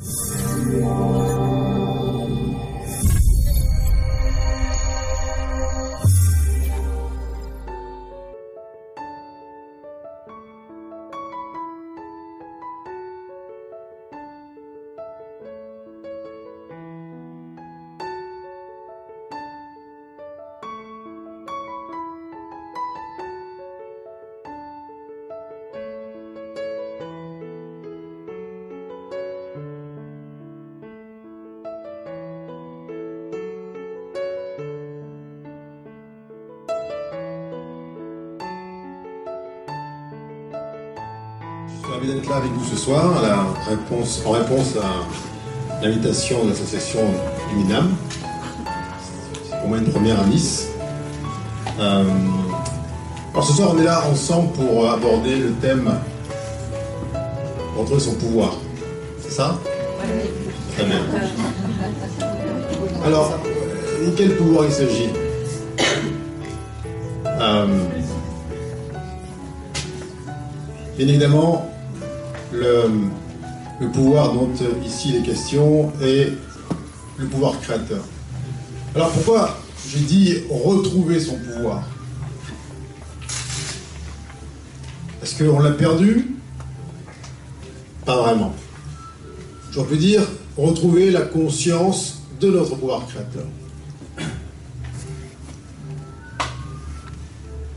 希 là avec vous ce soir à la réponse, en réponse à l'invitation de l'association du Minam. C'est pour moi une première à Nice. Euh, alors ce soir, on est là ensemble pour aborder le thème retrouver son pouvoir. C'est ça? Très bien. Alors, de quel pouvoir il s'agit? Euh, Bien évidemment, le, pouvoir dont ici il est question est le pouvoir créateur. Alors pourquoi j'ai dit retrouver son pouvoir? Est-ce qu'on l'a perdu? Pas vraiment. J'aurais pu dire retrouver la conscience de notre pouvoir créateur.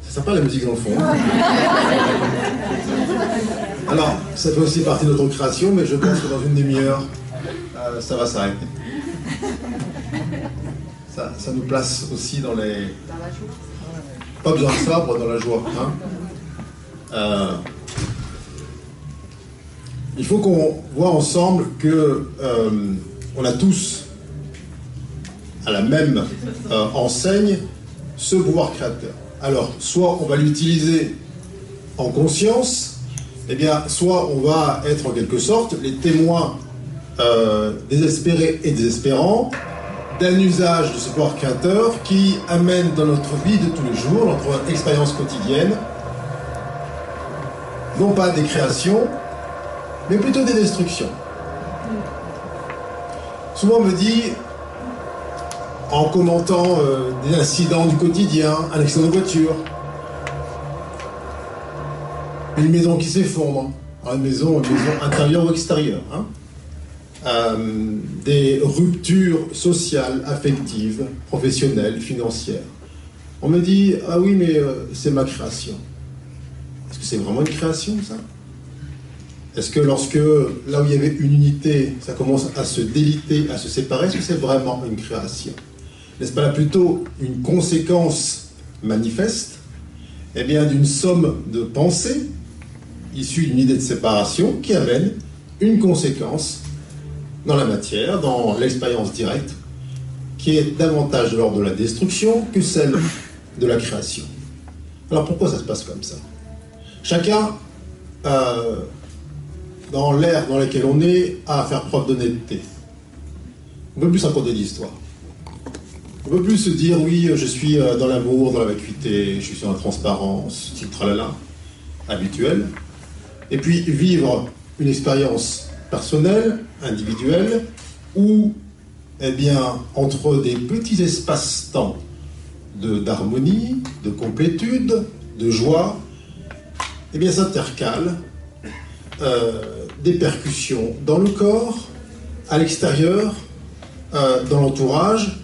C'est sympa la musique dans le fond. Hein? Alors, ça fait aussi partie de notre création, mais je pense que dans une demi-heure, euh, ça va s'arrêter. Ça, nous place aussi dans les. Dans la joie. Pas besoin de sabre, dans la joie. Hein euh, il faut qu'on voit ensemble que euh, on a tous à la même enseigne ce pouvoir créateur. Alors, soit on va l'utiliser en conscience, eh bien, soit on va être en quelque sorte les témoins euh, désespérés et désespérants d'un usage de ce pouvoir créateur qui amène dans notre vie de tous les jours, notre expérience quotidienne, non pas des créations, mais plutôt des destructions. Souvent on me dit, en commentant euh, des incidents du quotidien, un accident de voiture, une maison qui s'effondre, une maison, une maison intérieure ou extérieure, hein, euh, des ruptures sociales, affectives, professionnelles, financières. On me dit, ah oui, mais euh, c'est ma création. Est-ce que c'est vraiment une création, ça? Est-ce que lorsque, là où il y avait une unité, ça commence à se déliter, à se séparer, est-ce que c'est vraiment une création? N'est-ce pas là plutôt une conséquence manifeste? Eh bien, d'une somme de pensées issues d'une idée de séparation qui amène une conséquence dans la matière, dans l'expérience directe, qui est davantage de l'ordre de la destruction que celle de la création. Alors pourquoi ça se passe comme ça? Chacun, euh, dans l'ère dans laquelle on est, a à faire preuve d'honnêteté. On ne peut plus raconter d'histoire. On ne peut plus se dire oui, je suis dans l'amour, dans la vacuité, je suis dans la transparence, tralala, habituel. Et puis vivre une expérience personnelle, individuelle, où, eh bien, entre des petits espaces-temps d'harmonie, de, de complétude, de joie, eh bien, s'intercalent euh, des percussions dans le corps, à l'extérieur, euh, dans l'entourage,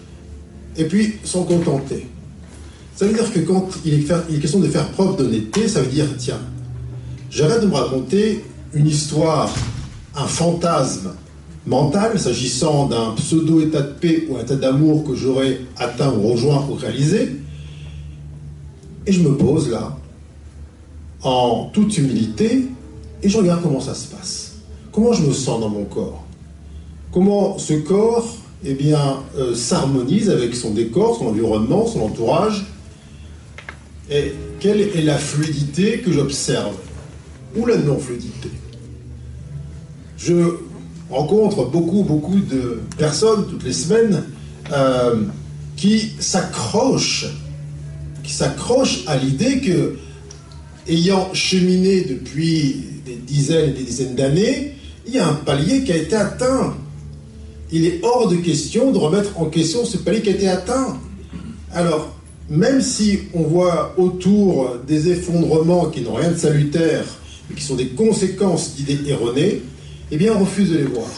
et puis sont contentés. Ça veut dire que quand il est question de faire preuve d'honnêteté, ça veut dire, tiens, j'arrête de me raconter une histoire, un fantasme mental s'agissant d'un pseudo-état de paix ou un état d'amour que j'aurais atteint ou rejoint ou réalisé, et je me pose là, en toute humilité, et je regarde comment ça se passe. Comment je me sens dans mon corps. Comment ce corps eh bien, euh, s'harmonise avec son décor, son environnement, son entourage. Et quelle est la fluidité que j'observe? Ou la non-fluidité Je rencontre beaucoup, beaucoup de personnes toutes les semaines euh, qui s'accrochent, qui s'accrochent à l'idée que, ayant cheminé depuis des dizaines et des dizaines d'années, il y a un palier qui a été atteint. Il est hors de question de remettre en question ce palier qui a été atteint. Alors, même si on voit autour des effondrements qui n'ont rien de salutaire, qui sont des conséquences d'idées erronées, eh bien on refuse de les voir.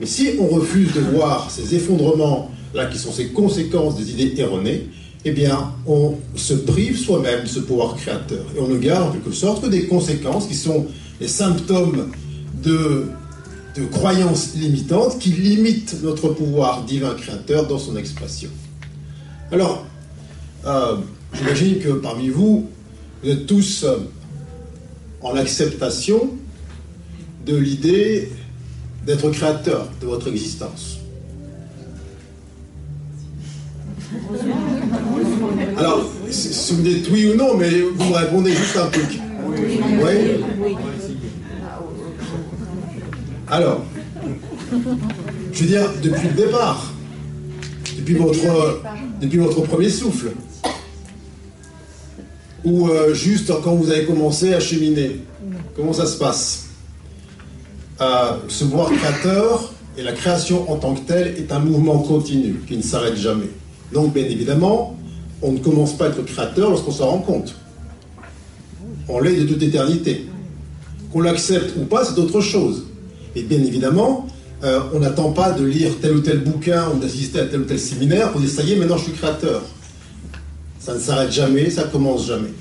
Mais si on refuse de voir ces effondrements-là qui sont ces conséquences des idées erronées, eh bien on se prive soi-même de ce pouvoir créateur. Et on ne garde en quelque sorte que des conséquences qui sont les symptômes de, de croyances limitantes qui limitent notre pouvoir divin créateur dans son expression. Alors, euh, j'imagine que parmi vous, vous êtes tous euh, en acceptation de l'idée d'être créateur de votre existence. Alors, me dites oui ou non, mais vous me répondez juste un truc. Oui Alors, je veux dire, depuis le départ, depuis votre, depuis votre premier souffle, ou euh, juste quand vous avez commencé à cheminer Comment ça se passe? Euh, Ce pouvoir créateur et la création en tant que telle est un mouvement continu qui ne s'arrête jamais. Donc, bien évidemment, on ne commence pas à être créateur lorsqu'on s'en rend compte. On l'est de toute éternité. Qu'on l'accepte ou pas, c'est autre chose. Et bien évidemment, euh, on n'attend pas de lire tel ou tel bouquin ou d'assister à tel ou tel séminaire pour dire ça y est, maintenant je suis créateur. Ça ne s'arrête jamais, ça commence jamais.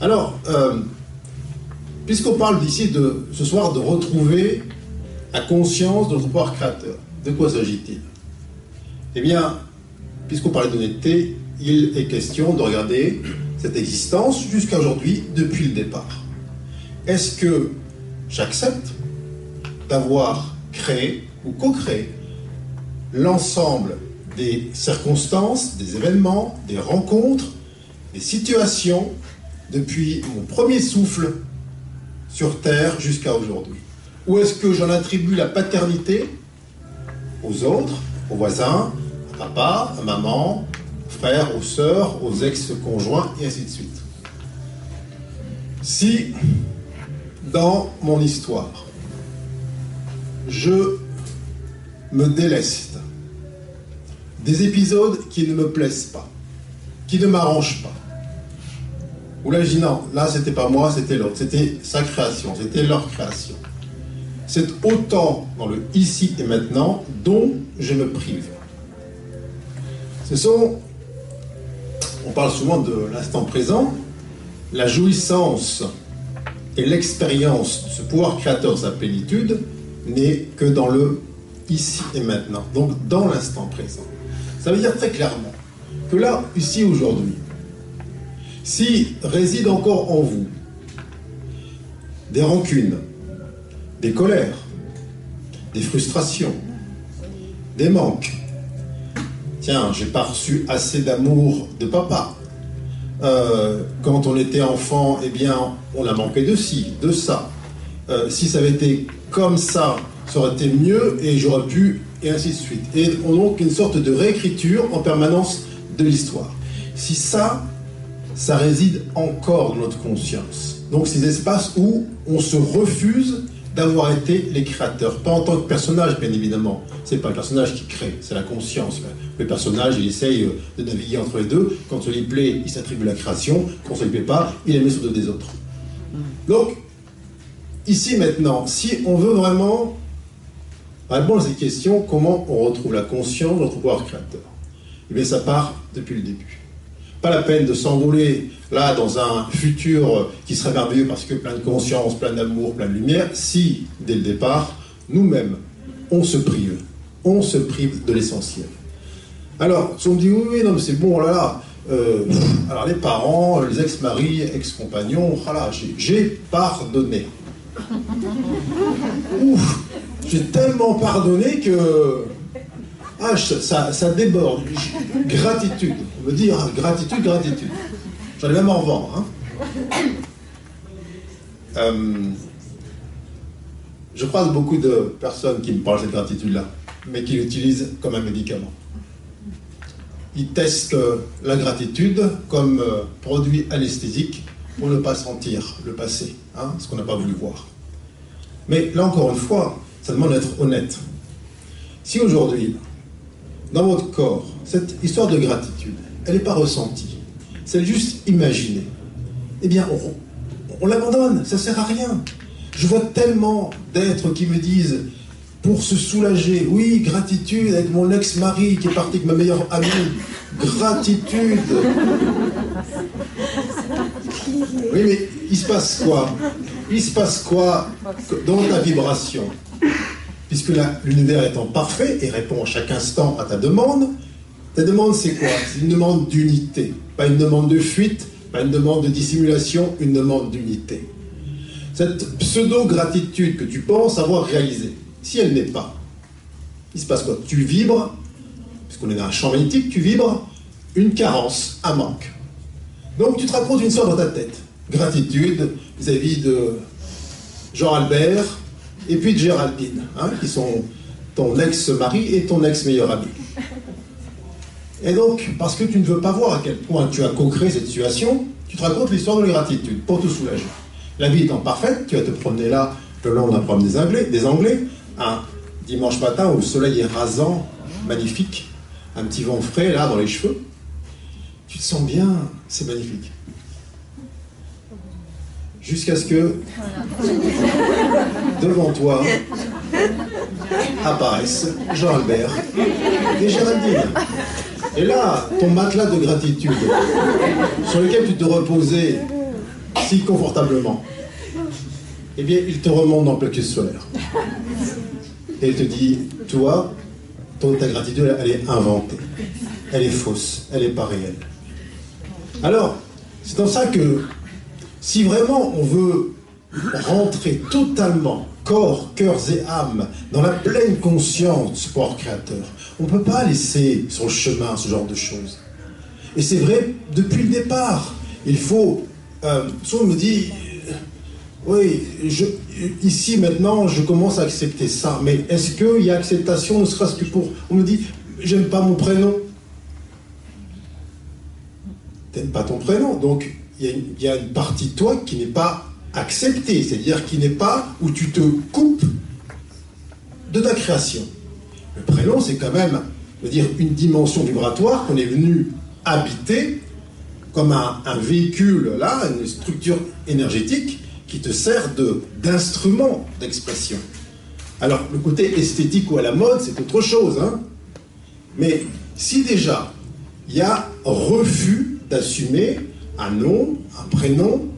Alors, euh, puisqu'on parle d'ici de ce soir de retrouver la conscience de notre pouvoir créateur, de quoi s'agit-il? Eh bien, puisqu'on parlait d'honnêteté, il est question de regarder cette existence jusqu'à aujourd'hui, depuis le départ. Est-ce que j'accepte d'avoir créé ou co-créé l'ensemble des circonstances, des événements, des rencontres, des situations depuis mon premier souffle sur Terre jusqu'à aujourd'hui. Ou est-ce que j'en attribue la paternité? Aux autres, aux voisins, à papa, à maman, aux frères, aux sœurs, aux ex-conjoints, et ainsi de suite. Si, dans mon histoire, je me déleste des épisodes qui ne me plaisent pas, qui ne m'arrangent pas. Ou là, je dis non, là, c'était pas moi, c'était l'autre, c'était sa création, c'était leur création. C'est autant dans le ici et maintenant dont je me prive. Ce sont, on parle souvent de l'instant présent, la jouissance et l'expérience de ce pouvoir créateur, sa plénitude, n'est que dans le ici et maintenant, donc dans l'instant présent. Ça veut dire très clairement que là, ici, aujourd'hui, si réside encore en vous des rancunes, des colères, des frustrations, des manques, tiens, j'ai pas reçu assez d'amour de papa. Euh, quand on était enfant, eh bien, on a manqué de ci, de ça. Euh, si ça avait été comme ça, ça aurait été mieux et j'aurais pu, et ainsi de suite. Et on a donc une sorte de réécriture en permanence de l'histoire. Si ça, ça réside encore dans notre conscience. Donc ces espaces où on se refuse d'avoir été les créateurs. Pas en tant que personnage, bien évidemment. C'est pas le personnage qui crée, c'est la conscience. Le personnage, il essaye euh, de naviguer entre les deux. Quand ça lui plaît, il s'attribue la création. Quand ça lui plaît pas, il la met sur le dos des autres. Donc, ici maintenant, si on veut vraiment à cette question, comment on retrouve la conscience de notre pouvoir créateur? Eh bien, ça part depuis le début. Pas la peine de s'envoler là dans un futur qui serait merveilleux parce que plein de conscience, plein d'amour, plein de lumière, si dès le départ, nous-mêmes, on se prive. On se prive de l'essentiel. Alors, si on me dit oui, oui, non, mais c'est bon, oh là là. Euh, alors, les parents, les ex-maris, ex-compagnons, voilà, oh j'ai pardonné. Ouf, j'ai tellement pardonné que ah, ça, ça déborde. Gratitude. On me dit ah, gratitude, gratitude. J'en ai même en vent. Hein. Euh, je croise beaucoup de personnes qui me parlent de cette gratitude-là, mais qui l'utilisent comme un médicament. Ils testent la gratitude comme euh, produit anesthésique pour ne pas sentir le passé, hein, ce qu'on n'a pas voulu voir. Mais là encore une fois, ça demande d'être honnête. Si aujourd'hui, dans votre corps, cette histoire de gratitude, elle n'est pas ressentie, c'est juste imaginée, eh bien, on, on l'abandonne, ça ne sert à rien. Je vois tellement d'êtres qui me disent, pour se soulager, oui, gratitude avec mon ex-mari qui est parti avec ma meilleure amie, gratitude. Oui, mais il se passe quoi? Il se passe quoi dans ta vibration? Puisque l'univers étant parfait et répond à chaque instant à ta demande, ta demande c'est quoi? C'est une demande d'unité, pas une demande de fuite, pas une demande de dissimulation, une demande d'unité. Cette pseudo-gratitude que tu penses avoir réalisée, si elle n'est pas, il se passe quoi? Tu vibres, puisqu'on est dans un champ magnétique, tu vibres une carence, un manque. Donc tu te racontes une sorte dans ta tête. Gratitude vis-à-vis de Jean Albert et puis de Géraldine, hein, qui sont ton ex-mari et ton ex-meilleur ami. Et donc, parce que tu ne veux pas voir à quel point tu as co-créé cette situation, tu te racontes l'histoire de la gratitude pour te soulager. La vie étant parfaite, tu vas te promener là le long d'un problème des Anglais, des Anglais, un dimanche matin où le soleil est rasant, magnifique, un petit vent frais là dans les cheveux. Tu te sens bien, c'est magnifique. Jusqu'à ce que devant toi apparaissent Jean-Albert et Géraldine. Et là, ton matelas de gratitude, sur lequel tu te reposais si confortablement, eh bien, il te remonte dans le plexus solaire. Et il te dit, toi, ta gratitude, elle est inventée. Elle est fausse. Elle n'est pas réelle. Alors, c'est dans ça que, si vraiment on veut rentrer totalement, corps, cœurs et âme, dans la pleine conscience du créateur, on ne peut pas laisser sur le chemin ce genre de choses. Et c'est vrai depuis le départ. Il faut. Euh, on me dit oui, je, ici maintenant, je commence à accepter ça. Mais est-ce qu'il y a acceptation, ne serait-ce que pour. On me dit, j'aime pas mon prénom. T'aimes pas ton prénom. Donc, il y, a une partie de toi qui n'est pas acceptée, c'est-à-dire qui n'est pas où tu te coupes de ta création. Le prénom, c'est quand même, dire, une dimension vibratoire qu'on est venu habiter comme un, véhicule, là, une structure énergétique qui te sert d'instrument d'expression. Alors, le côté esthétique ou à la mode, c'est autre chose. Hein Mais si déjà, il y a refus d'assumer un nom, un prénom,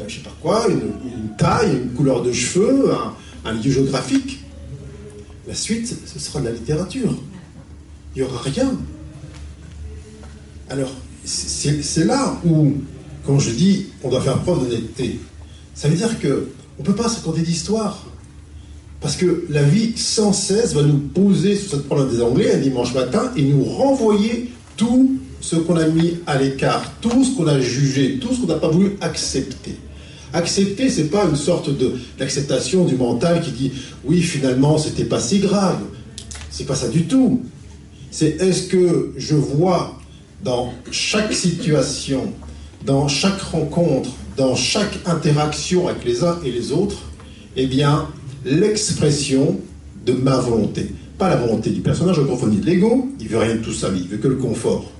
euh, je sais pas quoi, une, taille, une couleur de cheveux, un, lieu géographique, la suite, ce sera de la littérature. Il n'y aura rien. Alors, c'est là où, quand je dis on doit faire preuve d'honnêteté, ça veut dire que on ne peut pas se raconter d'histoire. Parce que la vie sans cesse va nous poser sur cette problème des Anglais un dimanche matin et nous renvoyer tout ce qu'on a mis à l'écart, tout ce qu'on a jugé, tout ce qu'on n'a pas voulu accepter. Accepter, c'est pas une sorte d'acceptation du mental qui dit oui, finalement, c'était pas si grave. C'est pas ça du tout. C'est est-ce que je vois dans chaque situation, dans chaque rencontre, dans chaque interaction avec les uns et les autres, eh bien, l'expression de ma volonté. Pas la volonté du personnage approfondi de l'ego, il veut rien de tout ça, il veut que le confort.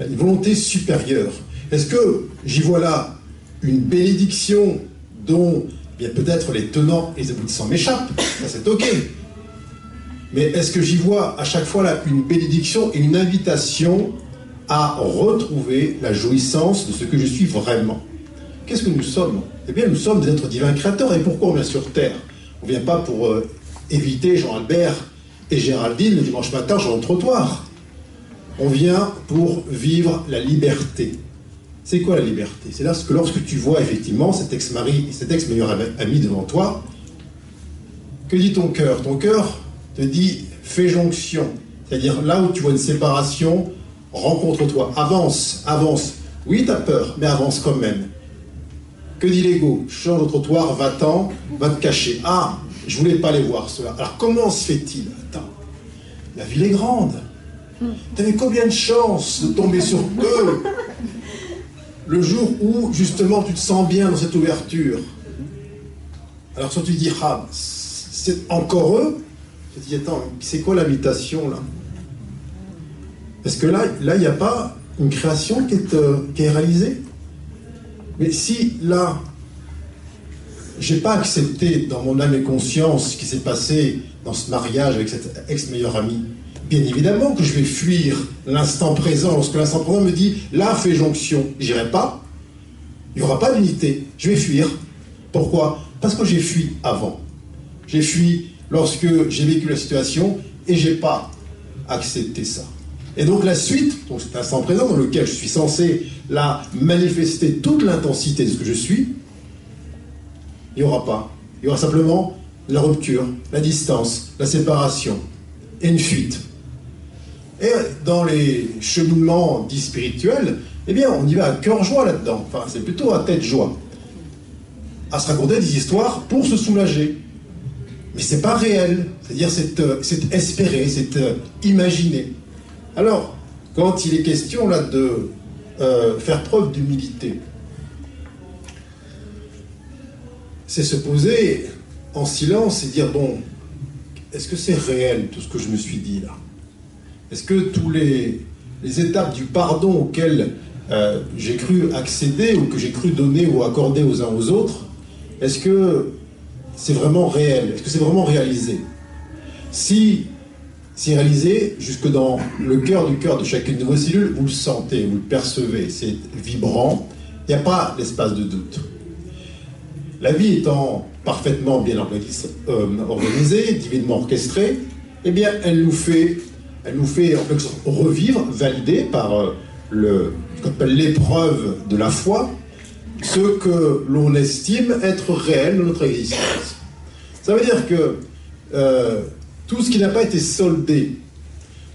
Une volonté supérieure. Est-ce que j'y vois là une bénédiction dont eh bien peut-être les tenants et les aboutissants m'échappent? C'est ok. Mais est-ce que j'y vois à chaque fois là une bénédiction et une invitation à retrouver la jouissance de ce que je suis vraiment? Qu'est-ce que nous sommes? Eh bien, nous sommes des êtres divins créateurs. Et pourquoi on vient sur Terre? On ne vient pas pour euh, éviter Jean-Albert et Géraldine le dimanche matin sur le trottoir. On vient pour vivre la liberté. C'est quoi la liberté? C'est là que lorsque tu vois effectivement cet ex-mari, cet ex-meilleur ami devant toi, que dit ton cœur? Ton cœur te dit fais jonction. C'est-à-dire là où tu vois une séparation, rencontre-toi, avance, avance. Oui, tu as peur, mais avance quand même. Que dit l'ego? Change de trottoir, va-t'en, va te cacher. Ah, je voulais pas les voir cela. Alors comment se fait-il? Attends, la ville est grande. Tu avais combien de chances de tomber sur eux le jour où justement tu te sens bien dans cette ouverture? Alors soit tu dis, ah, c'est encore eux. Je dis, attends, c'est quoi l'habitation là? Est-ce que là, là, il n'y a pas une création qui est, euh, réalisée Mais si là, j'ai pas accepté dans mon âme et conscience ce qui s'est passé dans ce mariage avec cette ex-meilleure amie, bien évidemment que je vais fuir l'instant présent. Lorsque l'instant présent me dit là, fais jonction, j'irai pas. Il n'y aura pas d'unité. Je vais fuir. Pourquoi? Parce que j'ai fui avant. J'ai fui lorsque j'ai vécu la situation et j'ai pas accepté ça. Et donc la suite, donc cet instant présent dans lequel je suis censé là manifester toute l'intensité de ce que je suis, il n'y aura pas. Il y aura simplement la rupture, la distance, la séparation et une fuite. Et dans les cheminements dits spirituels, eh bien, on y va à cœur joie là-dedans. Enfin, c'est plutôt à tête joie. À se raconter des histoires pour se soulager. Mais c'est pas réel. C'est-à-dire, c'est euh, espéré, c'est euh, imaginé. Alors, quand il est question là de euh, faire preuve d'humilité, c'est se poser en silence et dire bon, est-ce que c'est réel tout ce que je me suis dit là? Est-ce que tous les, étapes du pardon auxquelles euh, j'ai cru accéder ou que j'ai cru donner ou accorder aux uns aux autres, est-ce que c'est vraiment réel? Est-ce que c'est vraiment réalisé? Si c'est réalisé jusque dans le cœur du cœur de chacune de vos cellules, vous le sentez, vous le percevez, c'est vibrant, il n'y a pas d'espace de doute. La vie étant parfaitement bien euh, organisée, divinement orchestrée, eh bien, elle nous fait, elle nous fait revivre, valider par euh, le, l'épreuve de la foi, ce que l'on estime être réel dans notre existence. Ça veut dire que euh, tout ce qui n'a pas été soldé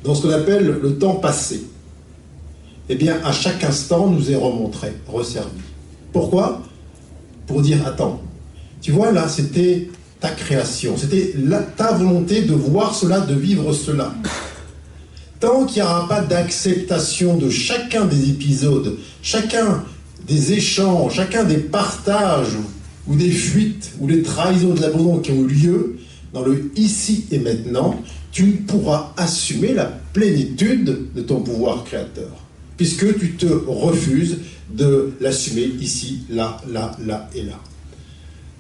dans ce qu'on appelle le temps passé, eh bien, à chaque instant, nous est remontré, resservi. Pourquoi? Pour dire attends, tu vois là, c'était ta création, c'était ta volonté de voir cela, de vivre cela. Tant qu'il n'y aura pas d'acceptation de chacun des épisodes, chacun des échanges, chacun des partages ou des fuites ou des trahisons de l'abandon qui ont eu lieu dans le ici et maintenant, tu ne pourras assumer la plénitude de ton pouvoir créateur, puisque tu te refuses de l'assumer ici, là, là, là et là.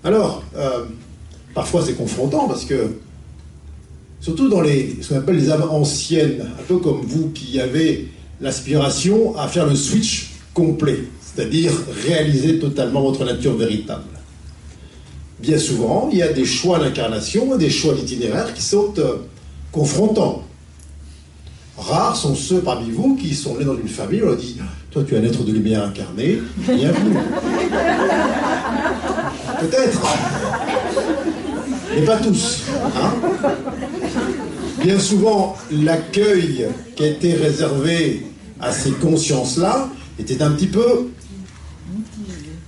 Alors, euh, parfois c'est confrontant parce que, surtout dans les, ce qu'on appelle les âmes anciennes, un peu comme vous qui avez l'aspiration à faire le switch complet, c'est-à-dire réaliser totalement votre nature véritable. Bien souvent, il y a des choix d'incarnation, des choix d'itinéraire qui sont euh, confrontants. Rares sont ceux parmi vous qui sont nés dans une famille, on leur dit Toi, tu es un être de lumière incarné, bienvenue. Peut-être. Mais pas tous. Hein. Bien souvent, l'accueil qui été réservé à ces consciences-là était un petit peu.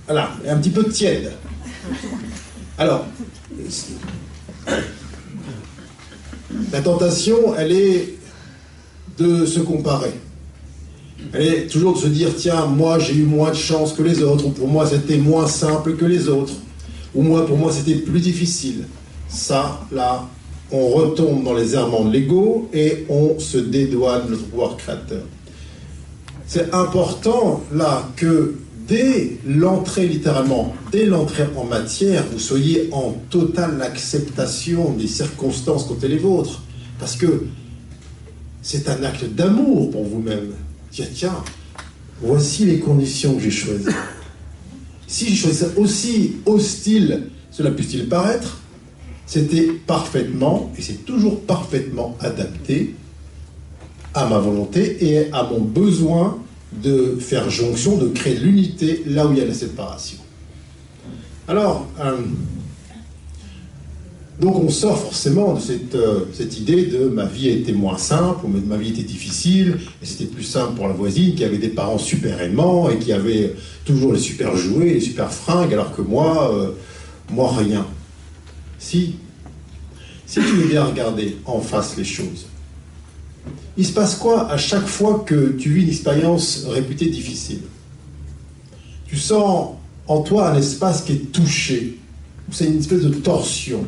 Voilà, un petit peu tiède. Alors, la tentation, elle est de se comparer. Elle est toujours de se dire, tiens, moi j'ai eu moins de chance que les autres, ou pour moi c'était moins simple que les autres, ou moi pour moi c'était plus difficile. Ça, là, on retombe dans les errements de l'ego et on se dédouane notre pouvoir créateur. C'est important, là, que dès l'entrée, littéralement, dès l'entrée en matière, vous soyez en totale acceptation des circonstances elles les vôtres. Parce que c'est un acte d'amour pour vous-même. Tiens, tiens, voici les conditions que j'ai choisies. Si je choisissais aussi hostile, cela puisse-t-il paraître, c'était parfaitement, et c'est toujours parfaitement adapté à ma volonté et à mon besoin de faire jonction, de créer l'unité là où il y a la séparation. Alors, euh, donc on sort forcément de cette, euh, cette, idée de ma vie était moins simple, ma vie était difficile, et c'était plus simple pour la voisine qui avait des parents super aimants et qui avait toujours les super jouets, les super fringues, alors que moi, euh, moi rien. Si, si tu veux bien regarder en face les choses, il se passe quoi à chaque fois que tu vis une expérience réputée difficile? Tu sens en toi un espace qui est touché, c'est une espèce de torsion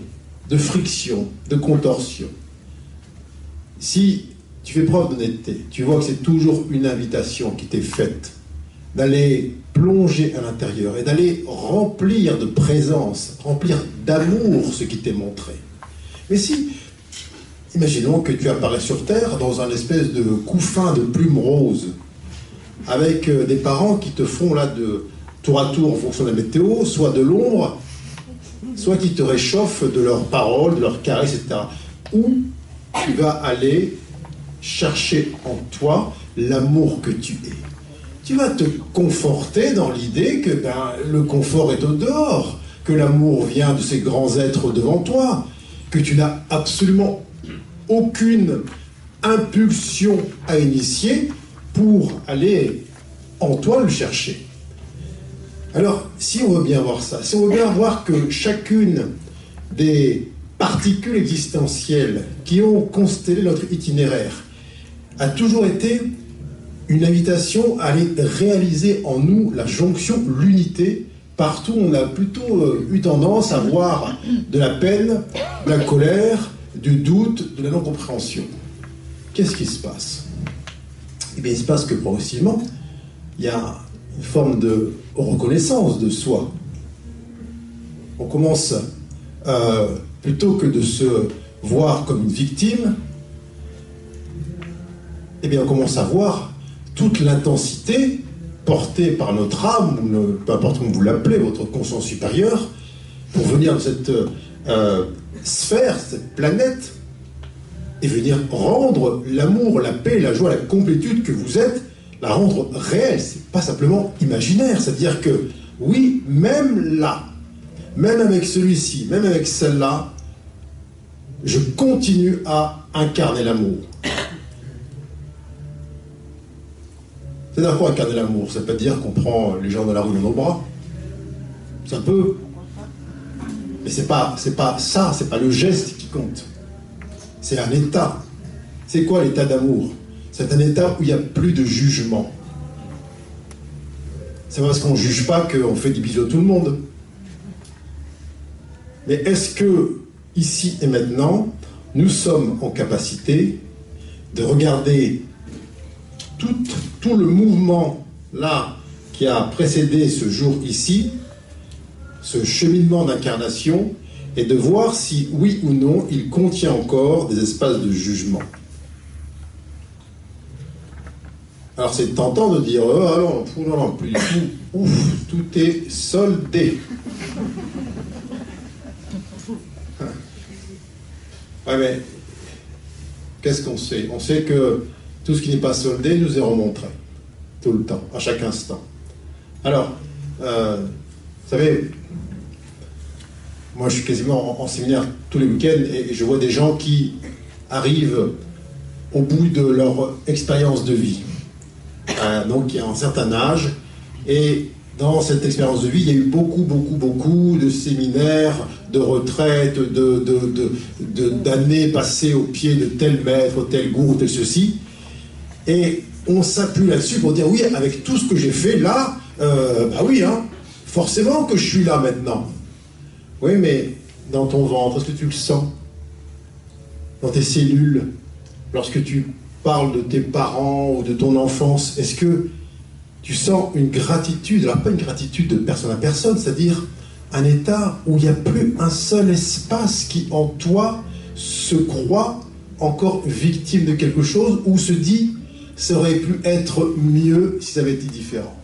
de friction, de contorsion. Si tu fais preuve d'honnêteté, tu vois que c'est toujours une invitation qui t'est faite d'aller plonger à l'intérieur et d'aller remplir de présence, remplir d'amour ce qui t'est montré. Mais si, imaginons que tu apparais sur Terre dans un espèce de couffin de plumes roses, avec euh, des parents qui te font là de tour à tour en fonction de la météo, soit de l'ombre, soit qui te réchauffent de leurs paroles, de leurs caresses, etc. Où tu vas aller chercher en toi l'amour que tu es. Tu vas te conforter dans l'idée que ben, le confort est au dehors, que l'amour vient de ces grands êtres devant toi, que tu n'as absolument aucune impulsion à initier pour aller en toi le chercher. Alors, si on veut bien voir ça, si on veut bien voir que chacune des particules existentielles qui ont constellé notre itinéraire a toujours été une invitation à aller réaliser en nous la jonction, l'unité. Partout, on a plutôt euh, eu tendance à voir de la peine, de la colère, du doute, de la non-compréhension. Qu'est-ce qui se passe? Eh bien, il se passe que progressivement, il y a une forme de reconnaissance de soi. On commence, euh, plutôt que de se voir comme une victime, eh bien, on commence à voir toute l'intensité portée par notre âme, peu importe comment vous l'appelez, votre conscience supérieure, pour venir de cette euh, sphère, cette planète, et venir rendre l'amour, la paix, la joie, la complétude que vous êtes, la rendre réelle. C'est pas simplement imaginaire. C'est-à-dire que, oui, même là, même avec celui-ci, même avec celle-là, je continue à incarner l'amour. C'est-à-dire quoi incarner l'amour? Ça pas dire qu'on prend les gens de la rue dans nos bras? Ça peut. Mais c'est pas, pas ça, c'est pas le geste qui compte. C'est un état. C'est quoi l'état d'amour? C'est un état où il n'y a plus de jugement. C'est parce qu'on ne juge pas qu'on fait des bisous à tout le monde. Mais est-ce que, ici et maintenant, nous sommes en capacité de regarder tout, le mouvement là qui a précédé ce jour ici, ce cheminement d'incarnation, et de voir si oui ou non il contient encore des espaces de jugement. Alors c'est tentant de dire, oh, alors, non, plus ouf, tout est soldé. Ouais, mais qu'est-ce qu'on sait? On sait que tout ce qui n'est pas soldé nous est remontré, tout le temps, à chaque instant. Alors, euh, vous savez, moi je suis quasiment en, séminaire tous les week-ends et, je vois des gens qui arrivent au bout de leur expérience de vie. Euh, donc, il y a un certain âge et dans cette expérience de vie, il y a eu beaucoup, beaucoup, beaucoup de séminaires, de retraites, d'années de, passées au pied de tel maître, tel gourou, tel ceci. Et on s'appuie là-dessus pour dire oui, avec tout ce que j'ai fait là, euh, bah oui, hein, forcément que je suis là maintenant. Oui, mais dans ton ventre, est-ce que tu le sens? Dans tes cellules, lorsque tu parles de tes parents ou de ton enfance, est-ce que tu sens une gratitude? Alors pas une gratitude de personne à personne, c'est-à-dire un état où il n'y a plus un seul espace qui en toi se croit encore victime de quelque chose ou se dit ça aurait pu être mieux si ça avait été différent.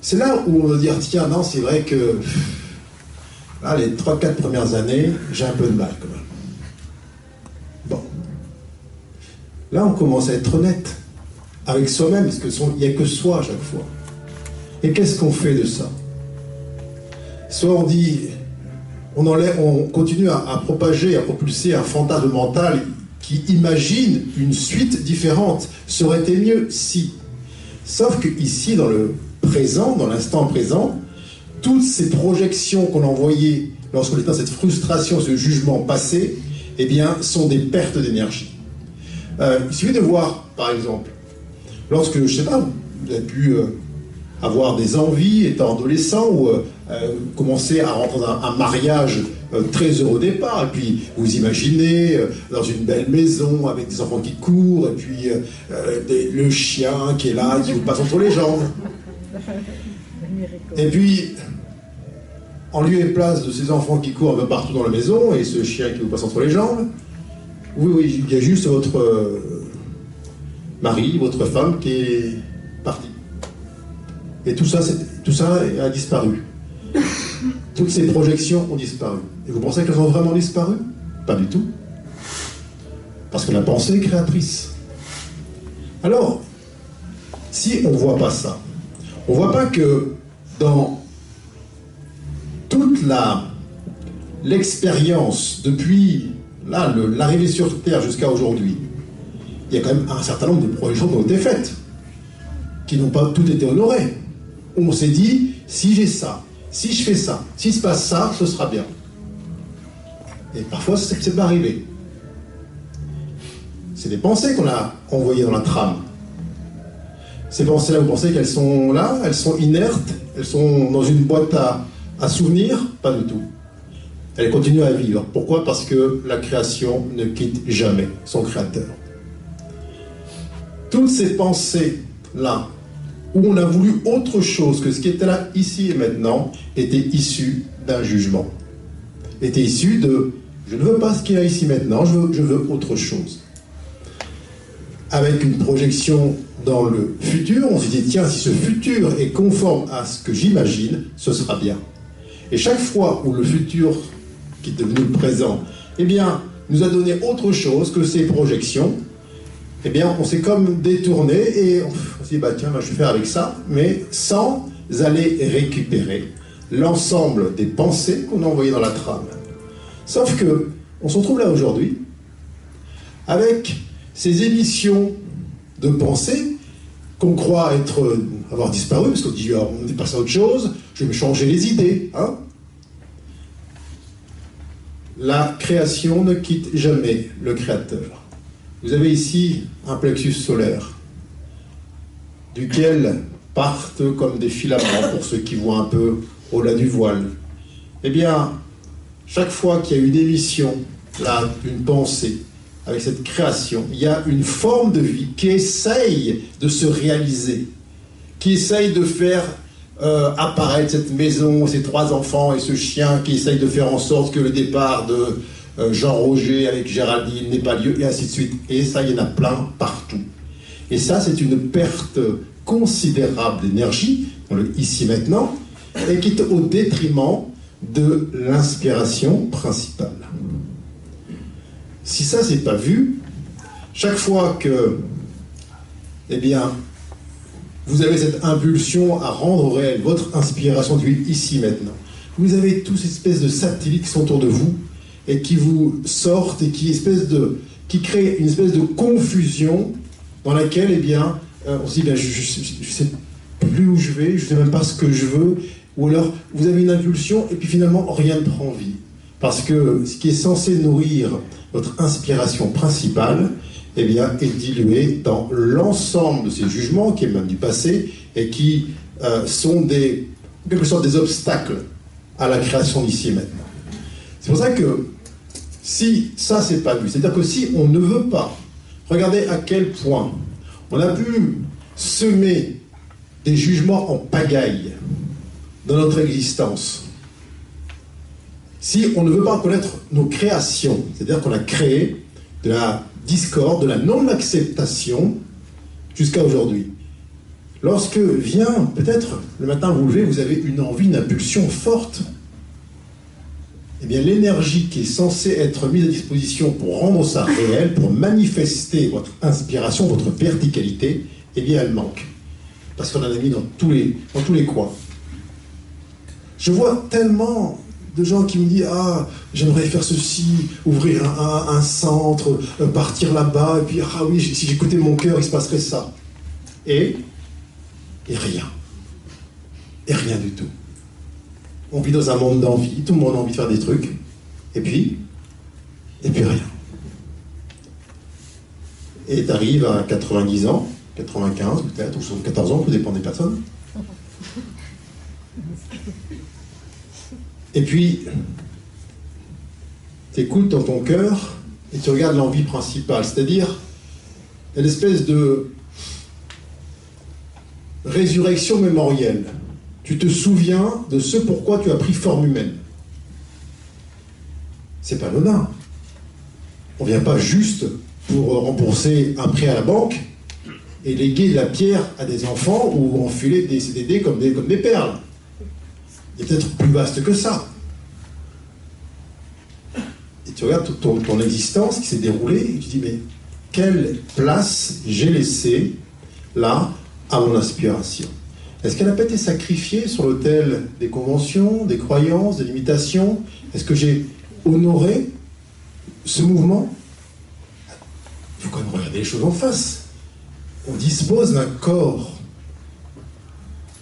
C'est là où on va dire, tiens, non, c'est vrai que les 3-4 premières années, j'ai un peu de mal quand même. Bon. Là, on commence à être honnête avec soi-même, parce qu'il n'y a que soi à chaque fois. Et qu'est-ce qu'on fait de ça? Soit on dit, on, enlève, on continue à propager, à propulser un fantasme mental imagine une suite différente. Ça aurait été mieux si. Sauf que ici, dans le présent, dans l'instant présent, toutes ces projections qu'on envoyait lorsqu'on était dans cette frustration, ce jugement passé, eh bien, sont des pertes d'énergie. Euh, il suffit de voir, par exemple, lorsque, je sais pas, vous avez pu euh, avoir des envies étant adolescent ou commencer à rentrer dans un, mariage très heureux au départ. Et puis vous imaginez dans une belle maison avec des enfants qui courent et puis le chien qui est là, qui vous passe entre les jambes. Et puis en lieu et place de ces enfants qui courent un peu partout dans la maison et ce chien qui vous passe entre les jambes, oui, oui, il y a juste votre euh, mari, votre femme qui est parti. Et tout ça, tout ça a disparu. Toutes ces projections ont disparu. Et vous pensez qu'elles ont vraiment disparu? Pas du tout. Parce que la pensée est créatrice. Alors, si on ne voit pas ça, on ne voit pas que dans toute l'expérience depuis l'arrivée sur Terre jusqu'à aujourd'hui, il y a quand même un certain nombre de projections qui ont été faites, qui n'ont pas toutes été honorées. On s'est dit, si j'ai ça, si je fais ça, s'il se passe ça, ce sera bien. Et parfois, c'est pas arrivé. C'est des pensées qu'on a envoyées dans la trame. Ces pensées-là, vous pensez qu'elles sont là, elles sont inertes, elles sont dans une boîte à, à souvenir Pas du tout. Elle continue à vivre. Pourquoi? Parce que la création ne quitte jamais son créateur. Toutes ces pensées-là, où on a voulu autre chose que ce qui était là, ici et maintenant, étaient issues d'un jugement. Étaient issues de je ne veux pas ce qu'il y a ici maintenant, je veux, je veux autre chose. Avec une projection dans le futur, on se dit tiens, si ce futur est conforme à ce que j'imagine, ce sera bien. Et chaque fois où le futur, qui est devenu le présent, eh bien, nous a donné autre chose que ces projections, eh bien, on s'est comme détourné et on s'est dit, bah tiens, bah, je vais faire avec ça, mais sans aller récupérer l'ensemble des pensées qu'on a envoyées dans la trame. Sauf que, on se retrouve là aujourd'hui avec ces émissions de pensées qu'on croit être, avoir disparu, parce qu'on dit, ah, on est passé à autre chose, je vais me changer les idées. Hein la création ne quitte jamais le créateur. Vous avez ici un plexus solaire, duquel partent comme des filaments, pour ceux qui voient un peu au-delà du voile. Eh bien, chaque fois qu'il y a une émission, là, une pensée, avec cette création, il y a une forme de vie qui essaye de se réaliser, qui essaye de faire euh, apparaître cette maison, ces trois enfants et ce chien qui essaye de faire en sorte que le départ de Jean Roger avec Géraldine n'ait pas lieu, et ainsi de suite. Et ça, il y en a plein partout. Et ça, c'est une perte considérable d'énergie, ici maintenant, et qui est au détriment de l'inspiration principale. Si ça, c'est pas vu, chaque fois que, eh bien, vous avez cette impulsion à rendre réel votre inspiration d'huile ici maintenant. Vous avez tous ces espèces de satellites qui sont autour de vous et qui vous sortent et qui, espèce de, qui créent une espèce de confusion dans laquelle, eh bien, euh, on se dit, ben, je ne sais plus où je vais, je ne sais même pas ce que je veux, ou alors vous avez une impulsion et puis finalement rien ne prend vie. Parce que ce qui est censé nourrir votre inspiration principale, eh bien, est dilué dans l'ensemble de ces jugements qui émanent du passé et qui euh, sont des, en quelque sorte des obstacles à la création d'ici maintenant. C'est pour ça que si ça c'est pas vu, c'est-à-dire que si on ne veut pas, regardez à quel point on a pu semer des jugements en pagaille dans notre existence. Si on ne veut pas connaître nos créations, c'est-à-dire qu'on a créé de la discorde, de la non-acceptation jusqu'à aujourd'hui. Lorsque vient, peut-être le matin vous levez, vous avez une envie, une impulsion forte, eh bien l'énergie qui est censée être mise à disposition pour rendre ça réel, pour manifester votre inspiration, votre verticalité, eh bien elle manque. Parce qu'on en a mis dans tous les, dans tous les coins. Je vois tellement de gens qui me disent Ah, j'aimerais faire ceci, ouvrir un, centre, euh, partir là-bas, et puis Ah oui, si j'écoutais mon cœur, il se passerait ça. Et, et rien. Et rien du tout. On vit dans un monde d'envie, tout le monde a envie de faire des trucs, et puis, et puis rien. Et tu arrives à 90 ans, 95 peut-être, ou 74 ans, tout dépend des personnes, Et puis, tu écoutes dans ton cœur et tu regardes l'envie principale, c'est-à-dire une espèce de résurrection mémorielle. Tu te souviens de ce pourquoi tu as pris forme humaine. C'est pas anodin. On vient pas juste pour rembourser un prêt à la banque et léguer la pierre à des enfants ou enfiler des CDD comme des, perles. Il est peut-être plus vaste que ça. Et tu regardes ton, ton existence qui s'est déroulée et tu dis, mais quelle place j'ai laissée là à mon inspiration Est-ce qu'elle n'a pas été sacrifiée sur l'autel des conventions, des croyances, des limitations Est-ce que j'ai honoré ce mouvement Il faut quand même regarder les choses en face. On dispose d'un corps.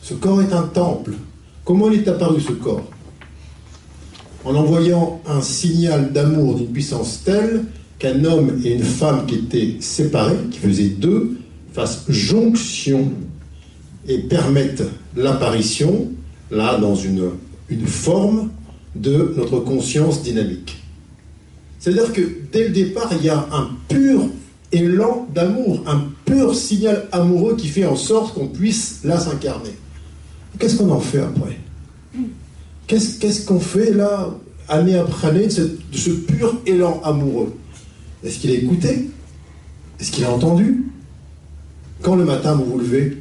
Ce corps est un temple. Comment il est apparu ce corps En envoyant un signal d'amour d'une puissance telle qu'un homme et une femme qui étaient séparés, qui faisaient deux, fassent jonction et permettent l'apparition, là, dans une, une forme de notre conscience dynamique. C'est-à-dire que dès le départ, il y a un pur élan d'amour, un pur signal amoureux qui fait en sorte qu'on puisse là s'incarner. Qu'est-ce qu'on en fait après? Qu'est-ce qu'on fait là, année après année, de ce, de ce pur élan amoureux? Est-ce qu'il a écouté? Est-ce qu'il a entendu? Quand le matin vous vous levez,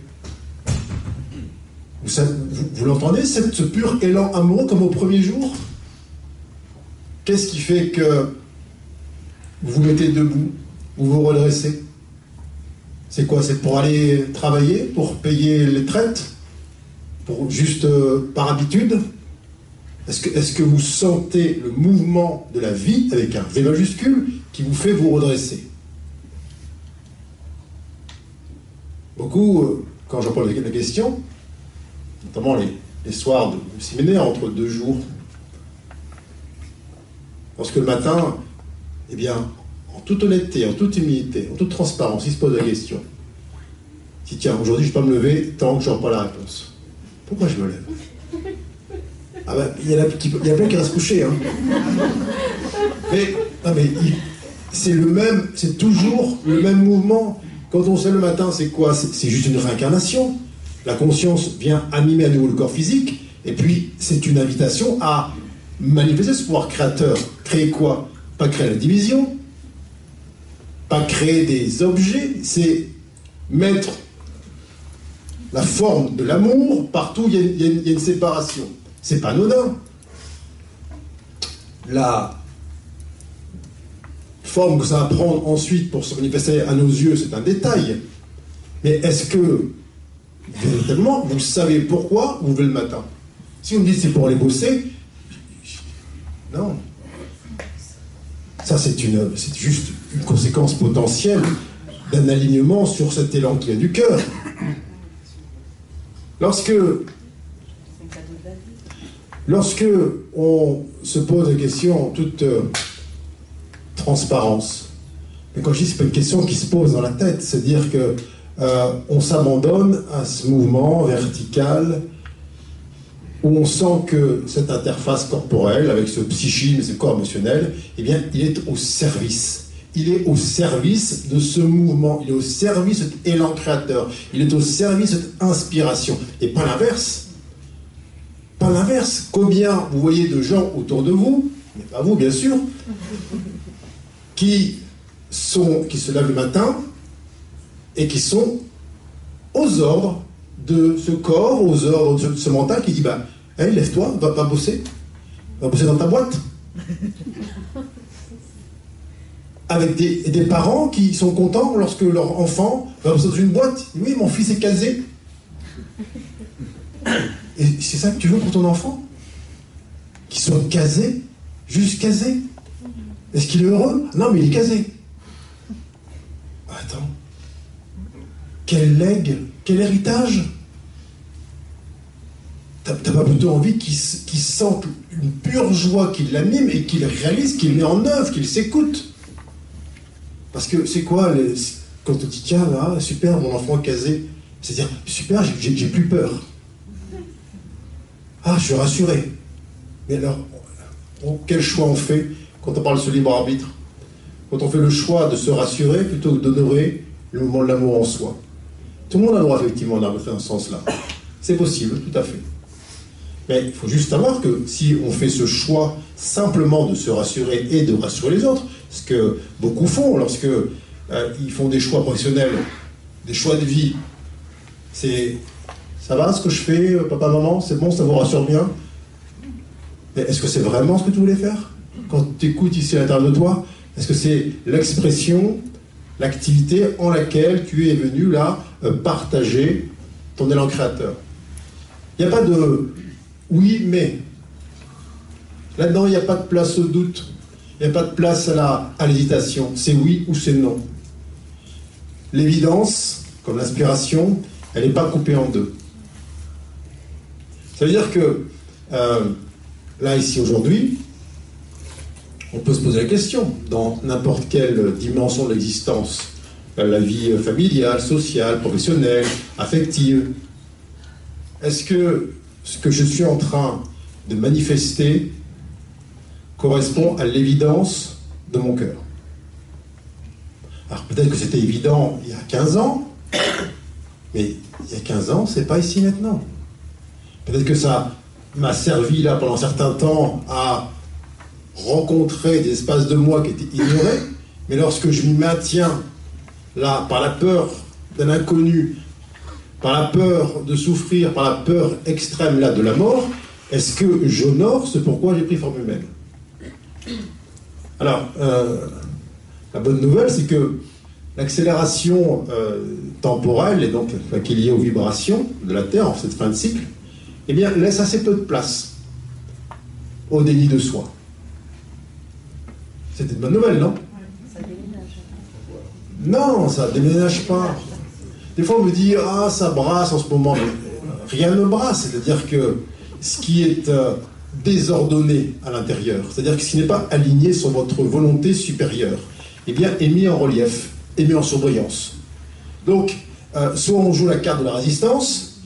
vous, l'entendez, ce pur élan amoureux comme au premier jour? Qu'est-ce qui fait que vous vous mettez debout, vous vous redressez? C'est quoi? C'est pour aller travailler, pour payer les traites Pour juste euh, par habitude? Est-ce que, vous sentez le mouvement de la vie avec un V majuscule qui vous fait vous redresser? Beaucoup, euh, quand j'en parle la question, notamment les, les soirs de séminaire entre deux jours, lorsque le matin, eh bien, en toute honnêteté, en toute humilité, en toute transparence, il se pose la question. Si tiens, aujourd'hui je ne vais pas me lever tant que je n'aurai pas la réponse. Pourquoi je me lève? Ah ben, il y, a plein qui restent couchés. Hein. Mais, mais c'est le même, c'est toujours le même mouvement. Quand on lève le matin, c'est quoi? C'est juste une réincarnation. La conscience vient animer à nouveau le corps physique, et puis c'est une invitation à manifester ce pouvoir créateur. Créer quoi? Pas créer la division, pas créer des objets, c'est mettre la forme de l'amour partout où il y, a une séparation. C'est pas anodin. La forme que ça va prendre ensuite pour se manifester à nos yeux, c'est un détail. Mais est-ce que, véritablement, vous savez pourquoi vous levez le matin Si vous me dites c'est pour aller bosser, non. Ça, c'est une, juste une conséquence potentielle d'un alignement sur cet élan qui vient du cœur. Lorsque, lorsque on se pose la question en toute euh, transparence, mais quand je dis c'est pas une question qui se pose dans la tête, c'est dire que euh, on s'abandonne à ce mouvement vertical où on sent que cette interface corporelle, avec ce psychisme et ce corps émotionnel, eh bien, il est au service. Il est au service de ce mouvement, il est au service de cet élan créateur, il est au service de cette inspiration. Et pas l'inverse. Pas l'inverse. Combien vous voyez de gens autour de vous, mais pas vous bien sûr, qui, qui se lèvent le matin et qui sont aux ordres de ce corps, aux ordres de ce mental qui dit bah, hey, lève-toi, va pas bosser, va bosser dans ta boîte. Avec des, des, parents qui sont contents lorsque leur enfant va bosser dans une boîte. Oui, mon fils est casé. Et c'est ça que tu veux pour ton enfant? Qu'il soit casé, juste casé. Est-ce qu'il est heureux? Non, mais il est casé. Attends. Quel legs, quel héritage? T'as pas plutôt envie qu'il sente une pure joie qui l'anime et qu'il réalise, qu'il met en œuvre, qu'il s'écoute? Parce que c'est quoi quand on dit tiens là, super, mon enfant casé, c'est dire super, j'ai plus peur. Ah, je suis rassuré. Mais alors, quel choix on fait quand on parle de ce libre arbitre? Quand on fait le choix de se rassurer plutôt que d'honorer le moment de l'amour en soi? Tout le monde a le droit effectivement dans ce sens-là. C'est possible, tout à fait. Mais il faut juste savoir que si on fait ce choix simplement de se rassurer et de rassurer les autres, ce que beaucoup font lorsque euh, ils font des choix professionnels, des choix de vie, c'est ça va ce que je fais, euh, papa, maman, c'est bon, ça vous rassure bien? Mais est-ce que c'est vraiment ce que tu voulais faire? Quand tu écoutes ici à l'intérieur de toi, est-ce que c'est l'expression, l'activité en laquelle tu es venu là euh, partager ton élan créateur Il n'y a pas de oui, mais. Là-dedans, il n'y a pas de place au doute. Il n'y a pas de place à l'hésitation. c'est oui ou c'est non. L'évidence, comme l'inspiration, elle n'est pas coupée en deux. Ça veut dire que euh, là, ici, aujourd'hui, on peut se poser la question, dans n'importe quelle dimension de l'existence, la vie familiale, sociale, professionnelle, affective, est-ce que ce que je suis en train de manifester correspond à l'évidence de mon cœur? Alors peut-être que c'était évident il y a 15 ans, mais il y a 15 ans, c'est pas ici maintenant. Peut-être que ça m'a servi là pendant un certain temps à rencontrer des espaces de moi qui étaient ignorés, mais lorsque je m'y maintiens là par la peur d'un inconnu, par la peur de souffrir, par la peur extrême là de la mort, est-ce que j'honore ce pourquoi j'ai pris forme humaine? Alors, euh, la bonne nouvelle, c'est que l'accélération euh, temporelle, et donc qui est liée aux vibrations de la Terre en cette fin de cycle, eh bien, laisse assez peu de place au déni de soi. C'était une bonne nouvelle, non Non, ça ne déménage pas. Des fois, on me dit Ah, ça brasse en ce moment. rien ne brasse. C'est-à-dire que ce qui est euh, désordonné à l'intérieur, c'est-à-dire que ce qui n'est pas aligné sur votre volonté supérieure, eh bien, est mis en relief, est mis en surbrillance. Donc, euh, soit on joue la carte de la résistance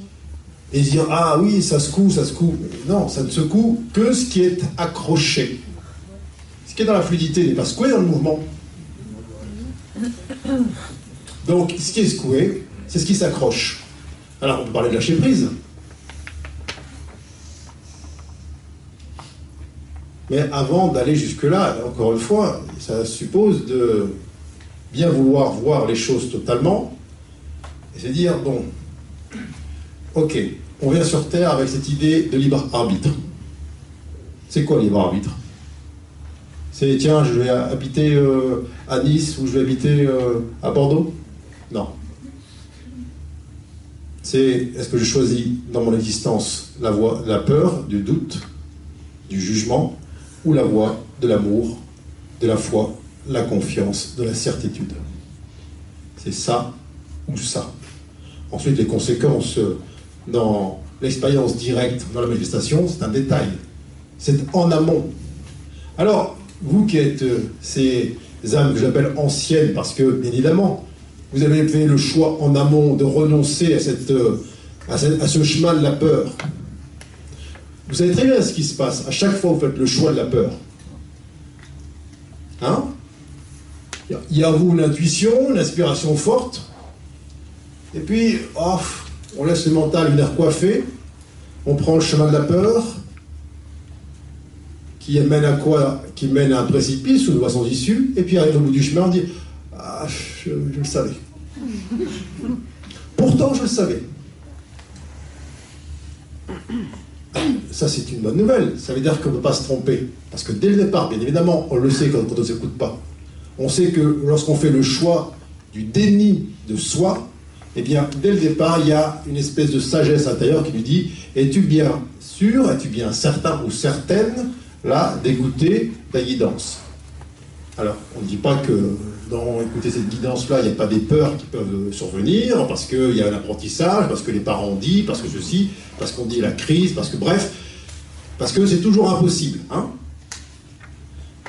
et dire Ah oui, ça secoue, ça secoue. Non, ça ne secoue que ce qui est accroché. Ce qui est dans la fluidité n'est pas secoué dans le mouvement. Donc, ce qui est secoué, c'est ce qui s'accroche. Alors, on peut parler de lâcher prise. Mais avant d'aller jusque-là, encore une fois, ça suppose de bien vouloir voir les choses totalement et se dire, bon, ok, on vient sur Terre avec cette idée de libre arbitre. C'est quoi libre arbitre? C'est, tiens, je vais habiter euh, à Nice ou je vais habiter euh, à Bordeaux? Non c'est est-ce que je choisis dans mon existence la voie la peur, du doute, du jugement, ou la voie de l'amour, de la foi, la confiance, de la certitude? C'est ça ou ça. Ensuite, les conséquences dans l'expérience directe, dans la manifestation, c'est un détail. C'est en amont. Alors, vous qui êtes euh, ces âmes que j'appelle anciennes, parce que, bien évidemment, vous avez fait le choix en amont de renoncer à, cette, euh, à, ce chemin de la peur. Vous savez très bien ce qui se passe. À chaque fois, vous faites le choix de la peur. Hein? Il y a vous l'intuition, l'inspiration forte. Et puis, on laisse le mental venir coiffer. On prend le chemin de la peur, qui mène à quoi Qui mène à un précipice ou une voie sans issue. Et puis, arrive au bout du chemin, on dit ah, je, le savais. Pourtant, je le savais. Ça, c'est une bonne nouvelle. Ça veut dire qu'on ne peut pas se tromper. Parce que dès le départ, bien évidemment, on le sait quand, on ne s'écoute pas. On sait que lorsqu'on fait le choix du déni de soi, eh bien, dès le départ, il y a une espèce de sagesse intérieure qui lui dit Es-tu bien sûr, es-tu bien certain ou certaine, là, d'écouter ta guidance Alors, on ne dit pas que dans écouter cette guidance-là, il n'y a pas des peurs qui peuvent survenir, parce qu'il y a un apprentissage, parce que les parents ont dit, parce que ceci, parce qu'on dit la crise, parce que bref, parce que c'est toujours impossible. Hein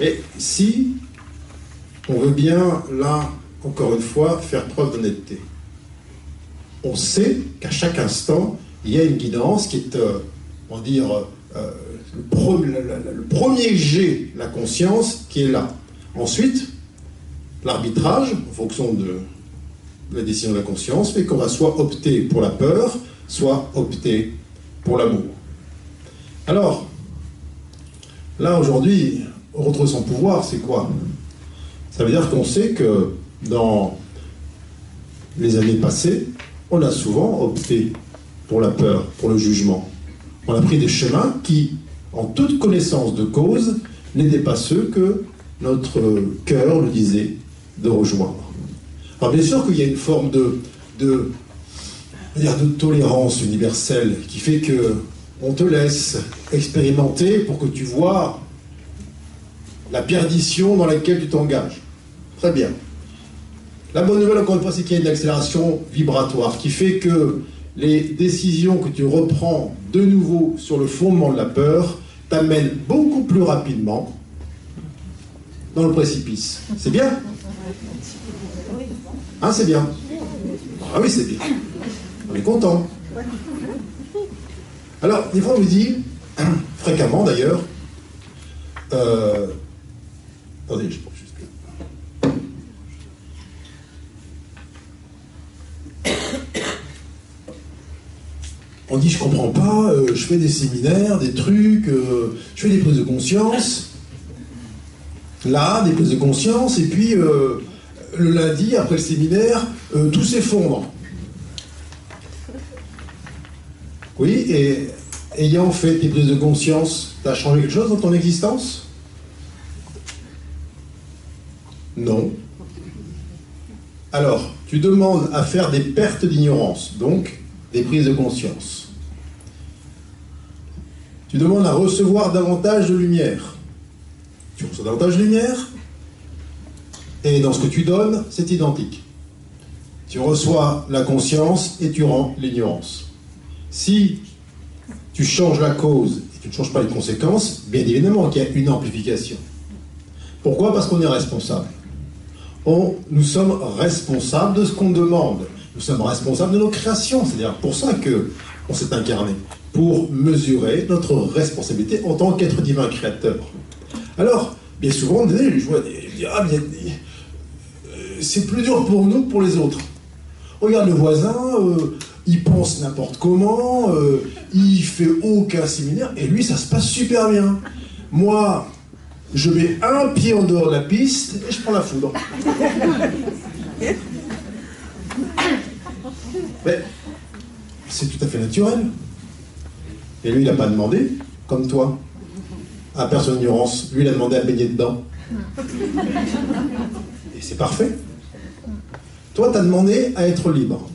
Et si on veut bien, là, encore une fois, faire preuve d'honnêteté, on sait qu'à chaque instant, il y a une guidance qui est euh, on va dire, euh, le, premier jet, la conscience, qui est là. Ensuite, l'arbitrage, en fonction de la décision de la conscience, fait qu'on va soit opter pour la peur, soit opter pour l'amour. Alors, là aujourd'hui, retrouver son pouvoir, c'est quoi? Ça veut dire qu'on sait que dans les années passées, on a souvent opté pour la peur, pour le jugement. On a pris des chemins qui, en toute connaissance de cause, n'étaient pas ceux que notre cœur nous disait de rejoindre. Alors bien sûr qu'il y a une forme de, de, de tolérance universelle qui fait que on te laisse expérimenter pour que tu vois la perdition dans laquelle tu t'engages. Très bien. La bonne nouvelle, encore une fois, c'est qu'il y a une accélération vibratoire qui fait que les décisions que tu reprends de nouveau sur le fondement de la peur t'amènent beaucoup plus rapidement dans le précipice. C'est bien Hein, c'est bien Ah oui, c'est bien. On est content. Alors, des fois, on me dit, fréquemment d'ailleurs, euh, attendez, je On dit je comprends pas, euh, je fais des séminaires, des trucs, euh, je fais des prises de conscience. Là, des prises de conscience, et puis euh, le lundi, après le séminaire, tout s'effondre. Oui, et ayant fait des prises de conscience, tu as changé quelque chose dans ton existence? Non. Alors, tu demandes à faire des pertes d'ignorance, donc des prises de conscience. Tu demandes à recevoir davantage de lumière. Tu reçois davantage de lumière, et dans ce que tu donnes, c'est identique. Tu reçois la conscience et tu rends l'ignorance. Si tu changes la cause et tu ne changes pas les conséquences, bien évidemment qu'il y a une amplification. Pourquoi? Parce qu'on est responsable. On, nous sommes responsables de ce qu'on demande. Nous sommes responsables de nos créations. C'est-à-dire pour ça qu'on s'est incarné pour mesurer notre responsabilité en tant qu'être divin créateur. Alors, bien souvent, je vois des, je dis, ah, bien, euh, c'est plus dur pour nous que pour les autres. Regarde le voisin, euh, il pense n'importe comment, euh, il fait aucun séminaire, et lui, ça se passe super bien. Moi, je mets un pied en dehors de la piste et je prends la foudre. Mais c'est tout à fait naturel. Et lui, il n'a pas demandé, comme toi, à personne d'ignorance. Lui, il a demandé à baigner dedans. Et c'est parfait. Toi, tu as demandé à être libre.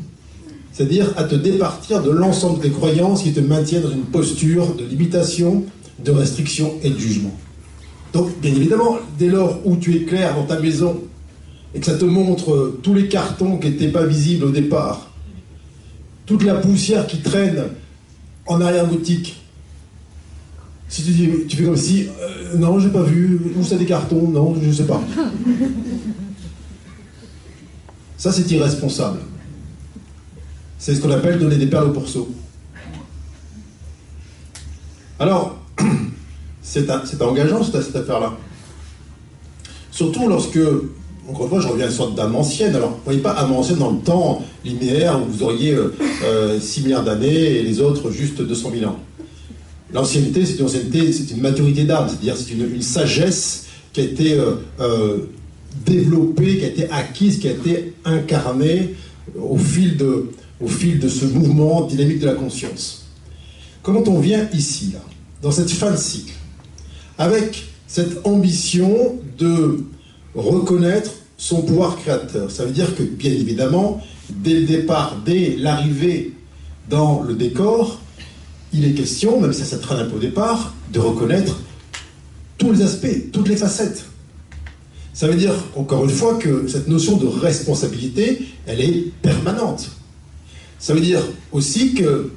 C'est-à-dire à te départir de l'ensemble des croyances qui te maintiennent dans une posture de limitation, de restriction et de jugement. Donc, bien évidemment, dès lors où tu es clair dans ta maison et que ça te montre tous les cartons qui n'étaient pas visibles au départ, toute la poussière qui traîne en arrière-boutique. Si tu dis, tu fais comme si, euh, non, j'ai pas vu, où ça des cartons, non, je sais pas. Ça, c'est irresponsable. C'est ce qu'on appelle donner des perles au pourceau. Alors, c'est engageant cette, cette affaire-là. Surtout lorsque encore une fois, je reviens à une sorte d'âme ancienne. Alors, vous voyez pas âme ancienne dans le temps linéaire où vous auriez 6 euh, euh, milliards d'années et les autres juste 200 000 ans. L'ancienneté, c'est une ancienneté, c'est une maturité d'âme, c'est-à-dire c'est une, sagesse qui a été euh, développée, qui a été acquise, qui a été incarnée au fil de, au fil de ce mouvement dynamique de la conscience. Comment on vient ici, là, dans cette fin de cycle, avec cette ambition de reconnaître son pouvoir créateur. Ça veut dire que, bien évidemment, dès le départ, dès l'arrivée dans le décor, il est question, même si ça traîne un peu au départ, de reconnaître tous les aspects, toutes les facettes. Ça veut dire, encore une fois, que cette notion de responsabilité, elle est permanente. Ça veut dire aussi que,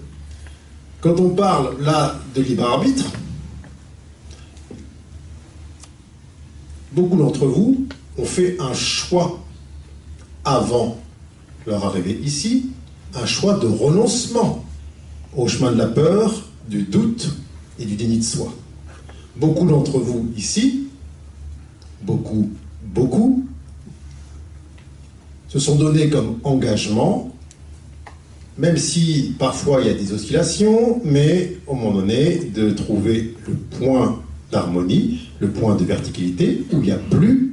quand on parle là de libre arbitre, beaucoup d'entre vous ont fait un choix avant leur arrivée ici, un choix de renoncement au chemin de la peur, du doute et du déni de soi. Beaucoup d'entre vous ici, beaucoup, beaucoup, se sont donnés comme engagement, même si parfois il y a des oscillations, mais au moment donné, de trouver le point d'harmonie, le point de verticalité, où il n'y a plus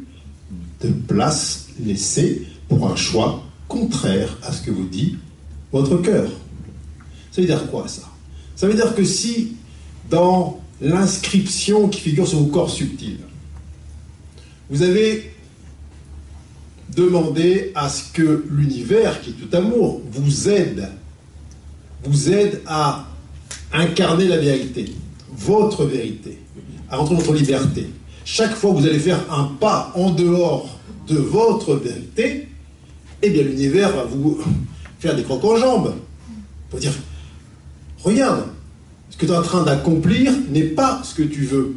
de place laissée pour un choix contraire à ce que vous dit votre cœur. Ça veut dire quoi ça? Ça veut dire que si dans l'inscription qui figure sur vos corps subtils, vous avez demandé à ce que l'univers, qui est tout amour, vous aide, vous aide à incarner la vérité, votre vérité, à rentrer votre liberté. Chaque fois que vous allez faire un pas en dehors de votre vérité, eh bien l'univers va vous faire des crocs en jambes. Pour dire, regarde, ce que tu es en train d'accomplir n'est pas ce que tu veux.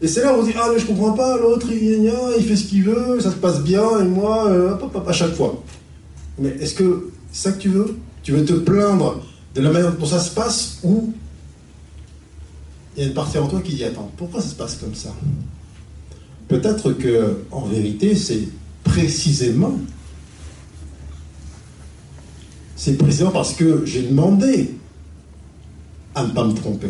Et c'est là où on dit, ah mais je comprends pas, l'autre il, fait ce qu'il veut, ça se passe bien, et moi, euh, à chaque fois. Mais est-ce que c'est ça que tu veux? Tu veux te plaindre de la manière dont ça se passe ou il y a une partie en toi qui dit, attends, pourquoi ça se passe comme ça? Peut-être que, en vérité, c'est précisément c'est précisément parce que j'ai demandé à ne pas me tromper.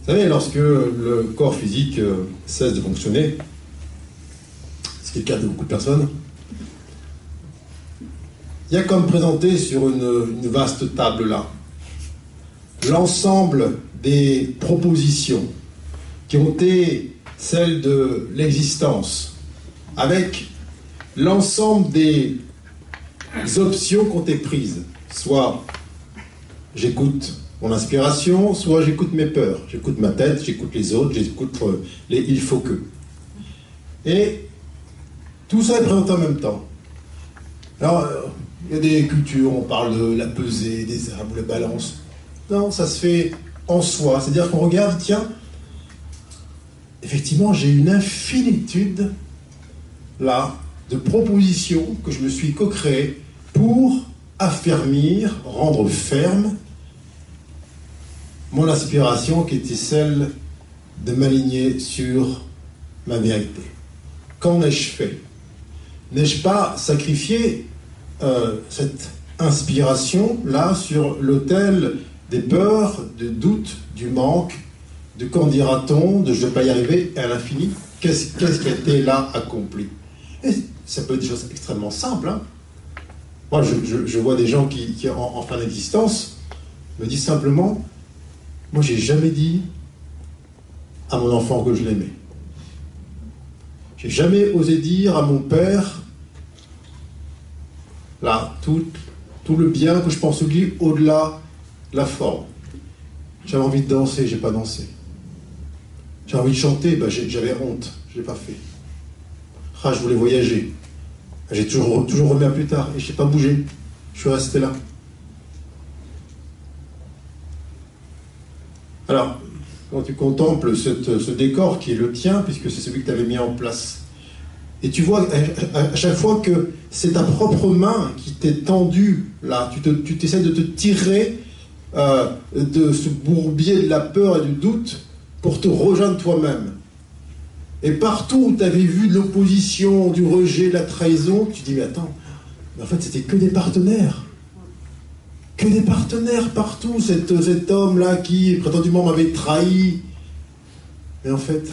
Vous savez, lorsque le corps physique euh, cesse de fonctionner, ce qui est le cas de beaucoup de personnes, il y a comme présenté sur une, une vaste table là l'ensemble des propositions qui ont été celles de l'existence, avec l'ensemble des options qu'on été prises. Soit j'écoute mon inspiration, soit j'écoute mes peurs. J'écoute ma tête, j'écoute les autres, j'écoute euh, les il faut que. Et tout ça est présenté en même temps. Alors, euh, il y a des cultures, on parle de la pesée, des arbres, la balance. Non, ça se fait en soi. C'est-à-dire qu'on regarde, tiens, effectivement, j'ai une infinitude là de propositions que je me suis co-créées pour affermir, rendre ferme mon aspiration qui était celle de m'aligner sur ma vérité. Qu'en ai-je fait? N'ai-je pas sacrifié euh, cette inspiration-là sur l'autel des peurs, des doutes, du manque, de qu'en dira-t-on, de je ne vais pas y arriver à l'infini Qu'est-ce qui a été là accompli? Ça peut être des choses extrêmement simples. Hein. Moi, je, vois des gens qui, en, fin d'existence, me disent simplement Moi, j'ai jamais dit à mon enfant que je l'aimais. J'ai jamais osé dire à mon père, là, tout, tout le bien que je pense lui au-delà de la forme. J'avais envie de danser, j'ai pas dansé. J'avais envie de chanter, ben, j'avais honte, je l'ai pas fait. Ah, je voulais voyager. J'ai toujours, toujours remis plus tard et je n'ai pas bougé. Je suis resté là. Alors, quand tu contemples ce décor qui est le tien, puisque c'est celui que tu avais mis en place, et tu vois à, chaque fois que c'est ta propre main qui t'est tendue là, tu, te, tu t'essaies de te tirer euh, de ce bourbier de la peur et du doute pour te rejoindre toi-même. Et partout où tu avais vu de l'opposition, du rejet, de la trahison, tu dis, mais attends, mais en fait, c'était que des partenaires. Que des partenaires partout, cet, cet homme-là qui prétendument m'avait trahi. Mais en fait,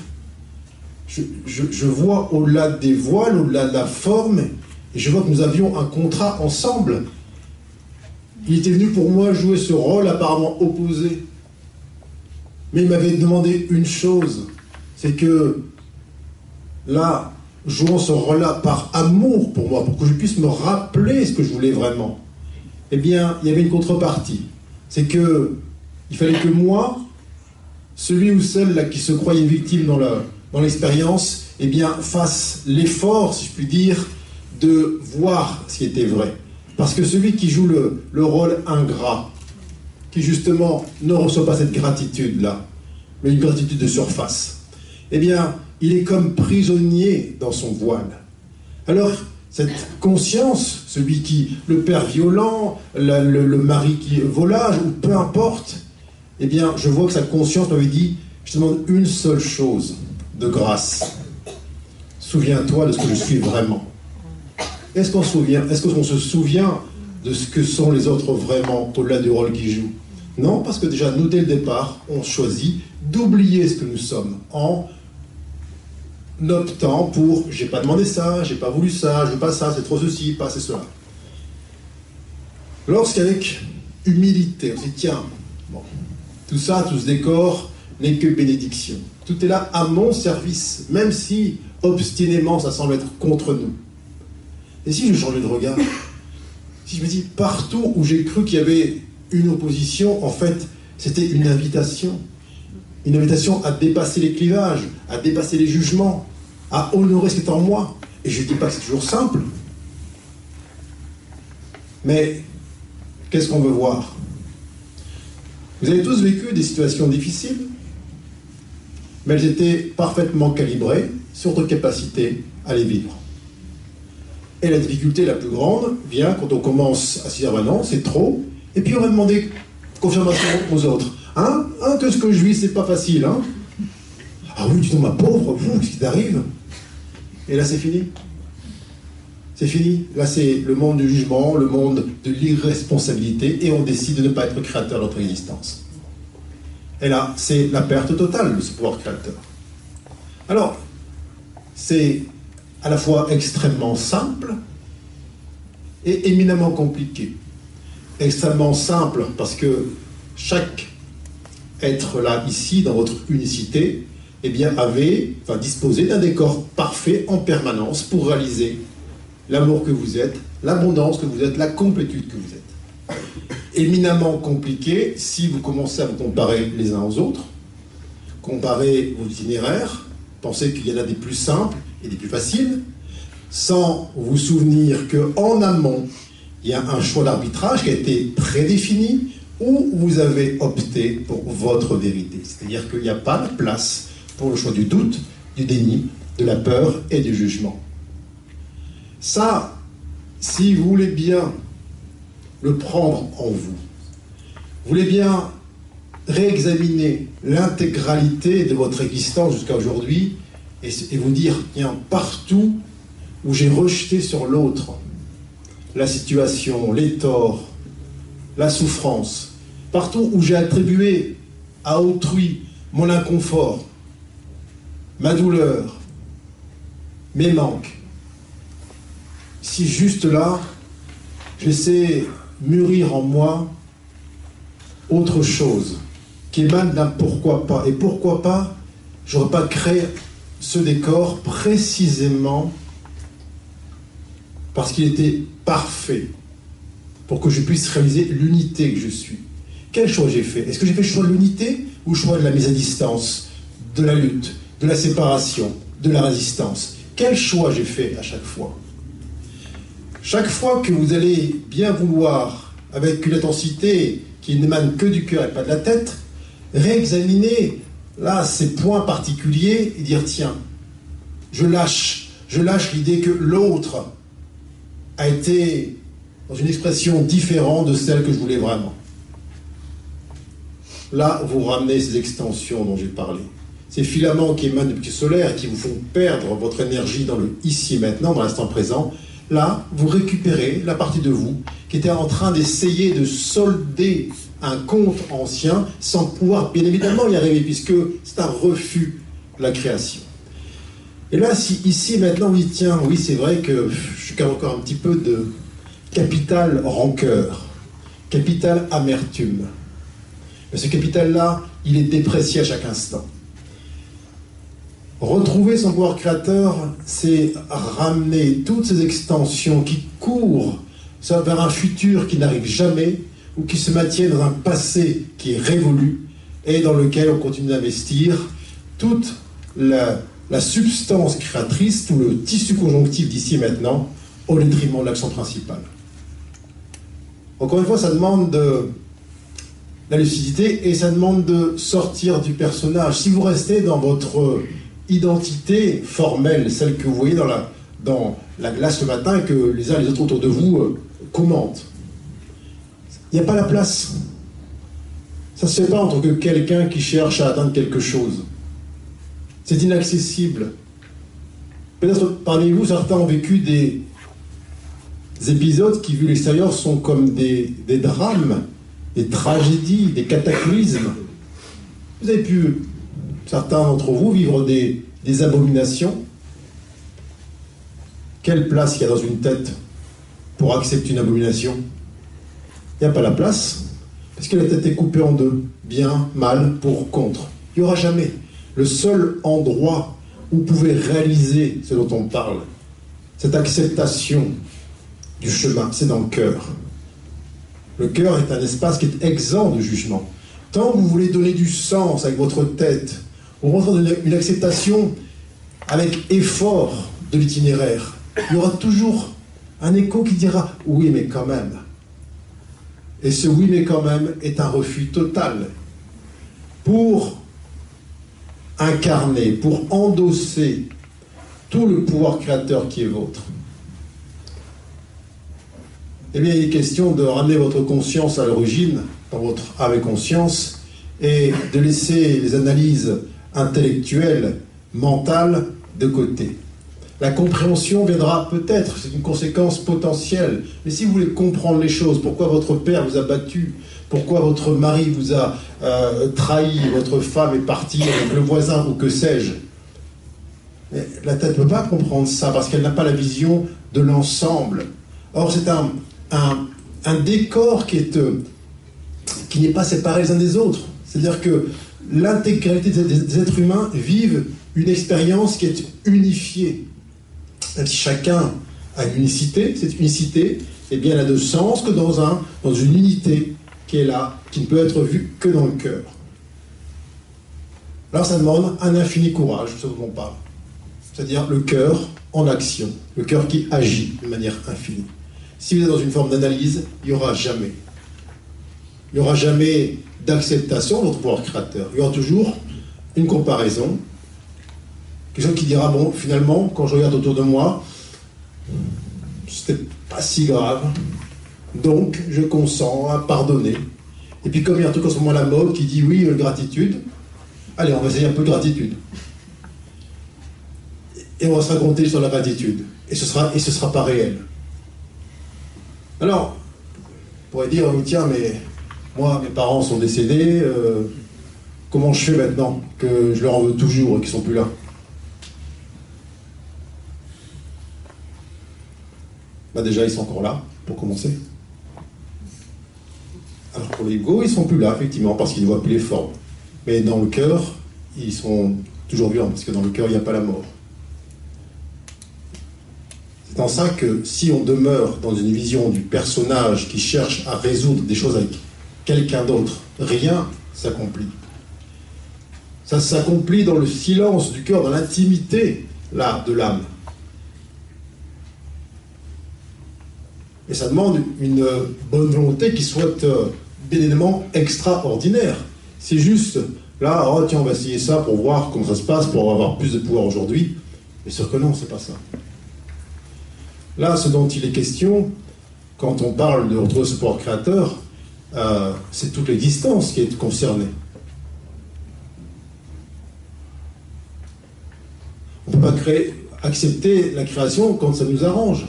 je, vois au-delà des voiles, au-delà de la forme, et je vois que nous avions un contrat ensemble. Il était venu pour moi jouer ce rôle apparemment opposé. Mais il m'avait demandé une chose, c'est que là, jouant ce rôle-là par amour pour moi, pour que je puisse me rappeler ce que je voulais vraiment, eh bien, il y avait une contrepartie. C'est que il fallait que moi, celui ou celle là qui se croyait victime dans, dans l'expérience, eh bien, fasse l'effort, si je puis dire, de voir ce qui était vrai. Parce que celui qui joue le, le rôle ingrat, qui justement ne reçoit pas cette gratitude-là, mais une gratitude de surface, eh bien, il est comme prisonnier dans son voile. Alors, cette conscience, celui qui, le père violent, le, mari qui volage, ou peu importe, eh bien, je vois que sa conscience m'avait dit, je te demande une seule chose de grâce. Souviens-toi de ce que je suis vraiment. Est-ce qu'on se souvient de ce que sont les autres vraiment au-delà du rôle qu'ils jouent? Non, parce que déjà, nous, dès le départ, on choisit d'oublier ce que nous sommes en optant pour j'ai pas demandé ça, j'ai pas voulu ça, je veux pas ça, c'est trop ceci, pas c'est cela. Lorsqu'avec humilité, on se dit tiens, bon, tout ça, tout ce décor n'est que bénédiction. Tout est là à mon service, même si obstinément ça semble être contre nous. Et si je changeais de regard Si je me dis partout où j'ai cru qu'il y avait une opposition, en fait, c'était une invitation. Une invitation à dépasser les clivages, à dépasser les jugements, à honorer ce qui est en moi. Et je ne dis pas que c'est toujours simple. Mais qu'est-ce qu'on veut voir? Vous avez tous vécu des situations difficiles, mais elles étaient parfaitement calibrées sur votre capacité à les vivre. Et la difficulté la plus grande vient quand on commence à se dire, bah non, c'est trop, et puis on va demander confirmation aux autres. Hein, hein que ce que je vis, c'est pas facile, hein? Ah oui, tu dis, ma pauvre, vous, qu'est-ce qui t'arrive? Et là, c'est fini. C'est fini. Là, c'est le monde du jugement, le monde de l'irresponsabilité, et on décide de ne pas être créateur de notre existence. Et là, c'est la perte totale de ce pouvoir créateur. Alors, c'est à la fois extrêmement simple et éminemment compliqué. Extrêmement simple parce que chaque être là, ici, dans votre unicité, eh bien, avait, enfin, disposé d'un décor parfait en permanence pour réaliser l'amour que vous êtes, l'abondance que vous êtes, la complétude que vous êtes. Éminemment compliqué si vous commencez à vous comparer les uns aux autres, comparer vos itinéraires, pensez qu'il y en a des plus simples et des plus faciles, sans vous souvenir qu'en amont, il y a un choix d'arbitrage qui a été prédéfini où vous avez opté pour votre vérité. C'est-à-dire qu'il n'y a pas de place pour le choix du doute, du déni, de la peur et du jugement. Ça, si vous voulez bien le prendre en vous, vous voulez bien réexaminer l'intégralité de votre existence jusqu'à aujourd'hui et, vous dire, tiens, partout où j'ai rejeté sur l'autre la situation, les torts, la souffrance, partout où j'ai attribué à autrui mon inconfort, ma douleur, mes manques, si juste là, je laissais mûrir en moi autre chose qui émane d'un pourquoi pas. Et pourquoi pas, j'aurais pas créé ce décor précisément parce qu'il était parfait pour que je puisse réaliser l'unité que je suis. Quel choix j'ai fait? Est-ce que j'ai fait le choix de l'unité ou le choix de la mise à distance, de la lutte, de la séparation, de la résistance? Quel choix j'ai fait à chaque fois? Chaque fois que vous allez bien vouloir, avec une intensité qui n'émane que du cœur et pas de la tête, réexaminer là ces points particuliers et dire tiens, je lâche, je lâche l'idée que l'autre a été dans une expression différente de celle que je voulais vraiment. Là, vous ramenez ces extensions dont j'ai parlé. Ces filaments qui émanent du solaire qui vous font perdre votre énergie dans le ici et maintenant, dans l'instant présent. Là, vous récupérez la partie de vous qui était en train d'essayer de solder un compte ancien sans pouvoir bien évidemment y arriver, puisque c'est un refus de la création. Et là, si ici maintenant oui, tiens, oui, c'est vrai que je garde encore un petit peu de capital rancœur, capital amertume. Mais ce capital-là, il est déprécié à chaque instant. Retrouver son pouvoir créateur, c'est ramener toutes ces extensions qui courent vers un futur qui n'arrive jamais ou qui se maintiennent dans un passé qui est révolu et dans lequel on continue d'investir toute la, substance créatrice, tout le tissu conjonctif d'ici et maintenant, au détriment de l'action principale. Encore une fois, ça demande de la lucidité et ça demande de sortir du personnage. Si vous restez dans votre identité formelle, celle que vous voyez dans, la, dans la glace le matin et que les uns et les autres autour de vous euh, commentent. Il n'y a pas la place. Ça ne se fait pas entre que quelqu'un qui cherche à atteindre quelque chose. C'est inaccessible. Peut-être parmi vous, certains ont vécu des, épisodes qui, vu l'extérieur, sont comme des, drames, des tragédies, des cataclysmes. Vous avez pu, certains d'entre vous, vivre des, des abominations. Quelle place il y a dans une tête pour accepter une abomination? N'y a pas la place, parce que la tête est coupée en deux, bien, mal, pour, contre. Il n'y aura jamais. Le seul endroit où vous pouvez réaliser ce dont on parle, cette acceptation du chemin, c'est dans le cœur. Le cœur est un espace qui est exempt de jugement. Tant que vous voulez donner du sens avec votre tête, vous rentrez dans une acceptation avec effort de l'itinéraire, il y aura toujours un écho qui dira oui, mais quand même. Et ce oui, mais quand même est un refus total. Pour incarner, pour endosser tout le pouvoir créateur qui est vôtre. Eh bien, il est question de ramener votre conscience à l'origine, dans votre âme conscience, et de laisser les analyses intellectuelles, mentales, de côté. La compréhension viendra peut-être, c'est une conséquence potentielle. Mais si vous voulez comprendre les choses, pourquoi votre père vous a battu, pourquoi votre mari vous a euh, trahi, votre femme est partie avec le voisin ou que sais-je, la tête ne peut pas comprendre ça parce qu'elle n'a pas la vision de l'ensemble. Or, c'est un, décor euh, qui n'est pas séparé les uns des autres. C'est-à-dire que l'intégralité des êtres humains vivent une expérience qui est unifiée. Si chacun a une unicité, cette unicité, eh bien, elle n'a de sens que dans, un, dans une unité qui est là, qui ne peut être vue que dans le cœur. Alors ça demande un infini courage, ce dont on parle. C'est-à-dire le cœur en action, le cœur qui agit de manière infinie. Si vous êtes dans une forme d'analyse, il n'y aura jamais. Il n'y aura jamais d'acceptation de votre pouvoir créateur. Il y aura toujours une comparaison, Quelqu'un qui dira, bon, finalement, quand je regarde autour de moi, c'était pas si grave. Donc, je consens à pardonner. Et puis, comme il y a un truc en ce moment à la mode qui dit, oui, gratitude, allez, on va essayer un peu de gratitude. Et on va se raconter sur la gratitude. Et ce sera, et ce sera pas réel. Alors, on pourrait dire, tiens, mais moi, mes parents sont décédés, euh, comment je fais maintenant que je leur en veux toujours et qu'ils sont plus là? Bah déjà ils sont encore là, pour commencer. Alors pour l'ego, ils sont plus là, effectivement, parce qu'ils ne voient plus les formes. Mais dans le cœur, ils sont toujours vivants, parce que dans le cœur, il n'y a pas la mort. C'est en ça que si on demeure dans une vision du personnage qui cherche à résoudre des choses avec quelqu'un d'autre, rien s'accomplit. Ça s'accomplit dans le silence du cœur, dans l'intimité, là, de l'âme. Et ça demande une bonne volonté qui soit euh, bien évidemment extraordinaire. C'est juste, là, oh, tiens, on va essayer ça pour voir comment ça se passe, pour avoir plus de pouvoir aujourd'hui. Mais sûr que non, c'est pas ça. Là, ce dont il est question, quand on parle de retrouver ce pouvoir créateur, euh, c'est toute l'existence qui est concernée. On ne peut pas créer, accepter la création quand ça nous arrange.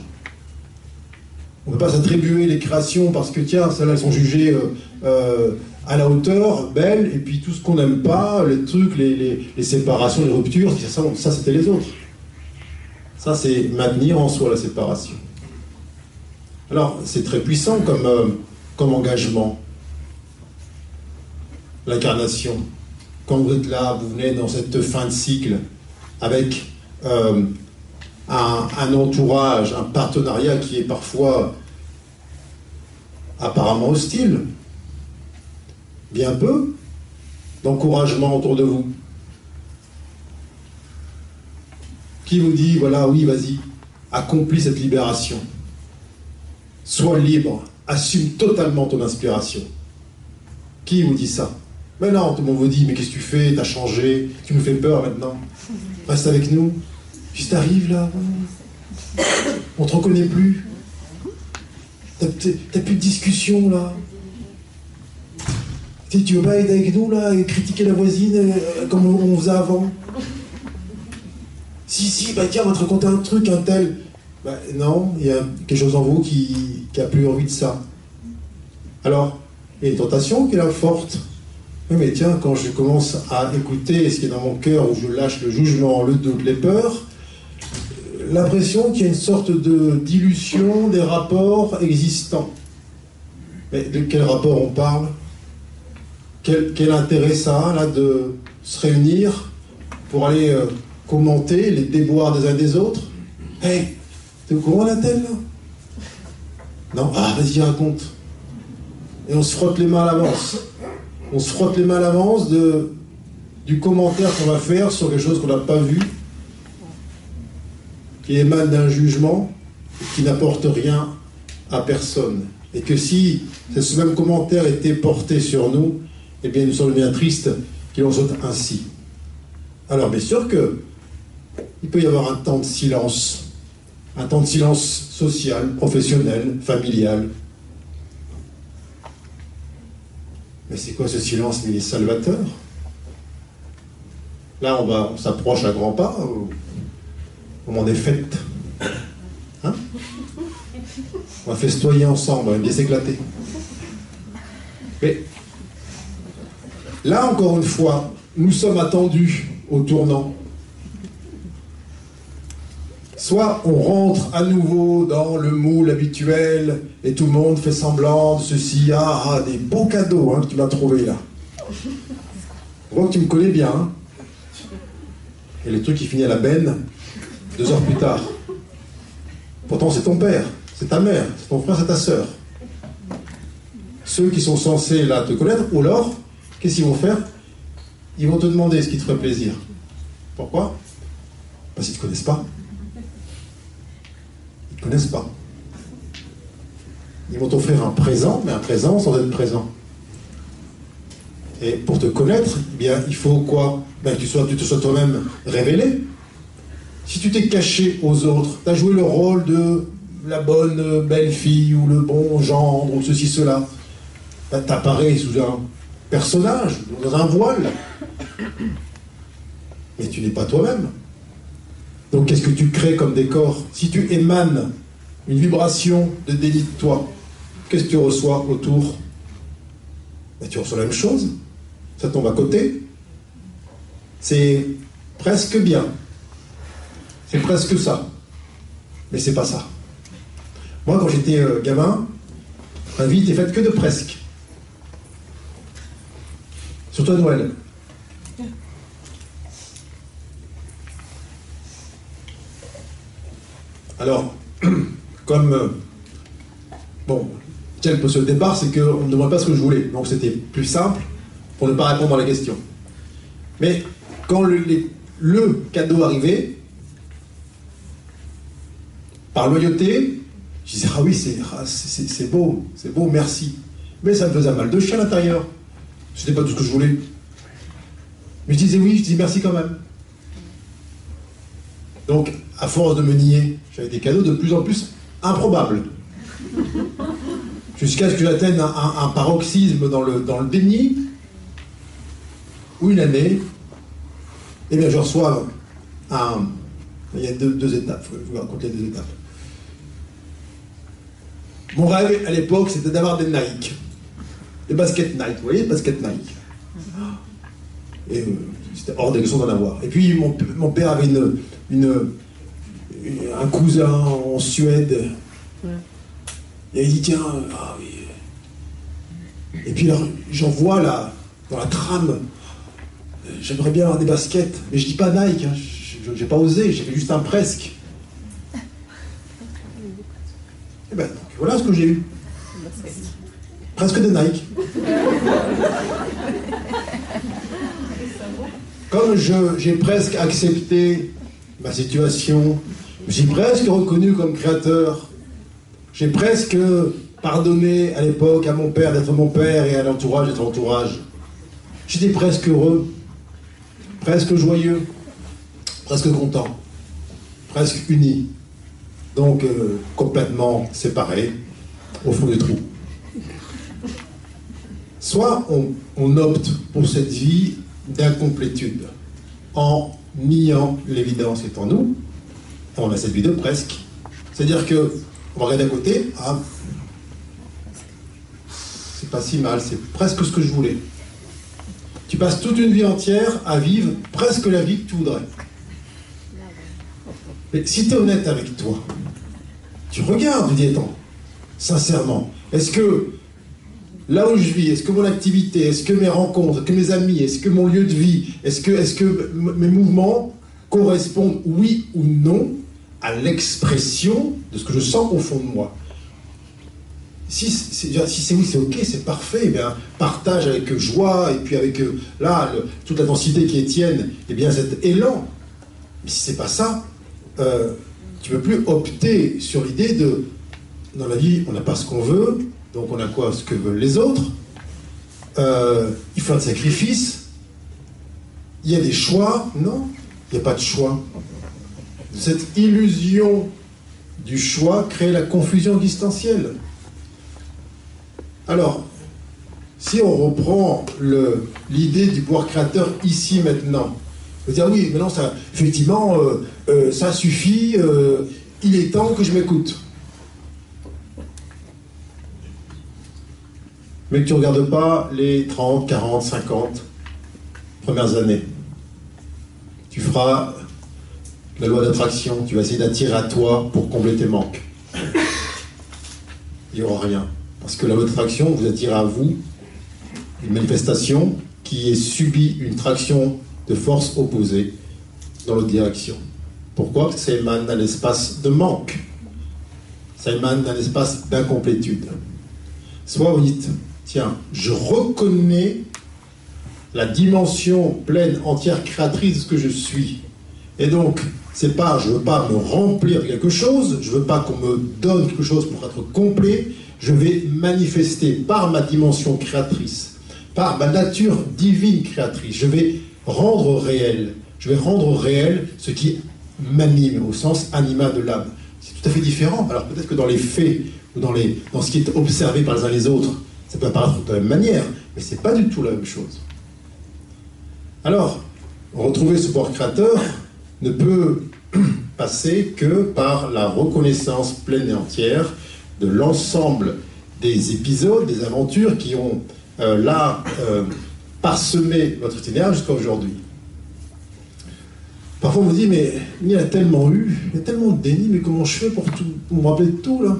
On ne peut pas s'attribuer les créations parce que, tiens, celles-là, elles sont jugées euh, euh, à la hauteur, belles, et puis tout ce qu'on n'aime pas, les trucs, les, séparations, les ruptures, ça, c'était les autres. Ça, c'est maintenir en soi la séparation. Alors, c'est très puissant comme, euh, comme engagement. L'incarnation. Quand vous êtes là, vous venez dans cette fin de cycle avec un, entourage, un partenariat qui est parfois apparemment hostile, bien peu d'encouragement autour de vous. Qui vous dit, voilà, oui, vas-y, accomplis cette libération. Sois libre, assume totalement ton inspiration. Qui vous dit ça? Mais non, tout le monde vous dit, mais qu'est-ce que tu fais? T'as changé, tu nous fais peur maintenant. Reste avec nous. Juste arrive là. On te reconnaît plus. T'as plus de discussion là. Tu veux pas être avec nous là et critiquer la voisine euh, comme on faisait avant? Si, si, bah tiens, on va te raconter un truc, un tel. Bah, non, il y a quelque chose en vous qui, qui a plus envie de ça. Alors, il y a une tentation qui est là forte. Oui, mais tiens, quand je commence à écouter ce qui est dans mon cœur, où je lâche le jugement, le doute, les peurs, l'impression qu'il y a une sorte de dilution des rapports existants. Mais de quel rapport on parle? Quel, intérêt ça a, là, de se réunir pour aller euh, commenter les déboires des uns des autres? Hey, t'es au courant, la telle, là? Non Ah, vas-y, raconte. Et on se frotte les mains à l'avance. On se frotte les mains à l'avance de, du commentaire qu'on va faire sur quelque chose qu'on n'a pas vu, qui émane d'un jugement, qui n'apporte rien à personne. Et que si ce même commentaire était porté sur nous, eh bien, nous sommes bien tristes qu'il en soit ainsi. Alors, bien sûr que il peut y avoir un temps de silence, un temps de silence social, professionnel, familial. Mais c'est quoi ce silence Il est salvateur. Là, on, on s'approche à grands pas au moment des fêtes. Hein on va festoyer ensemble, on va bien s'éclater. Mais Là, encore une fois, nous sommes attendus au tournant. Soit on rentre à nouveau dans le moule habituel et tout le monde fait semblant de ceci, ah, ah des beaux cadeaux hein, que tu m'as trouvé là. On tu me connais bien. Hein. et le truc qui finit à la benne deux heures plus tard. Pourtant, c'est ton père, c'est ta mère, c'est ton frère, c'est ta sœur. Ceux qui sont censés là te connaître, ou alors Qu'est-ce qu'ils vont faire? Ils vont te demander ce qui te ferait plaisir. Pourquoi? Parce qu'ils ne te connaissent pas. Ils ne te connaissent pas. Ils vont t'offrir un présent, mais un présent sans être présent. Et pour te connaître, eh bien, il faut quoi? Ben, que tu, tu te sois toi-même révélé. Si tu t'es caché aux autres, tu as joué le rôle de la bonne belle fille ou le bon gendre ou ceci, cela, ben, tu apparais sous un personnage, dans un voile. Mais tu n'es pas toi-même. Donc qu'est-ce que tu crées comme décor? Si tu émanes une vibration de délit de toi, qu'est-ce que tu reçois autour? Ben, Tu reçois la même chose. Ça tombe à côté. C'est presque bien. C'est presque ça. Mais c'est pas ça. Moi, quand j'étais euh, gamin, ma vie était faite que de presque. Surtout à Noël. Alors, comme. Euh, bon, poste le départ, c'est qu'on ne me pas ce que je voulais. Donc c'était plus simple pour ne pas répondre à la question. Mais quand le cadeau arrivait, par loyauté, je disais Ah oui, ah, c'est beau, c'est beau, merci. Mais ça me faisait mal de chien à l'intérieur. Ce n'était pas tout ce que je voulais. Mais je disais oui, je disais merci quand même. Donc, à force de me nier, j'avais des cadeaux de plus en plus improbables. Jusqu'à ce que j'atteigne un, paroxysme dans le, déni, ou une année, eh bien je reçois un. Il y a deux, étapes, je vous raconter les deux étapes. Mon rêve à l'époque, c'était d'avoir des Nike. Les baskets Nike, vous voyez, les baskets Nike. Et euh, c'était hors de question d'en avoir. Et puis mon, mon père avait une, une, un cousin en Suède. Et il dit tiens, ah oui. Et puis j'en vois là, dans la trame, j'aimerais bien avoir des baskets, mais je dis pas Nike, hein, j'ai pas osé, j'ai fait juste un presque. Et ben voilà ce que j'ai eu. Presque de Nike. Comme j'ai presque accepté ma situation, j'ai presque reconnu comme créateur, j'ai presque pardonné à l'époque à mon père d'être mon père et à l'entourage d'être entourage. J'étais presque heureux, presque joyeux, presque content, presque uni. Donc euh, complètement séparés au fond du trou. Soit on, opte pour cette vie d'incomplétude en niant l'évidence qui est en nous. On a cette vie de presque. C'est-à-dire que on va regarder à côté, ah, c'est pas si mal, c'est presque ce que je voulais. Tu passes toute une vie entière à vivre presque la vie que tu voudrais. Mais si tu es honnête avec toi, tu regardes, dis attends, sincèrement, est-ce que là où je vis, est-ce que mon activité, est-ce que mes rencontres, que mes amis, est-ce que mon lieu de vie, est-ce que, est que mes mouvements correspondent, oui ou non, à l'expression de ce que je sens au fond de moi? Si c'est oui, c'est ok, c'est parfait, eh bien, partage avec joie et puis avec euh, là toute la densité qui est tienne, et eh bien cet élan. Mais si c'est pas ça, euh, tu ne peux plus opter sur l'idée de dans la vie, on n'a pas ce qu'on veut, donc on a quoi Ce que veulent les autres. Euh, il faut un sacrifice. Il y a des choix. Non, il n'y a pas de choix. Cette illusion du choix crée la confusion existentielle. Alors, si on reprend l'idée du pouvoir créateur ici maintenant, on dire oui, maintenant ça, effectivement, euh, euh, ça suffit, euh, il est temps que je m'écoute. Mais que tu ne regardes pas les 30, 40, 50 premières années. Tu feras la loi d'attraction, tu vas essayer d'attirer à toi pour combler tes manques. Il n'y aura rien. Parce que la loi d'attraction vous attire à vous une manifestation qui est subie une traction de force opposée dans l'autre direction. Pourquoi Parce que ça émane d'un espace de manque. Ça émane d'un espace d'incomplétude. Soit vous dites, tiens, je reconnais la dimension pleine, entière, créatrice de ce que je suis. Et donc, c'est pas, je veux pas me remplir quelque chose, je veux pas qu'on me donne quelque chose pour être complet, je vais manifester par ma dimension créatrice, par ma nature divine créatrice, je vais rendre réel, je vais rendre réel ce qui m'anime au sens anima de l'âme. C'est tout à fait différent. Alors peut-être que dans les faits ou dans, les, dans ce qui est observé par les uns les autres, ça peut apparaître de la même manière, mais ce n'est pas du tout la même chose. Alors, retrouver ce pouvoir créateur ne peut passer que par la reconnaissance pleine et entière de l'ensemble des épisodes, des aventures qui ont euh, là euh, parsemé votre itinéraire jusqu'à aujourd'hui. Parfois on vous dit, mais il y a tellement eu, il y a tellement de déni, mais comment je fais pour, tout, pour me rappeler de tout là?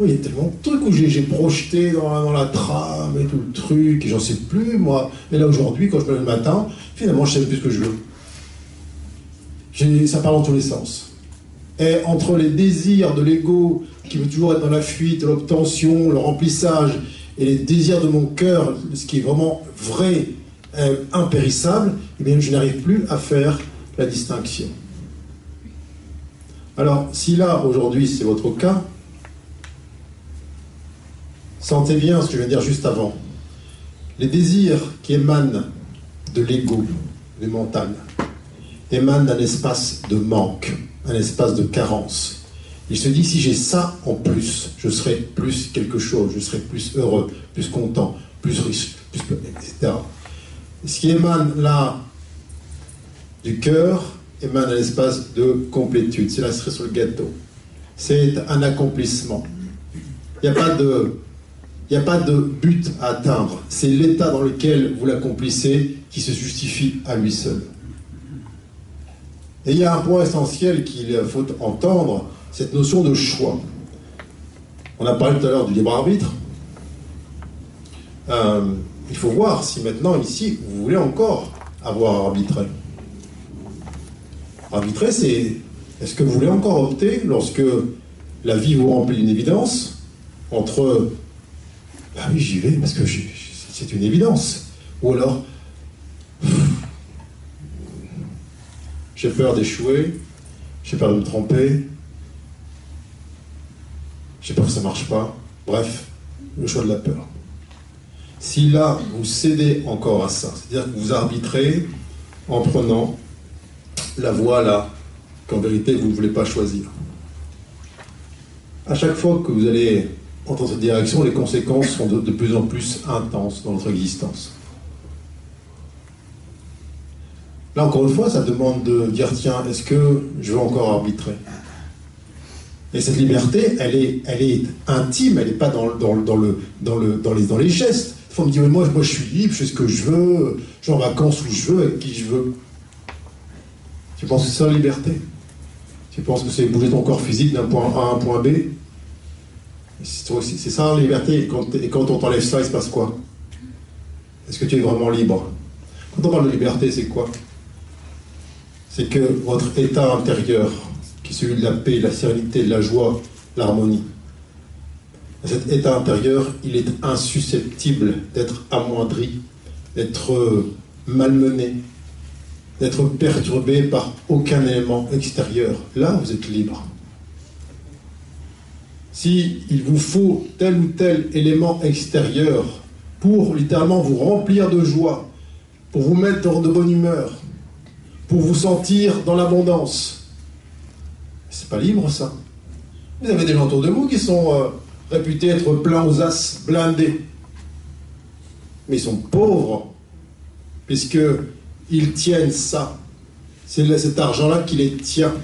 Oui, il y a tellement de trucs où j'ai projeté dans la, trame et tout le truc, et j'en sais plus moi. Et là aujourd'hui, quand je me lève le matin, finalement je sais plus ce que je veux. Ça parle dans tous les sens. Et entre les désirs de l'ego qui veut toujours être dans la fuite, l'obtention, le remplissage, et les désirs de mon cœur, ce qui est vraiment vrai, euh, impérissable, eh bien, je n'arrive plus à faire la distinction. Alors, si là, aujourd'hui, c'est votre cas, sentez bien ce que je viens de dire juste avant. Les désirs qui émanent de l'ego, du mental, émanent d'un espace de manque un espace de carence. Il se dit, si j'ai ça en plus, je serai plus quelque chose, je serai plus heureux, plus content, plus riche, plus, etc. Ce qui émane là du cœur émane un espace de complétude. C'est la cerise sur le gâteau. C'est un accomplissement. Il n'y a pas de... Il n'y a pas de but à atteindre. C'est l'état dans lequel vous l'accomplissez qui se justifie à lui seul. Et il y a un point essentiel qu'il faut entendre, cette notion de choix. On a parlé tout à l'heure du libre arbitre. Euh, il faut voir si maintenant, ici, vous voulez encore avoir arbitré. Arbitrer, c'est est-ce que vous voulez encore opter lorsque la vie vous remplit d'une évidence entre bah oui, j'y vais parce que c'est une évidence, ou alors J'ai peur d'échouer, j'ai peur de me tromper, j'ai peur que ça ne marche pas. Bref, le choix de la peur. Si là, vous cédez encore à ça, c'est-à-dire que vous arbitrez en prenant la voie là, qu'en vérité vous ne voulez pas choisir. À chaque fois que vous allez entrer dans cette direction, les conséquences sont de, plus en plus intenses dans notre existence. Là, encore une fois, ça demande de dire tiens, est-ce que je veux encore arbitrer? Et cette liberté, elle est, elle est intime, elle n'est pas dans, dans, dans, le, dans, le, dans, les, dans les gestes. Faut me dire mais moi, moi, je suis libre, je fais ce que je veux, je suis en vacances où je veux, avec qui je veux. Tu penses que c'est ça la liberté? Tu penses que c'est bouger ton corps physique d'un point A à un point B? C'est ça la liberté. Et quand, et quand on t'enlève ça, il se passe quoi? Est-ce que tu es vraiment libre? Quand on parle de liberté, c'est quoi? C'est que votre état intérieur, qui est celui de la paix, de la sérénité, de la joie, l'harmonie, cet état intérieur, il est insusceptible d'être amoindri, d'être malmené, d'être perturbé par aucun élément extérieur. Là, vous êtes libre. Si il vous faut tel ou tel élément extérieur pour littéralement vous remplir de joie, pour vous mettre de bonne humeur, pour vous sentir dans l'abondance. C'est pas libre ça. Vous avez des gens autour de vous qui sont euh, réputés être pleins aux as, blindés. Mais ils sont pauvres, puisque ils tiennent ça. C'est cet argent-là qui les tient.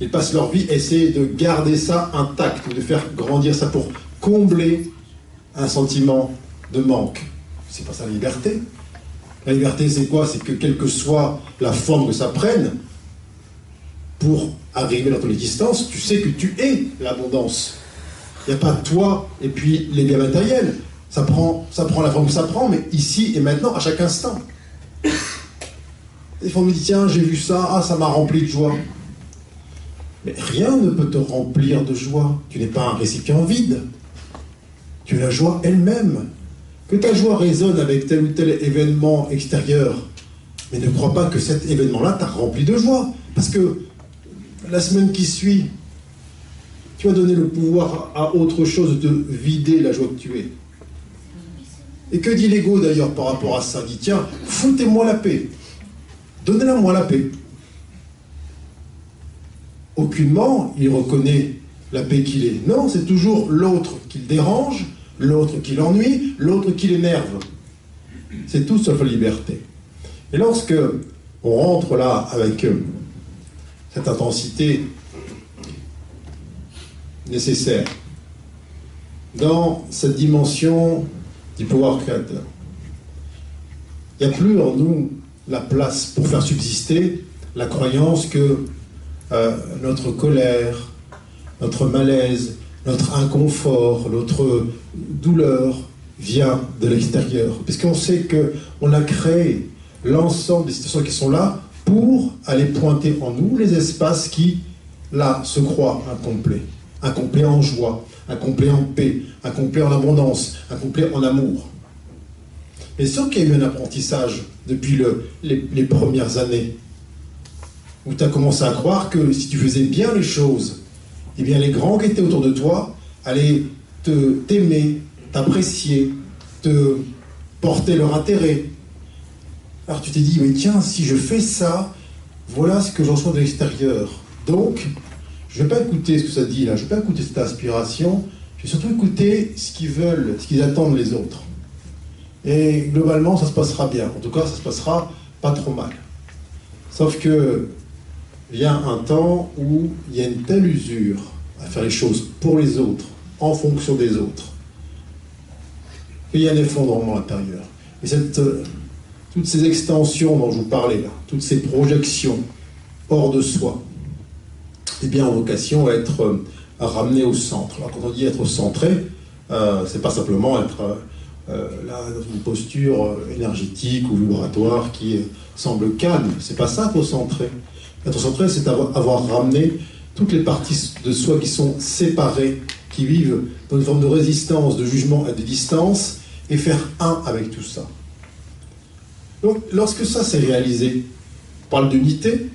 Ils passent leur vie à essayer de garder ça intact, de faire grandir ça pour combler un sentiment de manque. C'est pas ça la liberté. La liberté, c'est quoi? C'est que quelle que soit la forme que ça prenne, pour arriver dans ton existence, tu sais que tu es l'abondance. Il n'y a pas toi et puis les biens matériels. Ça prend, la forme que ça prend, mais ici et maintenant, à chaque instant. Des fois, on me dit, tiens, j'ai vu ça, ah, ça m'a rempli de joie. Mais rien ne peut te remplir de joie. Tu n'es pas un récipient vide. Tu es la joie elle-même. Que ta joie résonne avec tel ou tel événement extérieur, mais ne crois pas que cet événement-là t'a rempli de joie. Parce que la semaine qui suit, tu vas donner le pouvoir à autre chose de vider la joie que tu es. Et que dit l'ego d'ailleurs par rapport à ça? Il dit tiens, foutez-moi la paix. Donnez-la moi la paix. Aucunement, il reconnaît la paix qu'il est. Non, c'est toujours l'autre qui le dérange, l'autre qui l'ennuie, l'autre qui l'énerve. C'est tout sauf la liberté. Et lorsque on rentre là avec euh, cette intensité nécessaire dans cette dimension du pouvoir créateur, il n'y a plus en nous la place pour faire subsister la croyance que euh, notre colère, notre malaise, notre inconfort, notre douleur vient de l'extérieur. Puisqu'on sait qu'on a créé l'ensemble des situations qui sont là pour aller pointer en nous les espaces qui, là, se croient incomplets. Incomplets en joie, incomplets en paix, incomplets en abondance, incomplets en amour. Mais sûr qu'il y a eu un apprentissage depuis les, premières années, où tu as commencé à croire que si tu faisais bien les choses, eh bien les grands qui étaient autour de toi allaient te t'aimer, t'apprécier, te porter leur intérêt. Alors tu t'es dit, mais tiens, si je fais ça, voilà ce que je reçois de l'extérieur. Donc, je ne vais pas écouter ce que ça dit là, je ne vais pas écouter cette aspiration, je vais surtout écouter ce qu'ils veulent, ce qu'ils attendent les autres. Et globalement, ça se passera bien. En tout cas, ça se passera pas trop mal. Sauf que vient un temps où il y a une telle usure à faire les choses pour les autres, en fonction des autres, qu'il y a un effondrement intérieur. Et cette, euh, toutes ces extensions dont je vous parlais là, toutes ces projections hors de soi, eh bien, ont vocation à être euh, à ramener au centre. Alors, quand on dit être centré, euh, c'est pas simplement être euh, là dans une posture énergétique ou vibratoire qui semble calme. C'est pas ça faut centrer. Être centré, c'est avoir, ramené toutes les parties de soi qui sont séparées, qui vivent dans une forme de résistance, de jugement à des distances, et faire un avec tout ça. Donc, lorsque ça s'est réalisé, on parle d'unité.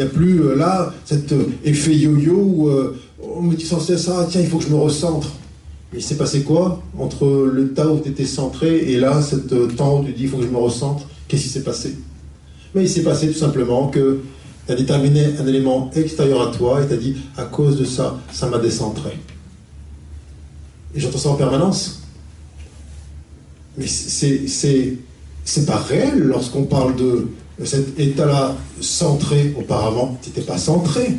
A plus euh, là cet euh, effet yo-yo où euh, on me dit sans cesse ça, tiens, il faut que je me recentre. Il s'est passé quoi entre le temps où tu étais centré et là, cet temps où tu dis il faut que je me recentre Qu'est-ce qui s'est passé? Mais il s'est passé tout simplement que Tu as déterminé un élément extérieur à toi et tu as dit à cause de ça, ça m'a décentré. Et j'entends ça en permanence. Mais c'est pas réel lorsqu'on parle de cet état-là centré auparavant. Tu n'étais pas centré,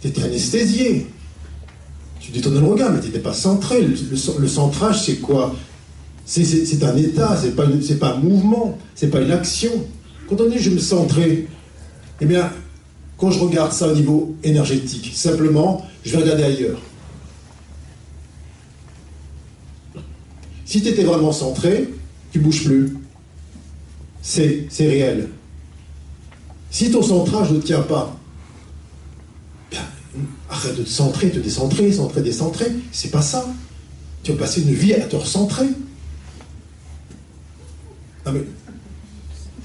tu étais anesthésié. Tu détournais le regard, mais tu n'étais pas centré. Le, centrage, c'est quoi? C'est un état, c'est pas, pas un mouvement, c'est pas une action. Quand on dit je me centrer, eh bien, quand je regarde ça au niveau énergétique, simplement, je vais regarder ailleurs. Si tu étais vraiment centré, tu bouges plus c'est réel. Si ton centrage ne tient pas, ben, arrête de te centrer, te décentrer, centrer, décentrer. C'est pas ça. Tu vas passer une vie à te recentrer.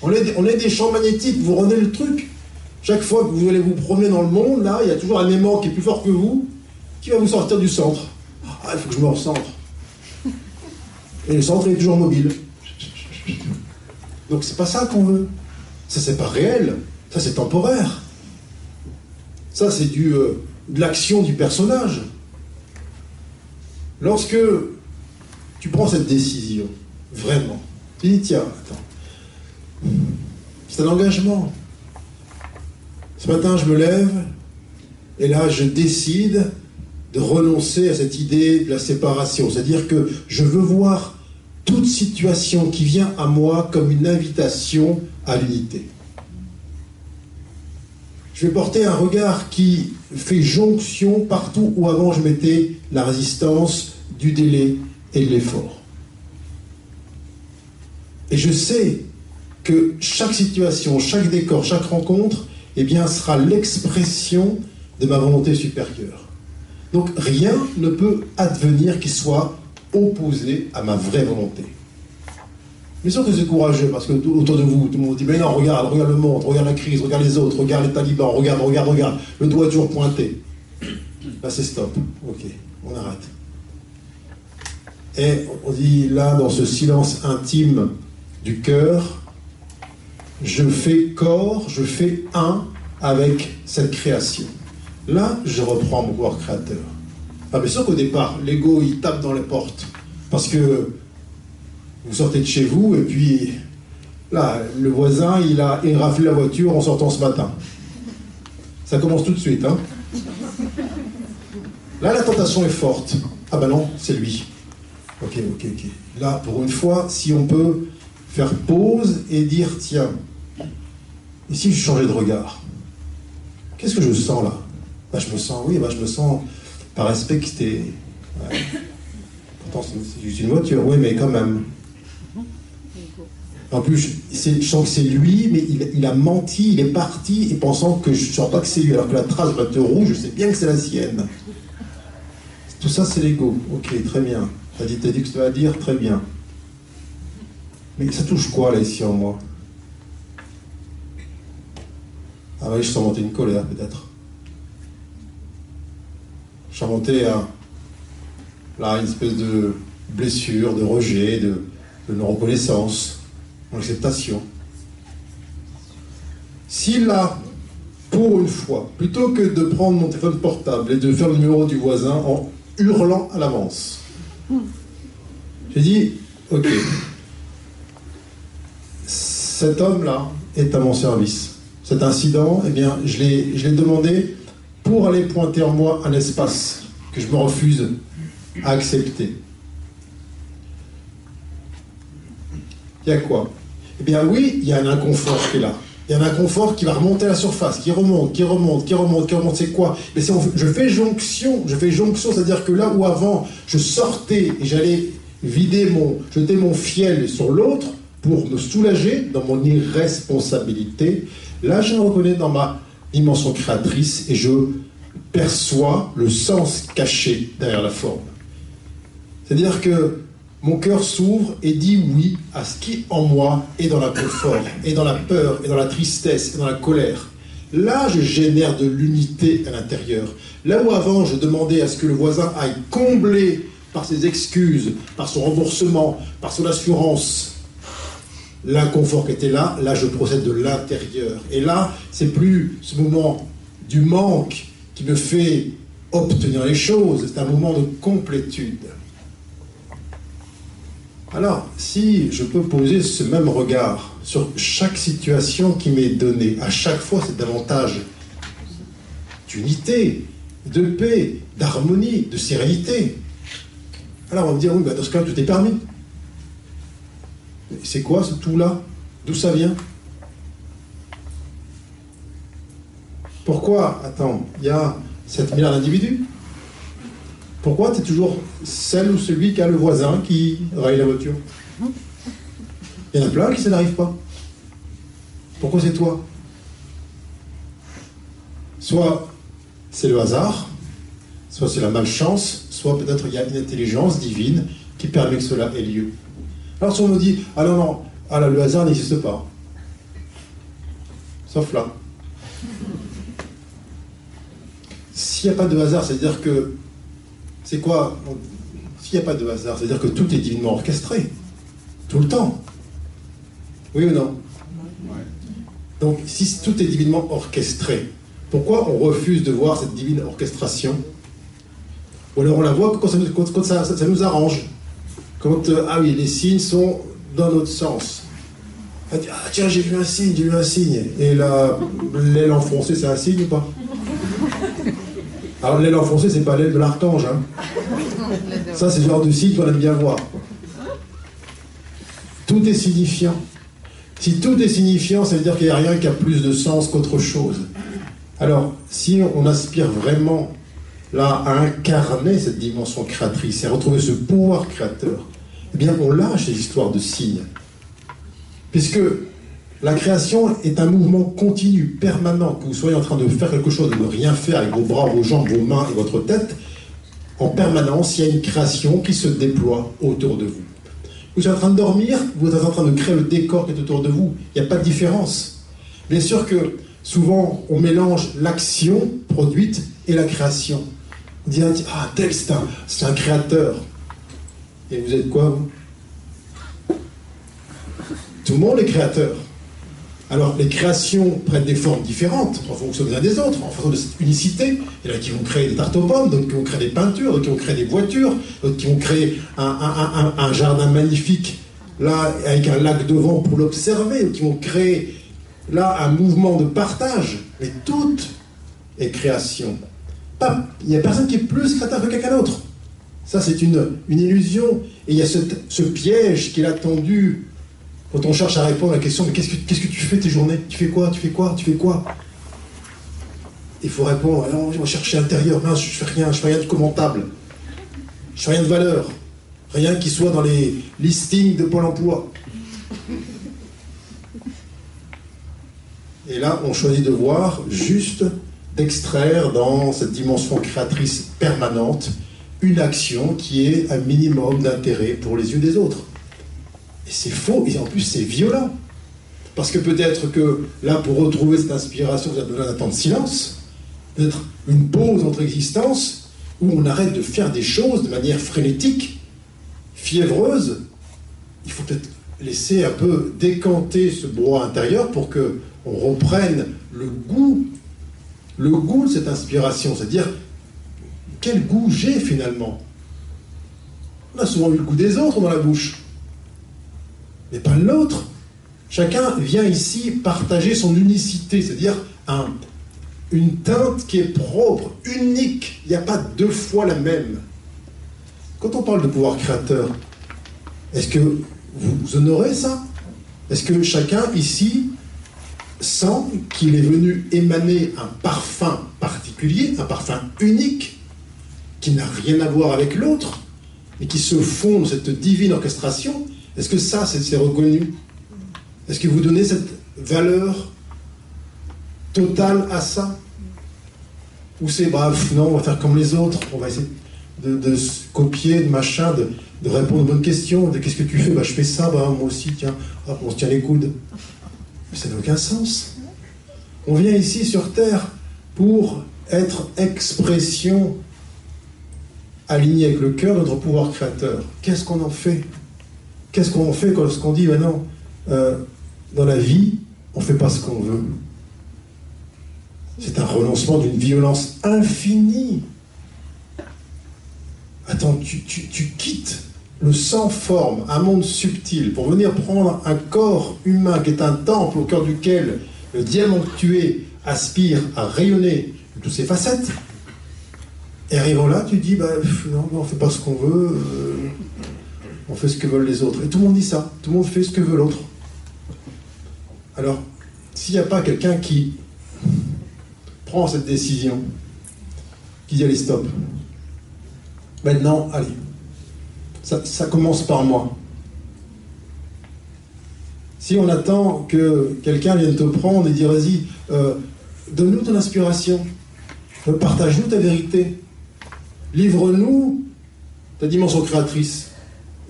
on, est, on est des champs magnétiques, vous rendez le truc. Chaque fois que vous allez vous promener dans le monde, là, il y a toujours un aimant qui est plus fort que vous, qui va vous sortir du centre. Ah, il faut que je me recentre. Et le centre est toujours mobile. Donc c'est pas ça qu'on veut. Ça c'est pas réel. Ça c'est temporaire. Ça c'est du euh, de l'action du personnage. Lorsque tu prends cette décision, vraiment, tu dis tiens, attends, c'est un engagement. Ce matin je me lève et là je décide de renoncer à cette idée de la séparation. C'est-à-dire que je veux voir toute situation qui vient à moi comme une invitation à l'unité. Je vais porter un regard qui fait jonction partout où avant je mettais la résistance du délai et de l'effort. Et je sais que chaque situation, chaque décor, chaque rencontre, eh sera l'expression de ma volonté supérieure. Donc rien ne peut advenir qui soit opposé à ma vraie volonté. Bien sûr que c'est courageux, parce que autour de vous, tout le monde dit, mais non, regarde, regarde le monde, regarde la crise, regarde les autres, regarde les talibans, regarde, regarde, regarde, le doigt toujours pointé. Là, c'est stop. Ok, on arrête. Et on dit là, dans ce silence intime du cœur, je fais corps, je fais un avec cette création. Là, je reprends mon pouvoir créateur. Ah, bien sûr qu'au départ, l'ego, il tape dans les portes. Parce que vous sortez de chez vous et puis là, le voisin, il a éraflé la voiture en sortant ce matin. Ça commence tout de suite. Hein là, la tentation est forte. Ah ben non, c'est lui. Ok, ok, ok. Là, pour une fois, si on peut faire pause et dire, tiens, ici je changeais de regard Qu'est-ce que je sens là? Bah, Je me sens, oui, bah, je me sens par respecter. Pourtant, c'est juste une voiture, oui, mais quand même. En plus, je, sens que c'est lui, mais il, a menti, il est parti, et pensant que je ne sens pas que c'est lui, alors que la trace va être rouge, je sais bien que c'est la sienne. Tout ça, c'est l'ego. Ok, très bien. T'as dit, as dit que tu vas dire, très bien. Mais ça touche quoi, là, ici, en moi? Ah oui, je sens monter une colère, peut-être chanter à là, une espèce de blessure, de rejet, de, non-reconnaissance, d'acceptation. Si là, pour une fois, plutôt que de prendre mon téléphone portable et de faire le numéro du voisin en hurlant à l'avance, j'ai dit, ok, cet homme-là est à mon service. Cet incident, eh bien, je l'ai demandé pour aller pointer en moi un espace que je me refuse à accepter. Il y a quoi? Eh bien oui, il y a un inconfort qui est là. Il y a un inconfort qui va remonter à la surface, qui remonte, qui remonte, qui remonte, qui remonte. C'est quoi? Mais je fais jonction, je fais jonction, c'est-à-dire que là où avant je sortais et j'allais vider mon, jeter mon fiel sur l'autre pour me soulager dans mon irresponsabilité, là je me reconnais dans ma dimension créatrice et je perçois le sens caché derrière la forme. C'est-à-dire que mon cœur s'ouvre et dit oui à ce qui en moi est dans la confort, et dans la peur, et dans la tristesse, et dans la colère. Là, je génère de l'unité à l'intérieur. Là où avant, je demandais à ce que le voisin aille combler par ses excuses, par son remboursement, par son assurance, l'inconfort qui était là, là je procède de l'intérieur. Et là, c'est plus ce moment du manque qui me fait obtenir les choses, c'est un moment de complétude. Alors, si je peux poser ce même regard sur chaque situation qui m'est donnée, à chaque fois c'est davantage d'unité, de paix, d'harmonie, de sérénité. Alors on va me dire, oui, bah, dans ce cas, tout est permis. C'est quoi ce tout-là? D'où ça vient? Pourquoi, attends, il y a 7 milliards d'individus Pourquoi tu es toujours celle ou celui qui a le voisin qui raille la voiture Il y en a plein qui ça n'arrive pas. Pourquoi c'est toi? Soit c'est le hasard, soit c'est la malchance, soit peut-être il y a une intelligence divine qui permet que cela ait lieu. Alors si on nous dit, ah non, non, ah là, le hasard n'existe pas. Sauf là. S'il n'y a pas de hasard, c'est-à-dire que. C'est quoi S'il n'y a pas de hasard, c'est-à-dire que tout est divinement orchestré. Tout le temps. Oui ou non Donc, si tout est divinement orchestré, pourquoi on refuse de voir cette divine orchestration? Ou alors on la voit quand ça nous, arrange. Quand, euh, ah oui, les signes sont dans notre sens. Ah tiens, j'ai vu un signe, j'ai vu un signe. Et là, l'aile enfoncée, c'est un signe ou pas? Alors l'aile enfoncée, c'est pas l'aile de l'archange. Hein. Ça, c'est le genre de signe qu'on aime bien voir. Tout est signifiant. Si tout est signifiant, ça veut dire qu'il n'y a rien qui a plus de sens qu'autre chose. Alors, si on aspire vraiment là à incarner cette dimension créatrice et à retrouver ce pouvoir créateur, eh bien, on lâche les histoires de signes. Puisque la création est un mouvement continu, permanent, que vous soyez en train de faire quelque chose, de ne rien faire avec vos bras, vos jambes, vos mains et votre tête, en permanence, il y a une création qui se déploie autour de vous. Vous êtes en train de dormir, vous êtes en train de créer le décor qui est autour de vous. Il n'y a pas de différence. Bien sûr que souvent, on mélange l'action produite et la création. On dit, ah, tel, c'est un, un créateur. Et vous êtes quoi, vous? Tout le monde est créateur. Alors, les créations prennent des formes différentes en fonction des uns des autres, en fonction de cette unicité. Il y en a qui vont créer des tartes aux pommes, d'autres qui vont créer des peintures, d'autres qui vont créer des voitures, d'autres qui vont créer un, jardin magnifique, là, avec un lac devant pour l'observer, d'autres qui vont créer là un mouvement de partage, mais tout est création. il n'y a personne qui est plus créateur que quelqu'un d'autre. Ça, c'est une, illusion. Et il y a ce, piège qui est attendu quand on cherche à répondre à la question, mais qu'est-ce que, tu fais tes journées? Tu fais quoi? Tu fais quoi? Tu fais quoi? Il faut répondre, non, je vais chercher l'intérieur, non, je fais rien, je fais rien de commentable. Je fais rien de valeur. Rien qui soit dans les listings de Pôle emploi. Et là, on choisit de voir juste d'extraire dans cette dimension créatrice permanente une action qui est un minimum d'intérêt pour les yeux des autres. Et c'est faux, et en plus c'est violent. Parce que peut-être que là, pour retrouver cette inspiration, vous avez besoin d'un temps de silence, d'être une pause entre existences, où on arrête de faire des choses de manière frénétique, fiévreuse. Il faut peut-être laisser un peu décanter ce brouhaha intérieur pour que on reprenne le goût, le goût de cette inspiration, c'est-à-dire quel goût j'ai finalement? On a souvent eu le goût des autres dans la bouche, pas l'autre. Chacun vient ici partager son unicité, c'est-à-dire un, une teinte qui est propre, unique. Il n'y a pas deux fois la même. Quand on parle de pouvoir créateur, est-ce que vous honorez ça? Est-ce que chacun ici sent qu'il est venu émaner un parfum particulier, un parfum unique, qui n'a rien à voir avec l'autre, mais qui se fond dans cette divine orchestration, est-ce que ça, c'est reconnu? Est-ce que vous donnez cette valeur totale à ça? Ou c'est, bref, non, on va faire comme les autres, on va essayer de, copier, de machin, de, répondre aux bonnes questions, de qu'est-ce que tu fais? Bah, Je fais ça, bah, moi aussi, tiens, on se tient les coudes. Ça n'a aucun sens. On vient ici sur Terre pour être expression alignée avec le cœur de notre pouvoir créateur. Qu'est-ce qu'on en fait? Qu'est-ce qu'on fait lorsqu'on dit, ben non, euh, dans la vie, on ne fait pas ce qu'on veut. C'est un renoncement d'une violence infinie. Attends, tu, tu, quittes le sans forme, un monde subtil, pour venir prendre un corps humain qui est un temple au cœur duquel le diamant tué aspire à rayonner de toutes ses facettes. Et arrivant là, tu dis, bah, non, on ne fait pas ce qu'on veut, euh, on fait ce que veulent les autres. Et tout le monde dit ça, tout le monde fait ce que veut l'autre. Alors, s'il n'y a pas quelqu'un qui prend cette décision, qui dit allez stop, maintenant, allez, ça, commence par moi. Si on attend que quelqu'un vienne te prendre et dire vas-y, euh, donne-nous ton inspiration, partage-nous ta vérité, livre-nous ta dimension créatrice,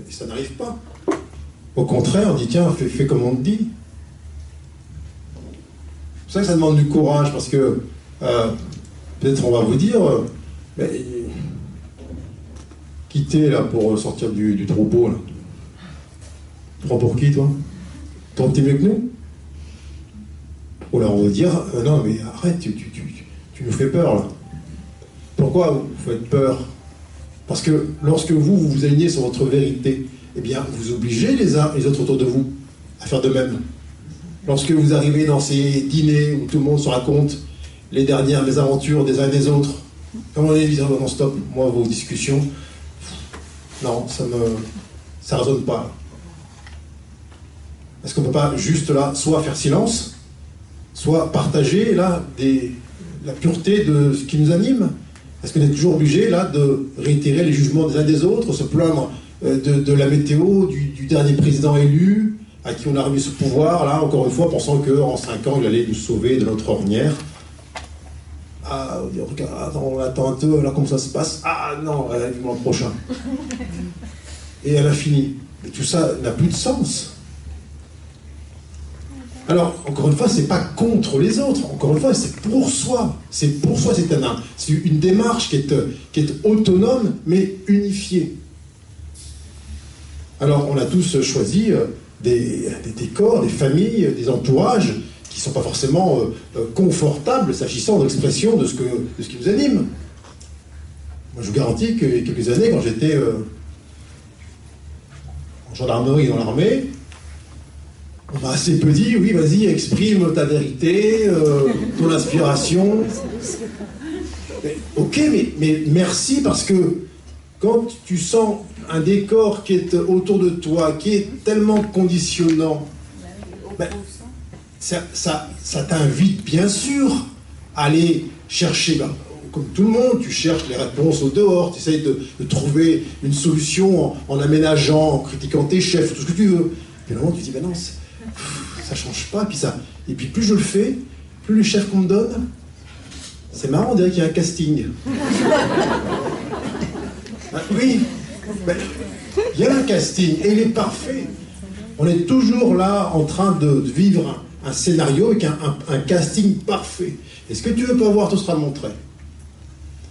ça n'arrive pas. Au contraire, on dit tiens, fais, comme on te dit ça que ça demande du courage, parce que euh, peut-être on va vous dire, euh, mais, quitter là pour sortir du, troupeau. Là. Tu prends pour qui toi? Ton petit mieux que nous Ou là on va dire, euh, non mais arrête, tu, tu, nous fais peur là. Pourquoi vous faites peur? Parce que lorsque vous, vous vous alignez sur votre vérité, eh bien vous obligez les uns et les autres autour de vous à faire de même. Lorsque vous arrivez dans ces dîners où tout le monde se raconte les dernières mésaventures des uns et des autres, comment on est dit non stop, moi vos discussions, non, ça ne ça résonne pas. Est-ce qu'on ne peut pas juste là, soit faire silence, soit partager là des, la pureté de ce qui nous anime Est-ce qu'on est toujours obligé là de réitérer les jugements des uns des autres, se plaindre euh, de, la météo, du, du dernier président élu, à qui on a remis ce pouvoir, là, encore une fois, pensant qu'en 5 ans, il allait nous sauver de notre ornière? Ah, on attend un peu, là, comment ça se passe? Ah non, elle le mois prochain. Et elle a fini. Et tout ça n'a plus de sens. Alors, encore une fois, c'est pas contre les autres. Encore une fois, c'est pour soi. C'est pour soi. C'est un, une démarche qui est, autonome, mais unifiée. Alors, on a tous choisi euh, des, décors, des familles, des entourages qui ne sont pas forcément euh, euh, confortables s'agissant de l'expression de, ce de ce qui nous anime. Moi, je vous garantis qu'il y a quelques années, quand j'étais en gendarmerie dans l'armée, assez peu dit, oui, vas-y, exprime ta vérité, ton inspiration. ok, mais, mais merci parce que quand tu sens un décor qui est autour de toi, qui est tellement conditionnant, ben, ça, ça, t'invite bien sûr à aller chercher, ben, comme tout le monde, tu cherches les réponses au dehors, tu essayes de, trouver une solution en, aménageant, en critiquant tes chefs, tout ce que tu veux. Et à un moment, tu dis, ben non, ça change pas. Et puis, ça, et puis plus je le fais, plus les chefs qu'on me donne, c'est marrant, on dirait qu'il y a un casting. Ah, oui, il y a un casting et il est parfait. On est toujours là en train de vivre un, scénario avec un, casting parfait. Et ce que tu veux pas voir, te sera montré.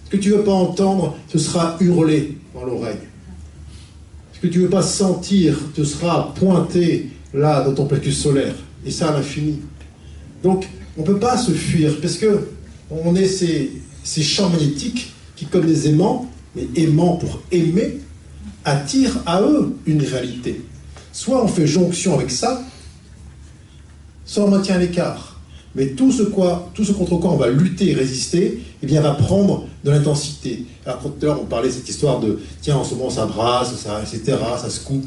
Ce que tu veux pas entendre, ce sera hurlé dans l'oreille. Ce que tu veux pas sentir, te sera pointé là dans ton plexus solaire. Et ça à l'infini. Donc, on ne peut pas se fuir parce que on est ces, ces champs magnétiques qui, comme des aimants, mais aimant pour aimer, attire à eux une réalité. Soit on fait jonction avec ça, soit on maintient l'écart. Mais tout ce, quoi, tout ce contre quoi on va lutter et résister, eh bien, va prendre de l'intensité. Alors, tout à l'heure, on parlait de cette histoire de tiens, en ce moment, ça brasse, ça, etc., ça secoue.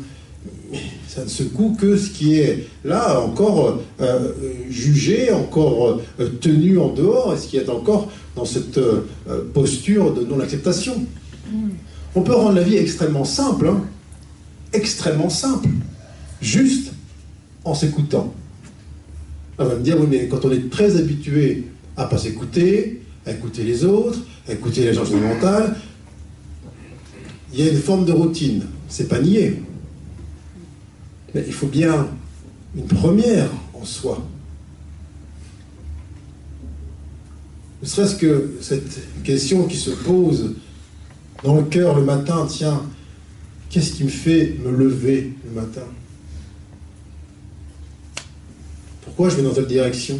Ça ne secoue que ce qui est là encore euh, jugé, encore euh, tenu en dehors, et ce qui est encore dans cette euh, posture de non-acceptation. On peut rendre la vie extrêmement simple, hein. extrêmement simple, juste en s'écoutant. On va me dire, oui, mais quand on est très habitué à pas s'écouter, à écouter les autres, à écouter les gens mentale, il y a une forme de routine. C'est pas nier. Mais il faut bien une première en soi. Ne serait-ce que cette question qui se pose dans le cœur le matin, tiens, qu'est-ce qui me fait me lever le matin? Pourquoi je vais dans telle direction?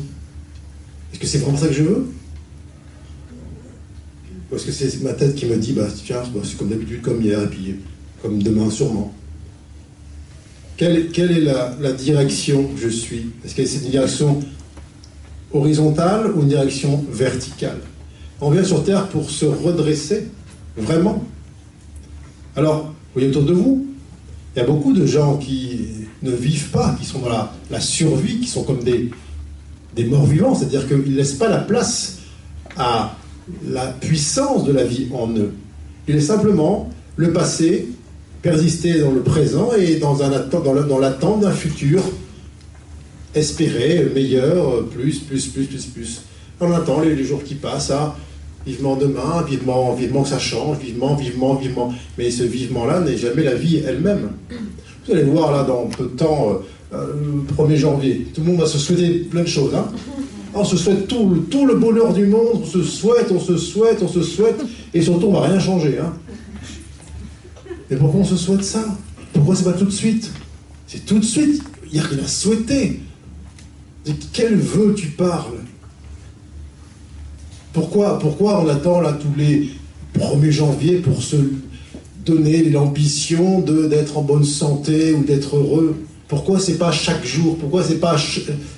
Est-ce que c'est vraiment ça que je veux? Ou est-ce que c'est ma tête qui me dit, bah tiens, bah, c'est comme d'habitude, comme hier, et puis comme demain sûrement quelle, quelle est la, direction que je suis? Est-ce que c'est une direction horizontale ou une direction verticale? On vient sur Terre pour se redresser, vraiment. Alors, vous voyez autour de vous, il y a beaucoup de gens qui ne vivent pas, qui sont dans la, la survie, qui sont comme des, des morts vivants, c'est-à-dire qu'ils ne laissent pas la place à la puissance de la vie en eux. Il est simplement le passé, persister dans le présent et dans, l'attente d'un futur espéré, meilleur, plus, plus, plus, plus, plus. On attend les, jours qui passent, à vivement demain, vivement, vivement que ça change, vivement, vivement, vivement. Mais ce vivement-là n'est jamais la vie elle-même. Vous allez voir là dans peu de temps, euh, le 1er janvier, tout le monde va se souhaiter plein de choses. Hein. On se souhaite tout, tout le bonheur du monde, on se souhaite, on se souhaite, on se souhaite, et surtout on va rien changer. Hein. Mais pourquoi on se souhaite ça? Pourquoi c'est pas tout de suite? C'est tout de suite. Il n'y a rien à souhaiter. De quel vœu tu parles? Pourquoi, pourquoi on attend là tous les 1er janvier pour se donner l'ambition d'être en bonne santé ou d'être heureux? Pourquoi c'est pas chaque jour? Pourquoi c'est pas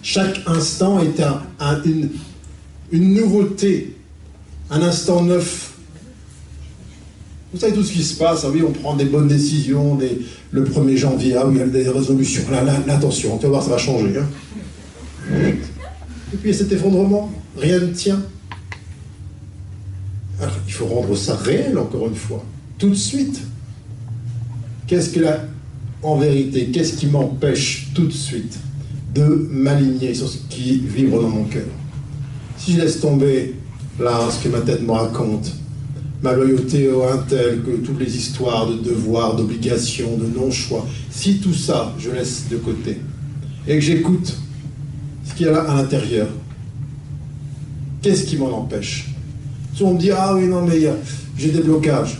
chaque instant est un, une, une nouveauté, un instant neuf vous savez tout ce qui se passe, ah oui, on prend des bonnes décisions le 1er janvier, ah il y a des résolutions, là, tu vas voir, ça va changer. Hein. Et puis cet effondrement, rien ne tient. Alors il faut rendre ça réel, encore une fois, tout de suite. Qu'est-ce que là, en vérité, qu'est-ce qui m'empêche tout de suite de m'aligner sur ce qui vibre dans mon cœur? Si je laisse tomber là ce que ma tête me raconte, ma loyauté au un tel, que toutes les histoires de devoirs, d'obligations, de non-choix, si tout ça, je laisse de côté, et que j'écoute ce qu'il y a là à l'intérieur, qu'est-ce qui m'en empêche? Si on me dit, ah oui, non, mais j'ai des blocages.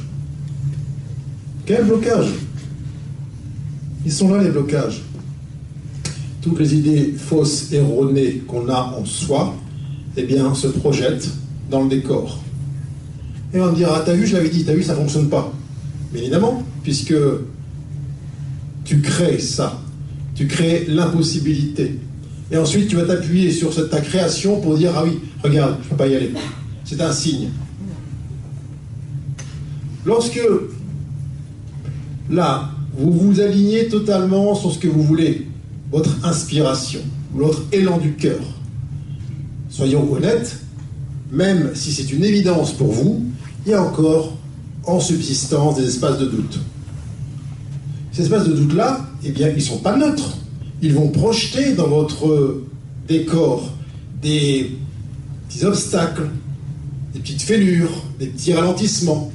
Quel blocage Ils sont là, les blocages. Toutes les idées fausses, erronées qu'on a en soi, eh bien, se projettent dans le décor. Et on va me dire, ah t'as vu, je l'avais dit, t'as vu, ça ne fonctionne pas. Mais évidemment, puisque tu crées ça, tu crées l'impossibilité. Et ensuite, tu vas t'appuyer sur ta création pour dire, ah oui, regarde, je ne peux pas y aller. C'est un signe. Lorsque, là, vous vous alignez totalement sur ce que vous voulez, votre inspiration, votre élan du cœur, soyons honnêtes, même si c'est une évidence pour vous, il y a encore en subsistance des espaces de doute. Ces espaces de doute-là, eh bien, ils ne sont pas neutres. Ils vont projeter dans votre décor des petits obstacles, des petites fêlures, des petits ralentissements.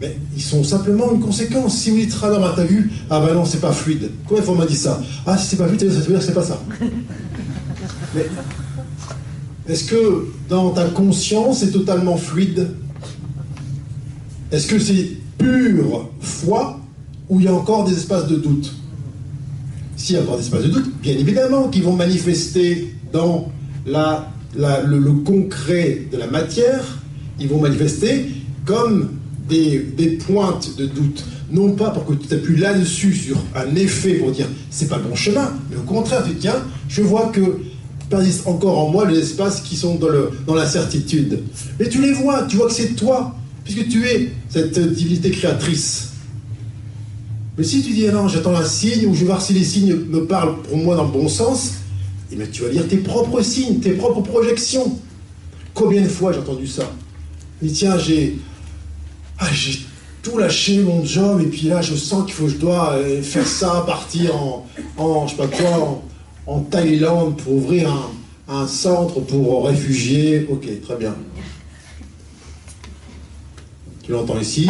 Mais ils sont simplement une conséquence. Si vous dites, ah non, bah, t'as vu, ah ben non, c'est pas fluide. Combien de on m'a dit ça? Ah, si c'est pas fluide, ça veut dire que c'est pas ça. Mais est-ce que dans ta conscience c'est totalement fluide? Est-ce que c'est pure foi ou il y a encore des espaces de doute? S'il y a encore des espaces de doute, bien évidemment qu'ils vont manifester dans le, concret de la matière, ils vont manifester comme des, des pointes de doute. Non pas pour que tu t'appuies là-dessus sur un effet pour dire c'est pas le bon chemin, mais au contraire, tu tiens, je vois que persistent encore en moi les espaces qui sont dans, le, dans l'incertitude. Mais tu les vois, tu vois que c'est toi, puisque tu es cette divinité créatrice. Mais si tu dis, ah non, j'attends un signe, ou je vais voir si les signes me parlent pour moi dans le bon sens, eh bien, tu vas lire tes propres signes, tes propres projections. Combien de fois j'ai entendu ça Et tiens, j'ai, ah, tout lâché mon job, et puis là, je sens qu'il faut, je dois euh, faire ça, partir en, en je sais pas quoi, Thaïlande pour ouvrir un, centre pour réfugiés. Ok, très bien. Tu l'entends ici?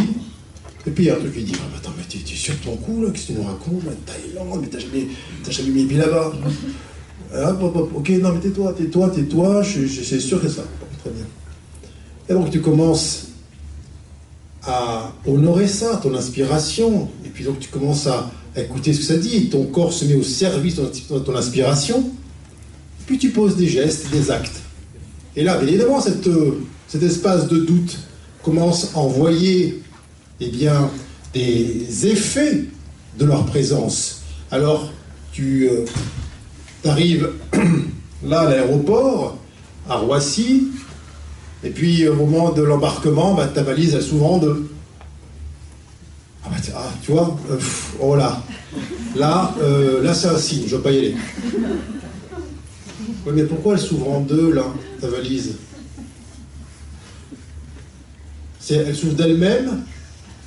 Et puis il y a un truc qui dit ah, Attends, mais tu es sur ton coup là, qu'est-ce que tu nous racontes Thaïlande, mais t'as jamais, jamais mis les pieds là-bas. Ok, non, mais tais-toi, tais-toi, tais-toi, c'est sûr que ça. très bien. Et donc tu commences à honorer ça, ton inspiration, et puis donc tu commences à, écouter ce que ça dit, ton corps se met au service de ton inspiration, puis tu poses des gestes, des actes. Et là, évidemment, cette, cet espace de doute commence à envoyer eh des effets de leur présence. Alors, tu euh, arrives là à l'aéroport, à Roissy, et puis au moment de l'embarquement, bah, ta valise elle s'ouvre de ah, bah, ah, tu vois, euh, oh là, là, euh, là c'est un signe, je ne veux pas y aller. Oui, mais pourquoi elle s'ouvre en deux, là, ta valise? Elle s'ouvre d'elle-même?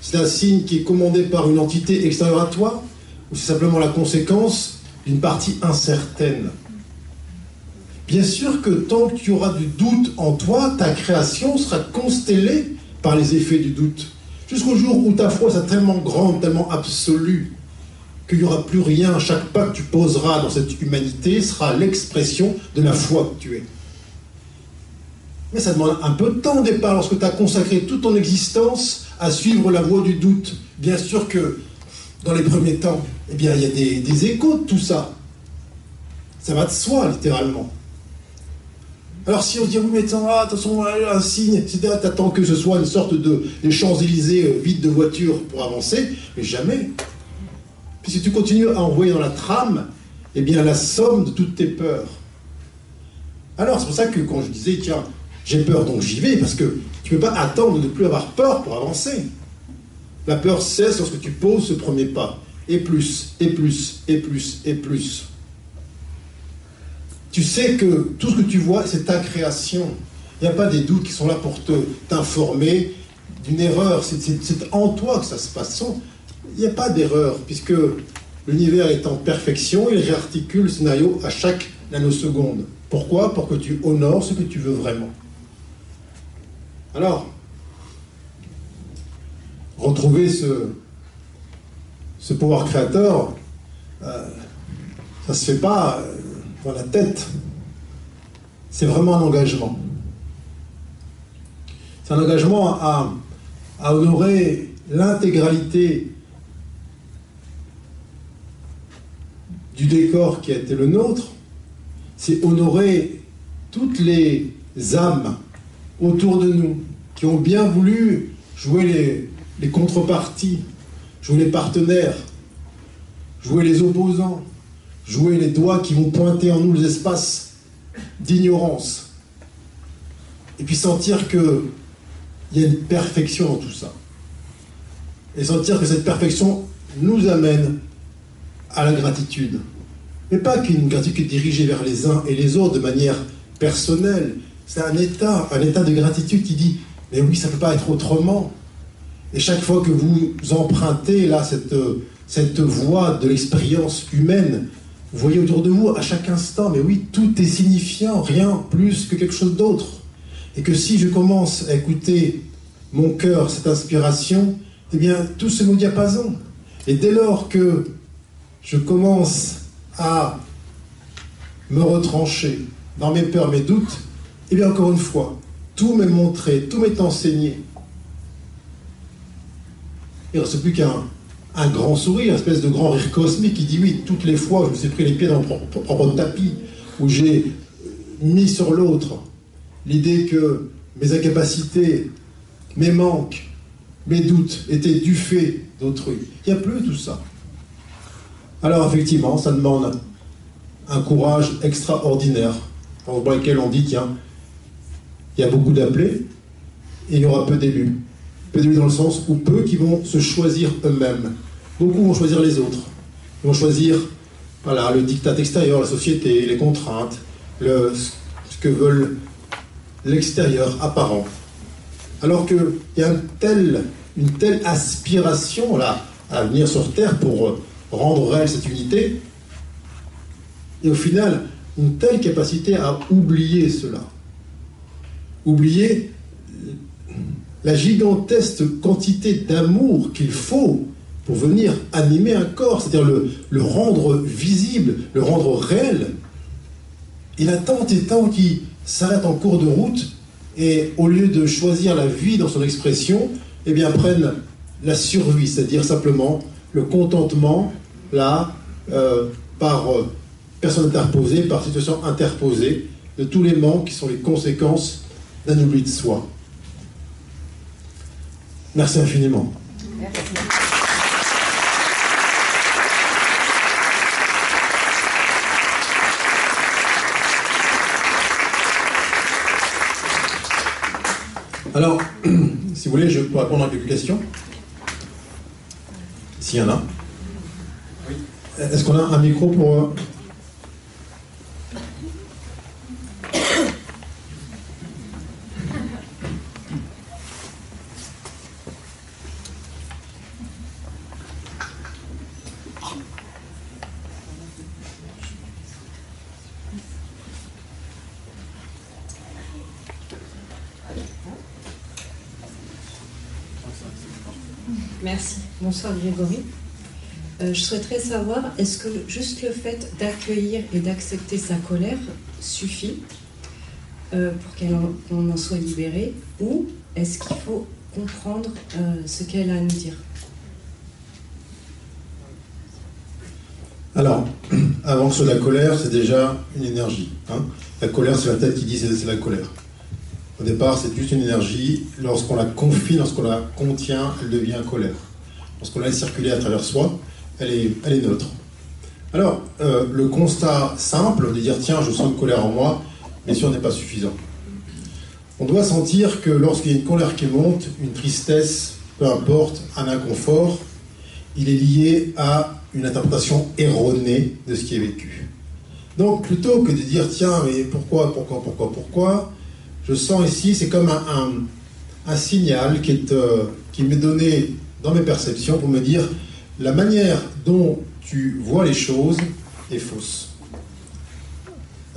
C'est un signe qui est commandé par une entité extérieure à toi? Ou c'est simplement la conséquence d'une partie incertaine? Bien sûr que tant que tu auras du doute en toi, ta création sera constellée par les effets du doute. Jusqu'au jour où ta foi sera tellement grande, tellement absolue, qu'il n'y aura plus rien. Chaque pas que tu poseras dans cette humanité sera l'expression de la foi que tu es. Mais ça demande un peu de temps au départ, lorsque tu as consacré toute ton existence à suivre la voie du doute. Bien sûr que dans les premiers temps, eh bien, il y a des, échos de tout ça. Ça va de soi, littéralement. Alors si on dit, oui, mais attends, ah, attention, un signe, tu attends que ce soit une sorte de Champs-Élysées euh, vides de voitures pour avancer, mais jamais. Puis si tu continues à envoyer dans la trame, eh bien la somme de toutes tes peurs. Alors c'est pour ça que quand je disais, tiens, j'ai peur donc j'y vais, parce que tu peux pas attendre de ne plus avoir peur pour avancer. La peur cesse lorsque tu poses ce premier pas. Et plus, et plus, et plus, et plus. Tu sais que tout ce que tu vois, c'est ta création. Il n'y a pas des doutes qui sont là pour te t'informer d'une erreur. C'est en toi que ça se passe. Il n'y a pas d'erreur, puisque l'univers est en perfection, il réarticule le scénario à chaque nanoseconde. Pourquoi? Pour que tu honores ce que tu veux vraiment. Alors, retrouver ce, ce pouvoir créateur, euh, ça ne se fait pas euh, dans la tête. C'est vraiment un engagement. C'est un engagement à, à honorer l'intégralité du décor qui a été le nôtre, c'est honorer toutes les âmes autour de nous qui ont bien voulu jouer les, contreparties, jouer les partenaires, jouer les opposants, jouer les doigts qui vont pointer en nous les espaces d'ignorance. Et puis sentir qu'il y a une perfection dans tout ça. Et sentir que cette perfection nous amène à la gratitude. Mais pas qu'une gratitude dirigée vers les uns et les autres de manière personnelle. C'est un état, un état de gratitude qui dit Mais oui, ça ne peut pas être autrement. Et chaque fois que vous empruntez là cette, cette voie de l'expérience humaine, vous voyez autour de vous à chaque instant, mais oui, tout est signifiant, rien plus que quelque chose d'autre. Et que si je commence à écouter mon cœur, cette inspiration, eh bien, tout se met au diapason. Et dès lors que je commence à me retrancher dans mes peurs, mes doutes, eh bien encore une fois, tout m'est montré, tout m'est enseigné. Il ne reste plus qu'un un grand sourire, une espèce de grand rire cosmique qui dit oui, toutes les fois je me suis pris les pieds dans mon propre tapis, où j'ai mis sur l'autre l'idée que mes incapacités, mes manques, mes doutes étaient du fait d'autrui. Il n'y a plus tout ça. Alors effectivement, ça demande un courage extraordinaire, pour lequel on dit, tiens, il y a beaucoup d'appelés et il y aura peu d'élus. Dans le sens où peu qui vont se choisir eux-mêmes. Beaucoup vont choisir les autres. Ils vont choisir voilà, le dictat extérieur, la société, les contraintes, ce que veulent l'extérieur apparent. Alors qu'il y a une telle aspiration là, à venir sur Terre pour rendre réelle cette unité, et au final, une telle capacité à oublier cela. Oublier la gigantesque quantité d'amour qu'il faut pour venir animer un corps, c'est-à-dire le, rendre visible, le rendre réel. Il a tant et tant qui s'arrête en cours de route et au lieu de choisir la vie dans son expression, eh bien, prennent la survie, c'est-à-dire simplement le contentement, là, euh, par euh, personne interposée, par situation interposée, de tous les manques qui sont les conséquences d'un oubli de soi. Merci infiniment. Alors, si vous voulez, je peux répondre à quelques questions. S'il y en a. Est-ce qu'on a un micro pour... Euh, Bonsoir Grégory. Euh, je souhaiterais savoir, est-ce que juste le fait d'accueillir et d'accepter sa colère suffit euh, pour qu'elle en, soit libérée ou est-ce qu'il faut comprendre euh, ce qu'elle a à nous dire? Alors, avant que la colère, c'est déjà une énergie. Hein. la colère, c'est la tête qui dit c'est la colère. Au départ, c'est juste une énergie. Lorsqu'on la confie, lorsqu'on la contient, elle devient colère lorsqu'on la circuler à travers soi, elle est, neutre. Alors, euh, le constat simple de dire tiens, je sens une colère en moi, bien sûr, n'est pas suffisant. On doit sentir que lorsqu'il y a une colère qui monte, une tristesse, peu importe, un inconfort, il est lié à une interprétation erronée de ce qui est vécu. Donc, plutôt que de dire tiens, mais pourquoi, pourquoi, pourquoi, pourquoi, je sens ici, c'est comme un, un, signal qui, est, euh, qui m'est donné dans mes perceptions pour me dire la manière dont tu vois les choses est fausse.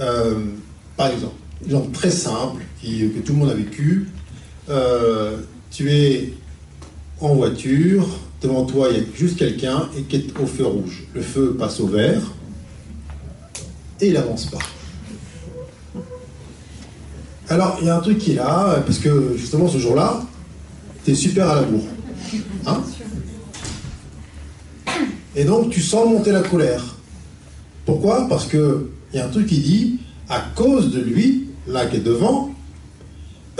Euh, par exemple, exemple très simple que tout le monde a vécu. Euh, tu es en voiture, devant toi il y a juste quelqu'un et qui est au feu rouge. Le feu passe au vert et il avance pas. Alors il y a un truc qui est là, parce que justement ce jour-là, tu es super à la bourre. Hein Et donc tu sens monter la colère. Pourquoi? Parce qu'il y a un truc qui dit, à cause de lui, là qui est devant,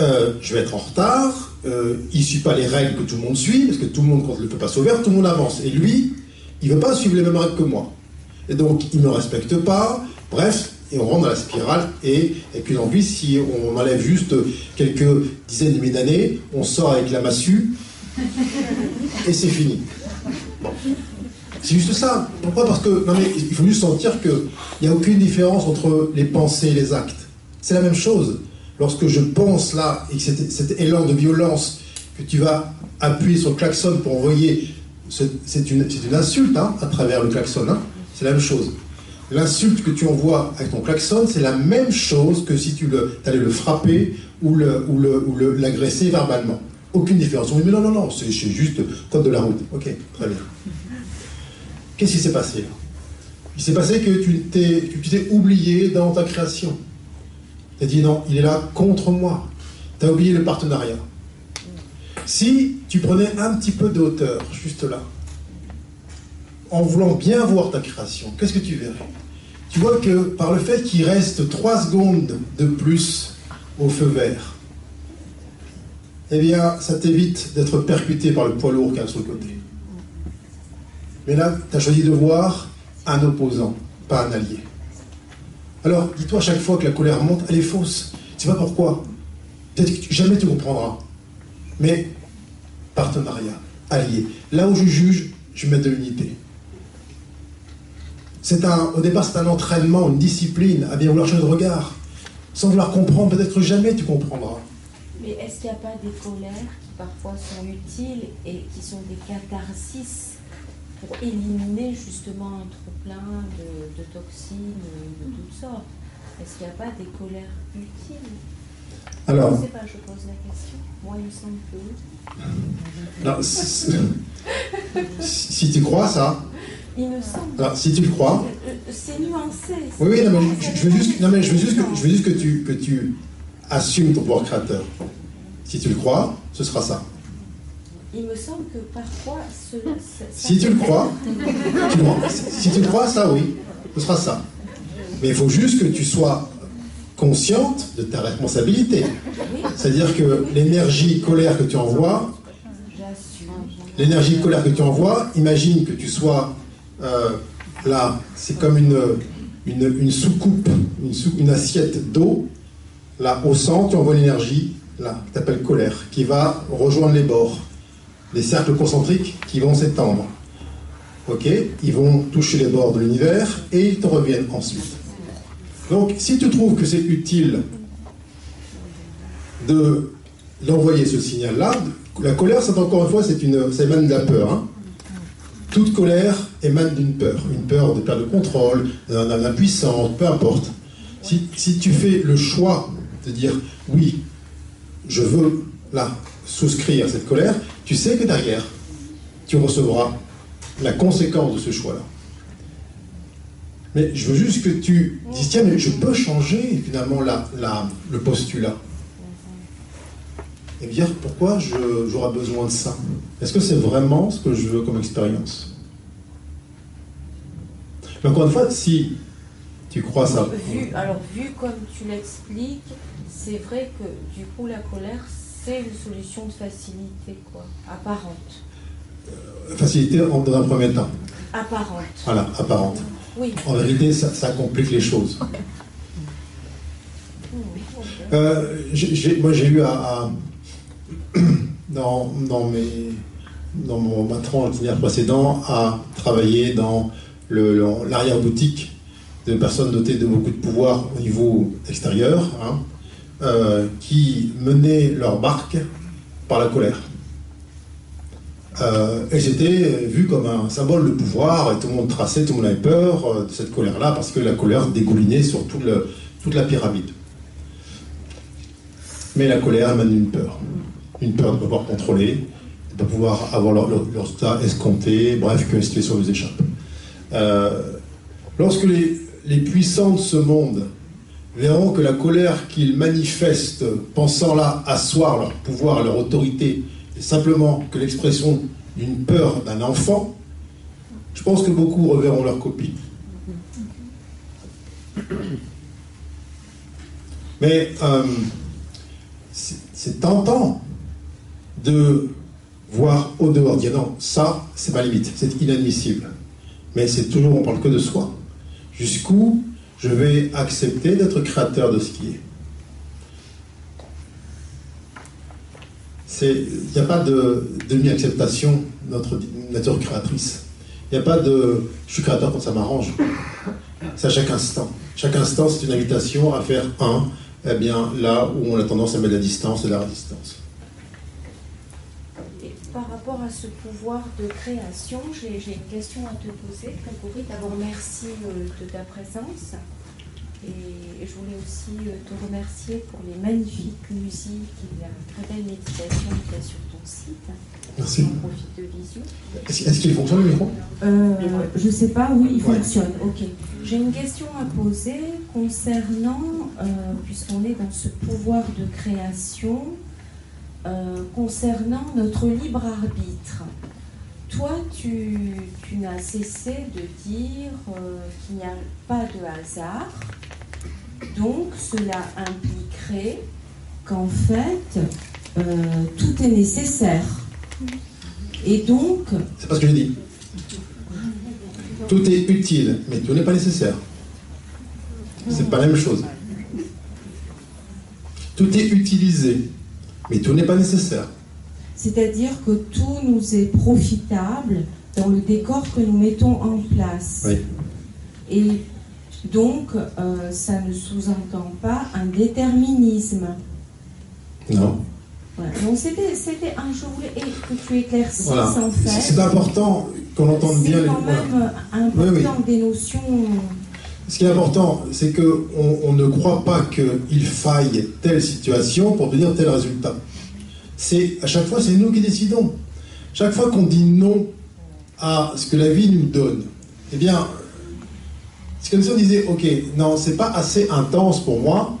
euh, je vais être en retard, euh, il ne suit pas les règles que tout le monde suit, parce que tout le monde, quand le feu passe au vert, tout le monde avance. Et lui, il ne veut pas suivre les mêmes règles que moi. Et donc, il ne me respecte pas. Bref, et on rentre dans la spirale. Et, et puis en plus, si on enlève juste quelques dizaines de milliers d'années, on sort avec la massue, et c'est fini. C'est juste ça. Pourquoi? Parce que non mais il faut juste sentir qu'il n'y a aucune différence entre les pensées et les actes. C'est la même chose. Lorsque je pense là, et que cet, élan de violence que tu vas appuyer sur le klaxon pour envoyer, c'est une, une, insulte hein, à travers le klaxon. Hein. c'est la même chose. L'insulte que tu envoies avec ton klaxon, c'est la même chose que si tu allais le frapper ou l'agresser le, ou verbalement. Aucune différence. On dit, mais non, non, non, c'est juste code de la route. Ok, très bien. Qu'est-ce qui s'est passé? Là Il s'est passé que tu t'es oublié dans ta création. Tu as dit, non, il est là contre moi. Tu as oublié le partenariat. Si tu prenais un petit peu de hauteur, juste là, en voulant bien voir ta création, qu'est-ce que tu verrais? Tu vois que par le fait qu'il reste 3 secondes de plus au feu vert, eh bien, ça t'évite d'être percuté par le poids lourd y a sur le côté. Mais là, tu as choisi de voir un opposant, pas un allié. Alors, dis-toi chaque fois que la colère monte, elle est fausse. Tu sais pas pourquoi. Peut-être que jamais tu comprendras. Mais partenariat, allié. Là où je juge, je mets de l'unité. C'est un, au départ, c'est un entraînement, une discipline à bien vouloir changer de regard. Sans vouloir comprendre, peut-être jamais tu comprendras. Mais est-ce qu'il n'y a pas des colères qui parfois sont utiles et qui sont des catharsis pour éliminer justement un trop-plein de, toxines de toutes sortes? Est-ce qu'il n'y a pas des colères utiles? Alors, je ne sais pas, je pose la question. Moi, il me semble que. si, tu crois ça. Il me semble. Alors, si tu le crois. Euh, c'est nuancé. Oui, oui, non, mais je, veux juste, non, mais je veux juste que, je veux juste que tu, que tu assume ton pouvoir créateur. Si tu le crois, ce sera ça. il me semble que parfois. Ce, si tu le crois, si tu le crois, ça oui, ce sera ça. Mais il faut juste que tu sois consciente de ta responsabilité. C'est-à-dire que l'énergie colère que tu envoies, l'énergie colère que tu envoies, imagine que tu sois euh, là, c'est comme une, une, soucoupe, une, une assiette d'eau. Là, au centre, tu envoies l'énergie, là, appelles colère, qui va rejoindre les bords, les cercles concentriques qui vont s'étendre. Ok? Ils vont toucher les bords de l'univers et ils te reviennent ensuite. Donc, si tu trouves que c'est utile de l'envoyer ce signal-là, la colère, c'est encore une fois, c'est une, ça émane de la peur. Hein. Toute colère émane d'une peur, une peur de perdre le contrôle, d'impuissance, peu importe. Si, tu fais le choix de dire oui, je veux là souscrire à cette colère, tu sais que derrière, tu recevras la conséquence de ce choix-là. Mais je veux juste que tu dises, tiens, mais je peux changer finalement la, la, le postulat. Et dire, pourquoi j'aurai besoin de ça? Est-ce que c'est vraiment ce que je veux comme expérience? Mais encore une fois, si tu crois ça... Vu, alors, vu comme tu l'expliques, c'est vrai que du coup, la colère, c'est une solution de facilité, quoi, apparente. Euh, facilité dans un premier temps. Apparente. Voilà, apparente. En vérité, ça, complique les choses. Euh, moi, j'ai eu à, dans, dans, mes, dans mon, ma tranche précédent à travailler dans l'arrière-boutique de personnes dotées de beaucoup de pouvoir au niveau extérieur, hein, euh, qui menaient leur barque par la colère. Euh, et c'était vu comme un symbole de pouvoir, et tout le monde traçait, tout le monde avait peur euh, de cette colère-là, parce que la colère dégoulinait sur toute la pyramide. Mais la colère amène une peur. Une peur de ne pas pouvoir contrôler, de ne pas pouvoir avoir leur, leur, état escompté, bref, que la situation nous échappe. Euh, lorsque les, les puissants de ce monde verront que la colère qu'ils manifestent, pensant là asseoir leur pouvoir, leur autorité, simplement que l'expression d'une peur d'un enfant, je pense que beaucoup reverront leur copie. Mais euh, c'est tentant de voir au dehors, dire non, ça, c'est ma limite, c'est inadmissible. Mais c'est toujours, on parle que de soi. Jusqu'où je vais accepter d'être créateur de ce qui est. il n'y a pas de demi-acceptation de notre nature créatrice. Il n'y a pas de je suis créateur quand ça m'arrange. C'est à chaque instant. Chaque instant, c'est une invitation à faire un, eh bien, là où on a tendance à mettre la distance et la résistance. À ce pouvoir de création, j'ai une question à te poser, Grégory. D'abord, merci euh, de ta présence. Et je voulais aussi euh, te remercier pour les magnifiques musiques et la très belle méditation qu'il y a sur ton site. Merci. On profite de visu. Est-ce qu'il fonctionne le micro? Euh, Je ne sais pas, oui, il fonctionne. Ok. J'ai une question à poser concernant, euh, puisqu'on est dans ce pouvoir de création, concernant notre libre arbitre. Toi, tu, n'as cessé de dire qu'il n'y a pas de hasard, donc cela impliquerait qu'en fait, euh, tout est nécessaire. Et donc... C'est pas ce que je dis. Tout est utile, mais tout n'est pas nécessaire. C'est pas la même chose. Tout est utilisé, mais tout n'est pas nécessaire. C'est-à-dire que tout nous est profitable dans le décor que nous mettons en place. Oui. Et donc, euh, ça ne sous-entend pas un déterminisme. Non. Donc, c'était un jour que tu éclaircisses en fait. C'est important qu'on entende bien les. C'est quand même important des notions. Ce qui est important, c'est qu'on on ne croit pas qu'il faille telle situation pour obtenir tel résultat. C'est à chaque fois, c'est nous qui décidons. Chaque fois qu'on dit non à ce que la vie nous donne, eh bien, c'est comme si on disait, ok, non, c'est pas assez intense pour moi.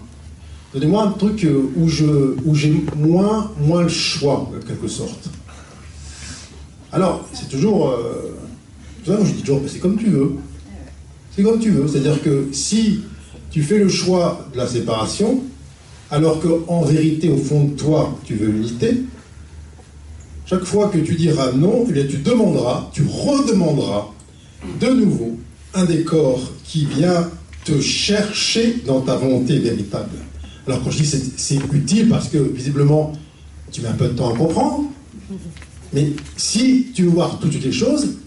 Donnez-moi un truc euh, où je, où j'ai moins, moins le choix, en quelque sorte. Alors, c'est toujours. Euh, je dis toujours, c'est comme tu veux. C'est comme tu veux. C'est-à-dire que si tu fais le choix de la séparation, alors qu'en vérité, au fond de toi, tu veux l'unité, chaque fois que tu diras non, eh tu demanderas, tu redemanderas de nouveau un décor qui vient te chercher dans ta volonté véritable. Alors quand je dis c'est utile parce que visiblement tu mets un peu de temps à comprendre, mais si tu veux voir toutes les choses,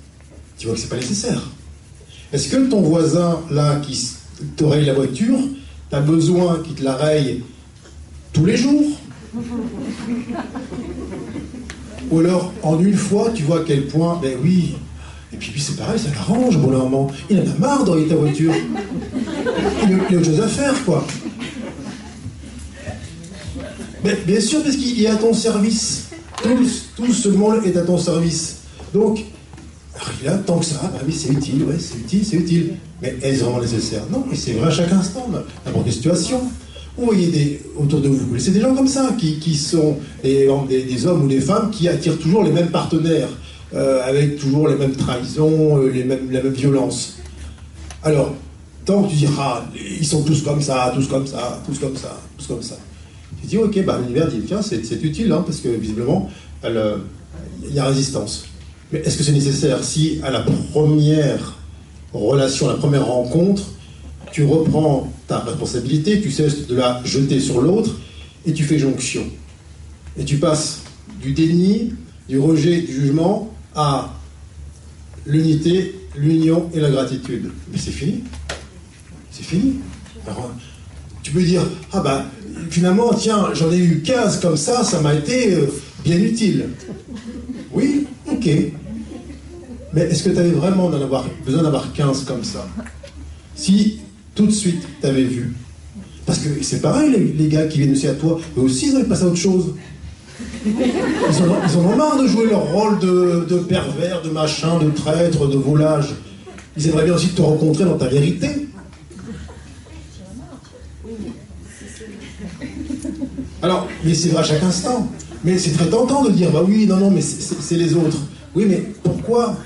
tu vois que c'est pas nécessaire. Est-ce que ton voisin là qui te raye la voiture, tu as besoin qu'il te la raye tous les jours? Ou alors en une fois, tu vois à quel point, ben oui, et puis, c'est pareil, ça l'arrange, bon moment. Il en a marre d'envoyer ta voiture. Il a, autre chose à faire, quoi. Mais bien sûr, parce qu'il est à ton service. Tout, ce monde est à ton service. Donc, rien, tant que ça, bah oui, c'est utile, ouais, c'est utile, c'est utile. Mais est-ce vraiment nécessaire? Non, mais c'est vrai à chaque instant, n'importe quelle situation. Vous voyez des, autour de vous, c'est des gens comme ça qui, sont des, hommes ou des femmes qui attirent toujours les mêmes partenaires. Euh, avec toujours les mêmes trahisons, euh, les mêmes, la même violence. Alors, tant que tu diras, ah, ils sont tous comme ça, tous comme ça, tous comme ça, tous comme ça, tu dis, ok, bah, l'univers dit, tiens, c'est utile, hein, parce que visiblement, euh, il y a résistance. Mais est-ce que c'est nécessaire si, à la première relation, à la première rencontre, tu reprends ta responsabilité, tu cesses de la jeter sur l'autre, et tu fais jonction. Et tu passes du déni, du rejet, du jugement, à l'unité, l'union et la gratitude. Mais c'est fini. C'est fini. tu peux dire, ah ben, finalement, tiens, j'en ai eu 15 comme ça, ça m'a été euh, bien utile. Oui, ok. Mais est-ce que tu avais vraiment besoin d'avoir 15 comme ça? Si tout de suite tu avais vu. Parce que c'est pareil, les, gars qui viennent aussi à toi, eux aussi ils ont passé à autre chose. Ils en, ont marre de jouer leur rôle de, pervers, de machin, de traître, de volage. Ils aimeraient bien aussi te rencontrer dans ta vérité. Alors, mais c'est vrai à chaque instant. Mais c'est très tentant de dire, bah oui, non, non, mais c'est les autres. Oui, mais pourquoi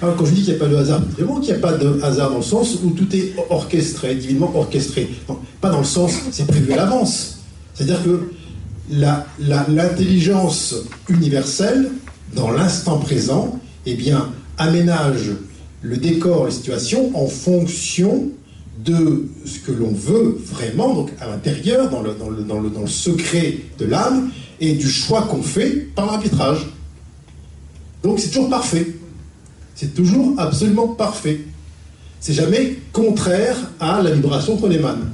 quand je dis qu'il n'y a pas de hasard, vraiment qu'il n'y a pas de hasard dans le sens où tout est orchestré, divinement orchestré. pas dans le sens, c'est prévu à l'avance. C'est-à-dire que l'intelligence universelle, dans l'instant présent, eh bien, aménage le décor, les situations en fonction de ce que l'on veut vraiment, donc à l'intérieur, dans, le, dans le, secret de l'âme, et du choix qu'on fait par l'arbitrage. Donc c'est toujours parfait. C'est toujours absolument parfait. C'est jamais contraire à la vibration qu'on émane.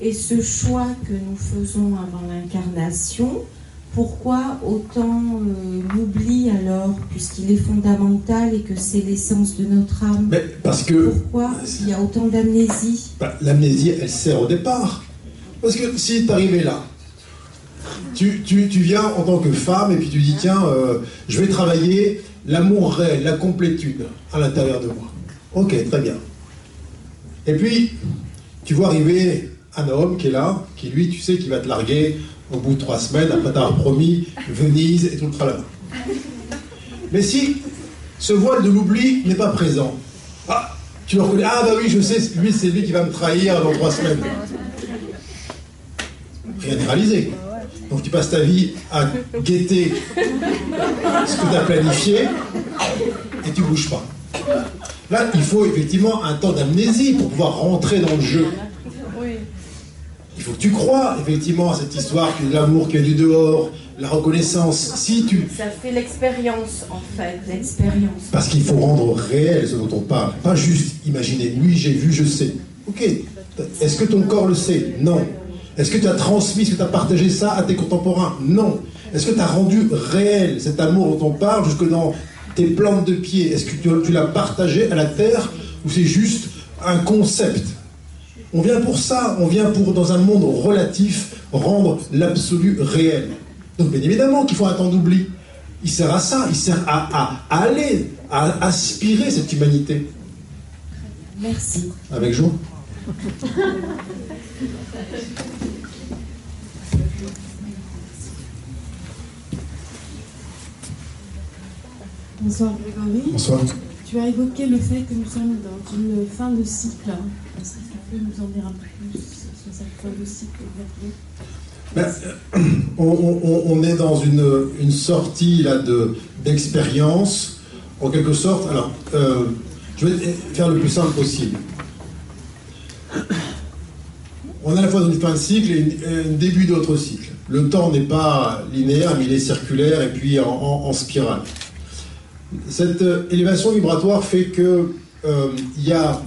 Et ce choix que nous faisons avant l'incarnation, pourquoi autant euh, l'oubli alors, puisqu'il est fondamental et que c'est l'essence de notre âme? Mais Parce que. Pourquoi il y a autant d'amnésie? Bah, L'amnésie, elle sert au départ. Parce que si tu arrivé là, tu, tu, viens en tant que femme et puis tu dis tiens, euh, je vais travailler l'amour réel, la complétude à l'intérieur de moi. Ok, très bien. Et puis, tu vois arriver un homme qui est là, qui lui, tu sais, qui va te larguer au bout de trois semaines, après t'avoir promis Venise et tout le tralala. Mais si ce voile de l'oubli n'est pas présent, ah, tu le reconnais, ah bah oui, je sais, lui, c'est lui qui va me trahir dans trois semaines. Rien n'est réalisé. Donc tu passes ta vie à guetter ce que tu as planifié et tu bouges pas. Là, il faut effectivement un temps d'amnésie pour pouvoir rentrer dans le jeu. Il faut que tu crois effectivement à cette histoire que l'amour qui est du dehors, la reconnaissance. Si tu... Ça fait l'expérience en fait, l'expérience. Parce qu'il faut rendre réel ce dont on parle, pas juste imaginer. Oui, j'ai vu, je sais. Ok. Est-ce que ton corps le sait? Non. Est-ce que tu as transmis, est-ce que tu as partagé ça à tes contemporains Non. Est-ce que tu as rendu réel cet amour dont on parle jusque dans tes plantes de pied Est-ce que tu, tu l'as partagé à la terre ou c'est juste un concept? On vient pour ça, on vient pour, dans un monde relatif, rendre l'absolu réel. Donc bien évidemment qu'il faut un temps d'oubli. Il sert à ça, il sert à, aller, à aspirer cette humanité. Merci. Avec joie. Bonsoir Grégory. Bonsoir. Tu as évoqué le fait que nous sommes dans une fin de cycle. Est-ce que tu peux nous en dire un peu plus sur cette fin de cycle ben, on, on, on, est dans une, une sortie là de d'expérience, en quelque sorte. Alors, euh, je vais faire le plus simple possible. On est à la fois dans une fin de cycle et un début d'autre cycle. Le temps n'est pas linéaire, mais il est circulaire et puis en, en, en spirale. Cette euh, élévation vibratoire fait qu'il euh, y a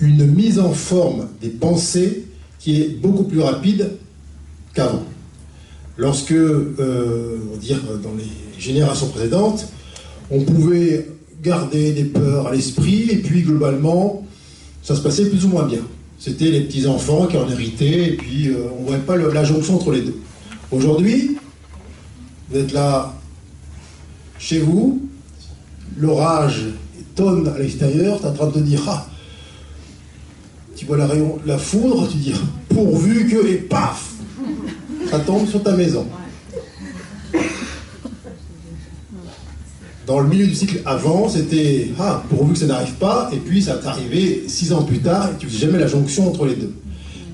une mise en forme des pensées qui est beaucoup plus rapide qu'avant. Lorsque, euh, on va dire, dans les générations précédentes, on pouvait garder des peurs à l'esprit et puis globalement, ça se passait plus ou moins bien. C'était les petits-enfants qui en héritaient et puis on ne voyait pas la jonction entre les deux. Aujourd'hui, vous êtes là chez vous, l'orage tonne à l'extérieur, tu es en train de te dire Ah, tu vois la, rayon, la foudre, tu dis pourvu que, et paf Ça tombe sur ta maison. Dans le milieu du cycle avant, c'était Ah, pourvu que ça n'arrive pas, et puis ça t'est arrivé six ans plus tard, et tu faisais jamais la jonction entre les deux.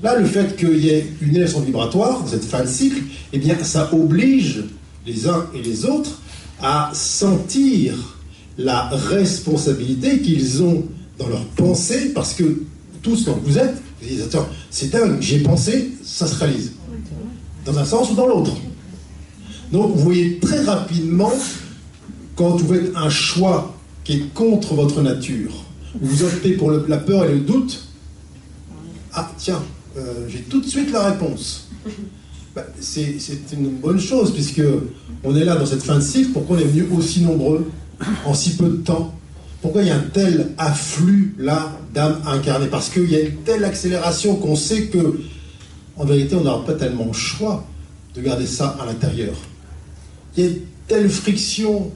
Là, le fait qu'il y ait une élection vibratoire, cette fin de cycle, eh bien, ça oblige les uns et les autres à sentir la responsabilité qu'ils ont dans leur pensée, parce que tous quand vous êtes, vous c'est dingue, j'ai pensé, ça se réalise. Dans un sens ou dans l'autre. Donc vous voyez très rapidement, quand vous faites un choix qui est contre votre nature, vous optez pour la peur et le doute, ah tiens, euh, j'ai tout de suite la réponse. Ben, c'est une bonne chose, puisque on est là dans cette fin de cycle, pourquoi on est venu aussi nombreux? En si peu de temps Pourquoi il y a un tel afflux là d'âmes incarnées? Parce qu'il y a une telle accélération qu'on sait que, en vérité, on n'aura pas tellement le choix de garder ça à l'intérieur. Il y a une telle friction,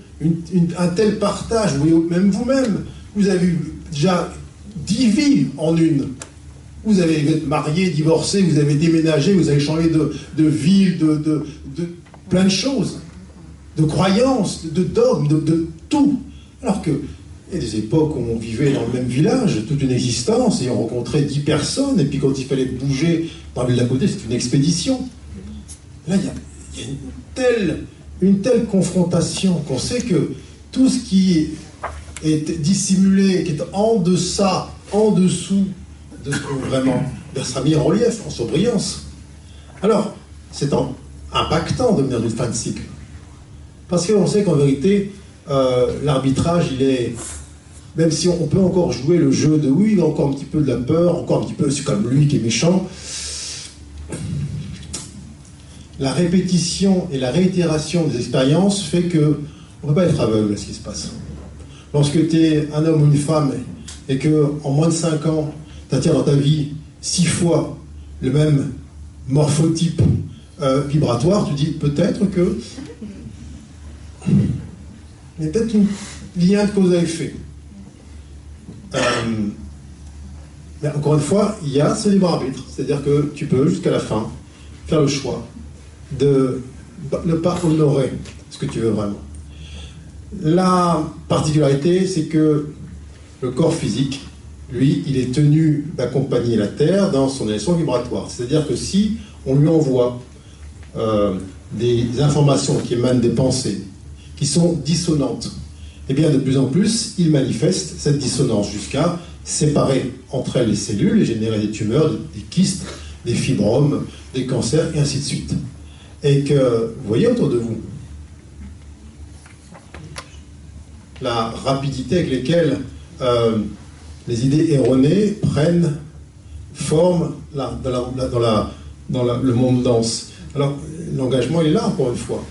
un tel partage, vous même vous-même, vous avez eu déjà dix vies en une. Vous avez été marié, divorcé, vous avez déménagé, vous avez changé de, de ville, de, de, plein de choses, de croyances, de dogmes, de Alors que y a des époques où on vivait dans le même village, toute une existence, et on rencontrait dix personnes, et puis quand il fallait bouger dans la ville d'à côté, c'est une expédition. Là, il y a, une, telle, confrontation qu'on sait que tout ce qui est dissimulé, qui est en deçà, en dessous de ce que vraiment sera mis en relief, en surbrillance. Alors, c'est impactant de venir d'une fin de cycle. Parce qu'on sait qu'en vérité, euh, l'arbitrage, il est. Même si on peut encore jouer le jeu de oui, encore un petit peu de la peur, encore un petit peu, c'est comme lui qui est méchant. La répétition et la réitération des expériences fait que on ne peut pas être aveugle à ce qui se passe. Lorsque tu es un homme ou une femme et que en moins de 5 ans, tu attires dans ta vie six fois le même morphotype euh, vibratoire, tu dis peut-être que il y a peut-être un lien de cause à effet. Euh, mais encore une fois, il y a ce libre arbitre, c'est-à-dire que tu peux jusqu'à la fin faire le choix de ne pas honorer ce que tu veux vraiment. La particularité, c'est que le corps physique, lui, il est tenu d'accompagner la Terre dans son élection vibratoire. C'est-à-dire que si on lui envoie euh, des informations qui émanent des pensées, qui sont dissonantes, eh bien de plus en plus, il manifeste cette dissonance jusqu'à séparer entre elles les cellules et générer des tumeurs, des kystes, des fibromes, des cancers, et ainsi de suite. Et que vous voyez autour de vous la rapidité avec laquelle euh, les idées erronées prennent forme dans, le monde dense. Alors, l'engagement, est là, encore une fois.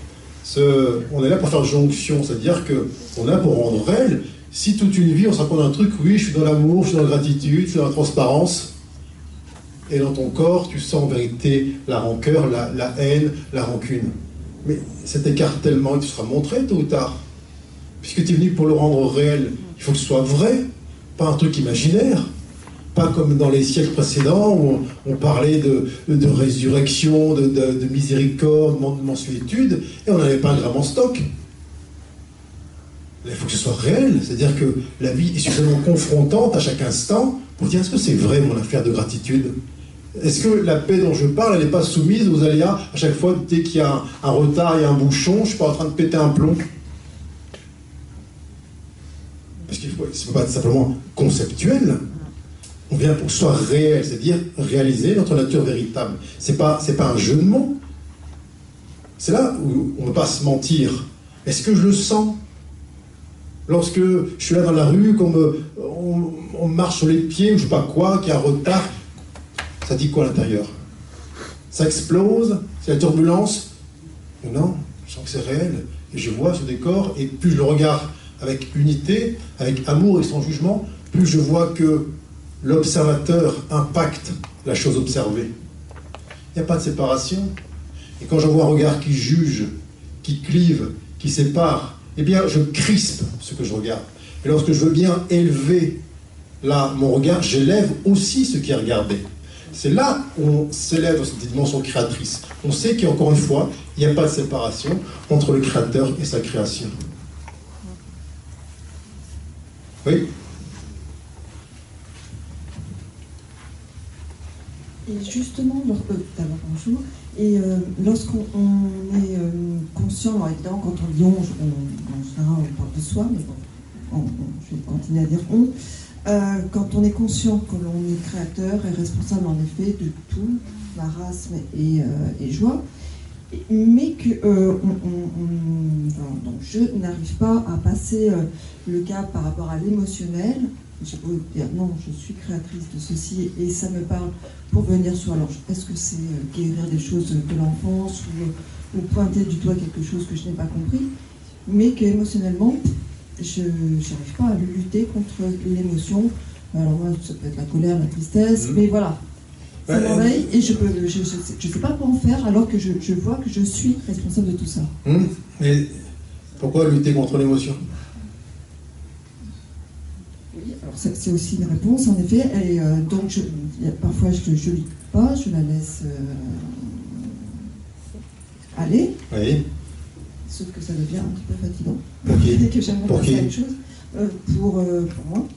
On est là pour faire jonction, c'est-à-dire qu'on est là pour rendre réel. Si toute une vie, on se un truc, oui, je suis dans l'amour, je suis dans la gratitude, je suis dans la transparence, et dans ton corps, tu sens en vérité la rancœur, la, haine, la rancune. Mais cet écart tellement, il te sera montré tôt ou tard. Puisque tu es venu pour le rendre réel, il faut que ce soit vrai, pas un truc imaginaire. Pas comme dans les siècles précédents où on, parlait de, résurrection, de, de, de, miséricorde, de mensuétude, et on n'avait pas un gramme en stock. il faut que ce soit réel. C'est-à-dire que la vie est suffisamment confrontante à chaque instant pour dire est-ce que c'est vrai mon affaire de gratitude? Est-ce que la paix dont je parle, elle n'est pas soumise aux aléas à chaque fois dès qu'il y a un, retard, il y a un bouchon, je ne suis pas en train de péter un plomb? Parce qu'il faut, c'est pas être simplement conceptuel. On vient pour que ce réel, c'est-à-dire réaliser notre nature véritable. Pas, c'est pas un jeu de mots. C'est là où on ne peut pas se mentir. Est-ce que je le sens? Lorsque je suis là dans la rue, qu'on me, marche sur les pieds ou je sais pas quoi, qu'il y a un retard, ça dit quoi à l'intérieur? Ça explose C'est la turbulence Non, je sens que c'est réel. Et je vois ce décor, et plus je le regarde avec unité, avec amour et sans jugement, plus je vois que l'observateur impacte la chose observée. Il n'y a pas de séparation. Et quand je vois un regard qui juge, qui clive, qui sépare, eh bien, je crispe ce que je regarde. Et lorsque je veux bien élever là mon regard, j'élève aussi ce qui est regardé. C'est là où on s'élève dans cette dimension créatrice. On sait qu'encore une fois, il n'y a pas de séparation entre le créateur et sa création. Oui? Et justement, euh, d'abord bonjour. Et euh, lorsqu'on on est euh, conscient, alors évidemment, quand on dit on, on, général, on parle de soi, mais bon, on- je vais continuer à dire on. Euh, quand on est conscient que l'on est créateur et responsable en effet de tout, marasme et, euh, et joie, mais que on- donc je n'arrive pas à passer le cap par rapport à l'émotionnel. J'ai beau dire non, je suis créatrice de ceci et ça me parle pour venir sur. Alors, est-ce que c'est euh, guérir des choses de l'enfance ou, ou pointer du doigt quelque chose que je n'ai pas compris, mais que émotionnellement, je n'arrive pas à lutter contre l'émotion. Alors moi, ça peut être la colère, la tristesse, Mhm. mais voilà. Ça m'envahit et je je, sais- je sais pas quoi en faire alors que je, je vois que je suis responsable de tout ça. Hum, Mais pourquoi lutter contre l'émotion? C'est aussi une réponse en effet. Et euh, donc je, parfois je ne lis pas, je la laisse euh, aller. Oui. Sauf que ça devient un petit peu fatigant. Pour qui Dès que j'aimerais Pour qui chose. Euh, pour, pour moi.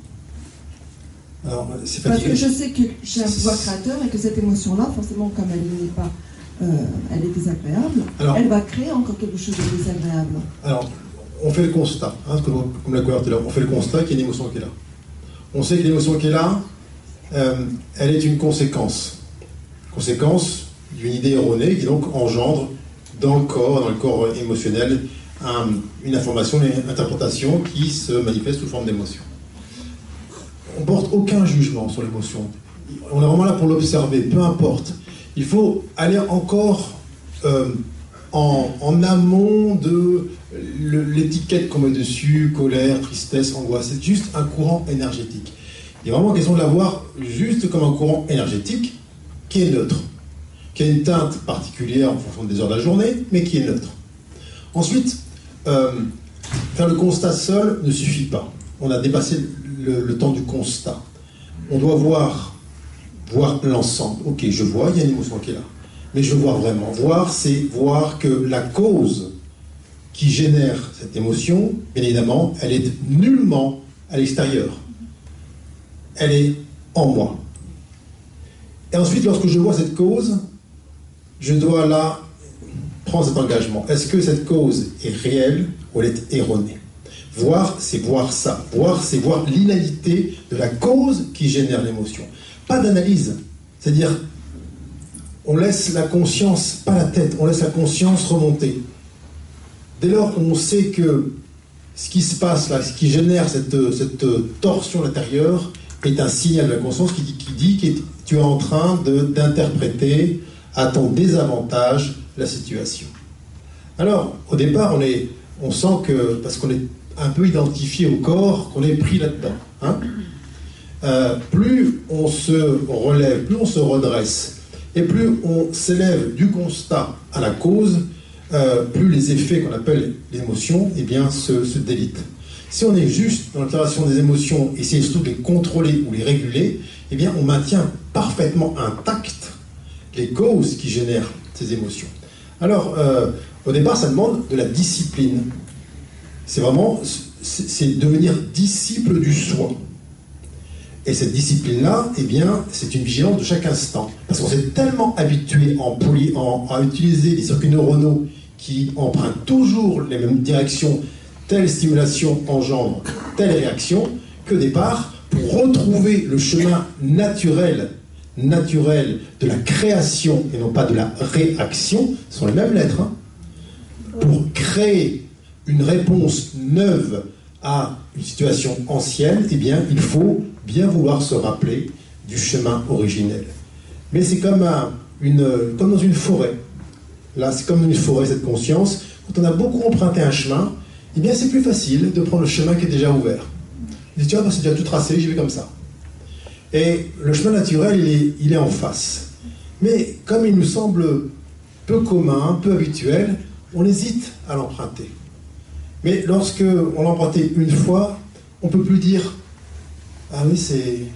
Alors, c'est Parce que je sais que j'ai un pouvoir créateur et que cette émotion-là, forcément, comme elle n'est pas. elle est désagréable, Alors- elle va créer encore quelque chose de désagréable. Alors, on fait le constat, hein, comme, comme la couleur tout à l'heure, on fait le constat qu'il y a une émotion qui est là. On sait que l'émotion qui est là, euh, elle est une conséquence. Conséquence d'une idée erronée qui donc engendre dans le corps, dans le corps émotionnel, un- une information, une interprétation qui se manifeste sous forme d'émotion. On porte aucun jugement sur l'émotion. On est vraiment là pour l'observer, peu importe. Il faut aller encore euh, en, amont de l'étiquette qu'on met dessus, colère, tristesse, angoisse. C'est juste un courant énergétique. Il est vraiment question de l'avoir juste comme un courant énergétique qui est neutre, qui a une teinte particulière en fonction des heures de la journée, mais qui est neutre. Ensuite, euh, faire le constat seul ne suffit pas. On a dépassé le, le temps du constat. On doit voir, voir l'ensemble. Ok, je vois, il y a une émotion qui est là. Mais je voir vraiment. Voir, c'est voir que la cause qui génère cette émotion, bien évidemment, elle est nullement à l'extérieur. Elle est en moi. Et ensuite, lorsque je vois cette cause, je dois là prendre cet engagement. Est-ce que cette cause est réelle ou elle est erronée? Voir, c'est voir ça. Voir, c'est voir l'inanité de la cause qui génère l'émotion. Pas d'analyse. C'est-à-dire, on laisse la conscience, pas la tête, on laisse la conscience remonter. Dès lors qu'on sait que ce qui se passe là, ce qui génère cette, cette torsion intérieure, est un signal de la conscience qui, dit- qui dit que tu es en train d'interpréter à ton désavantage la situation. Alors, au départ, on, est, on sent que, parce qu'on est un peu identifié au corps, qu'on est pris là-dedans. hein. Euh, plus on se relève, plus on se redresse, et plus on s'élève du constat à la cause, euh, plus les effets qu'on appelle l'émotion eh bien, se, se délitent. Si on est juste dans l'observation des émotions, et essayer surtout de les contrôler ou les réguler, eh bien, on maintient parfaitement intactes les causes qui génèrent ces émotions. Alors, euh, au départ, ça demande de la discipline. C'est vraiment, c'est devenir disciple du soi. Et cette discipline-là, eh bien, c'est une vigilance de chaque instant. Parce qu'on s'est tellement habitué en en, à utiliser les circuits neuronaux qui empruntent toujours les mêmes directions, telle stimulation engendre telle réaction, que départ, pour retrouver le chemin naturel, naturel de la création et non pas de la réaction, ce sont les mêmes lettres, hein, pour créer une réponse neuve à une situation ancienne, eh bien, il faut bien vouloir se rappeler du chemin originel. Mais c'est comme, dans une forêt. Là, c'est comme dans une forêt, cette conscience. Quand on a beaucoup emprunté un chemin, eh bien, c'est plus facile de prendre le chemin qui est déjà ouvert. On dit, tiens, bah, c'est déjà tout tracé, j'y vais comme ça. Et le chemin naturel, il est, en face. Mais comme il nous semble peu commun, peu habituel, on hésite à l'emprunter. Mais lorsque on l'a emprunté une fois, on ne peut plus dire Ah oui, c'est,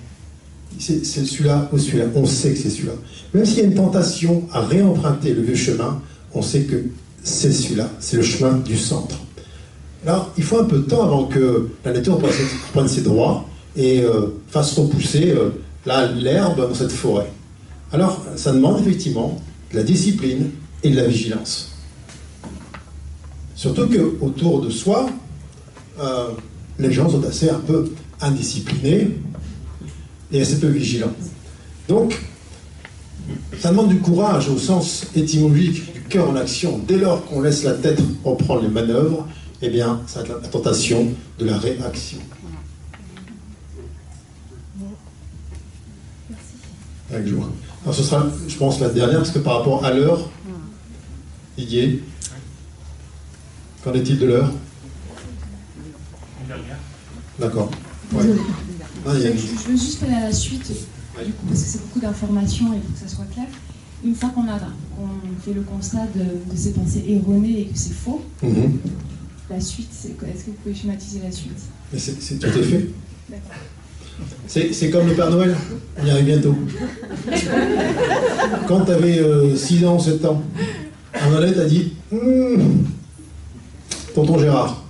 c'est, celui-là ou celui-là. On sait que c'est celui-là. Même s'il y a une tentation à réemprunter le vieux chemin, on sait que c'est celui-là. C'est le chemin du centre. Alors, il faut un peu de temps avant que la nature prenne ses droits et euh, fasse repousser euh, l'herbe dans cette forêt. Alors, ça demande effectivement de la discipline et de la vigilance. Surtout qu'autour de soi, euh, les gens sont assez un peu indisciplinés et assez peu vigilants. Donc, ça demande du courage au sens étymologique du cœur en action. Dès lors qu'on laisse la tête reprendre les manœuvres, eh bien, ça va être la tentation de la réaction. Alors, ce sera, je pense, la dernière, parce que par rapport à l'heure, Didier, Qu'en est-il de l'heure? D'accord. Ah, je, veux juste aller à la suite, du coup, parce que c'est beaucoup d'informations et il faut que ça soit clair. Une fois qu'on a fait le constat de, ces pensées erronées et que c'est faux, mhm. la suite, Est-ce que vous pouvez schématiser la suite? C'est tout à fait. C'est comme le Père Noël, on y arrive bientôt. Quand tu avais 6 ans, 7 ans, Arnolet a dit hum, Tonton Gérard.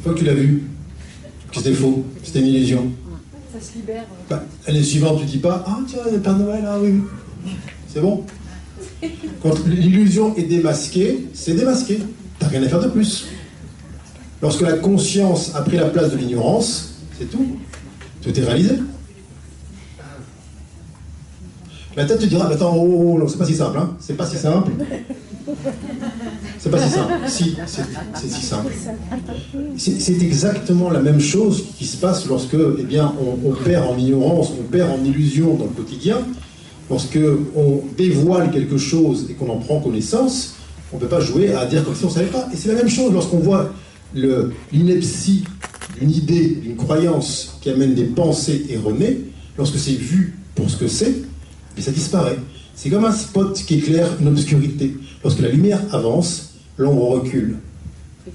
Une fois que tu l'as vu, que c'était faux, c'était une illusion. Ça se libère. Bah, L'année suivante, tu dis pas Ah, tiens, a Père Noël, ah oui. C'est bon. Quand l'illusion est démasquée, c'est démasqué. T'as rien à faire de plus. Lorsque la conscience a pris la place de l'ignorance, c'est tout. Tout est réalisé. La tête te dira, attends, oh, oh, oh c'est pas si simple, hein. C'est pas si simple. C'est pas si simple. Si, c'est si simple. C'est exactement la même chose qui se passe lorsque, eh bien, on, perd en ignorance, on perd en illusion dans le quotidien. Lorsque on dévoile quelque chose et qu'on en prend connaissance, on ne peut pas jouer à dire comme si on ne savait pas. Et c'est la même chose lorsqu'on voit l'ineptie d'une idée, d'une croyance qui amène des pensées erronées, lorsque c'est vu pour ce que c'est, et ça disparaît. C'est comme un spot qui éclaire une obscurité. Lorsque la lumière avance, l'ombre recule.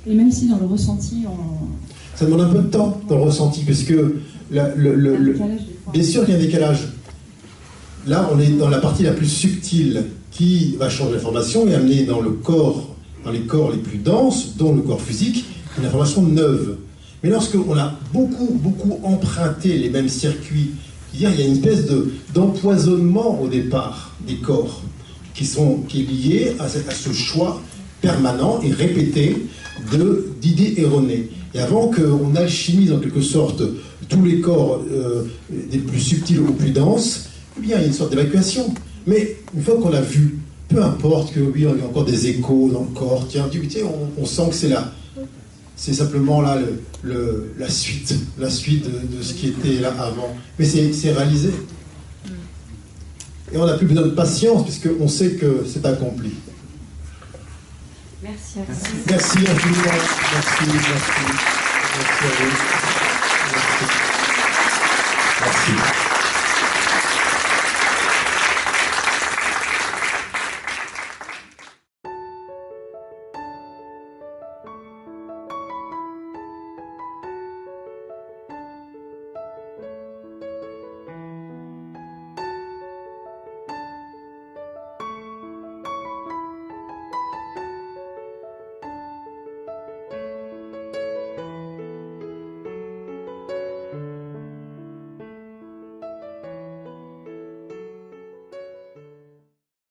Et même si dans le ressenti, on... Ça demande un peu de temps dans le ressenti, parce que le, bien sûr qu'il y a un décalage. Là, on est dans la partie la plus subtile qui va changer l'information et amener dans le corps, dans les corps les plus denses, dont le corps physique, une information neuve. Mais lorsque on a beaucoup, beaucoup emprunté les mêmes circuits, il y a une espèce d'empoisonnement au départ des corps qui, sont, qui est lié à, ce choix permanent et répété d'idées erronées. Et avant qu'on alchimise en quelque sorte tous les corps euh, des plus subtils aux plus denses, eh bien, il y a une sorte d'évacuation. Mais une fois qu'on a vu, peu importe que oui, on a encore des échos dans le corps, tiens, on, on sent que c'est là. C'est simplement là le, la suite, la suite de, de, ce qui était là avant. Mais c'est réalisé. Et on n'a plus besoin de patience puisqu'on sait que c'est accompli. Merci. Merci. Merci infiniment. Merci, merci. Merci à vous. Merci.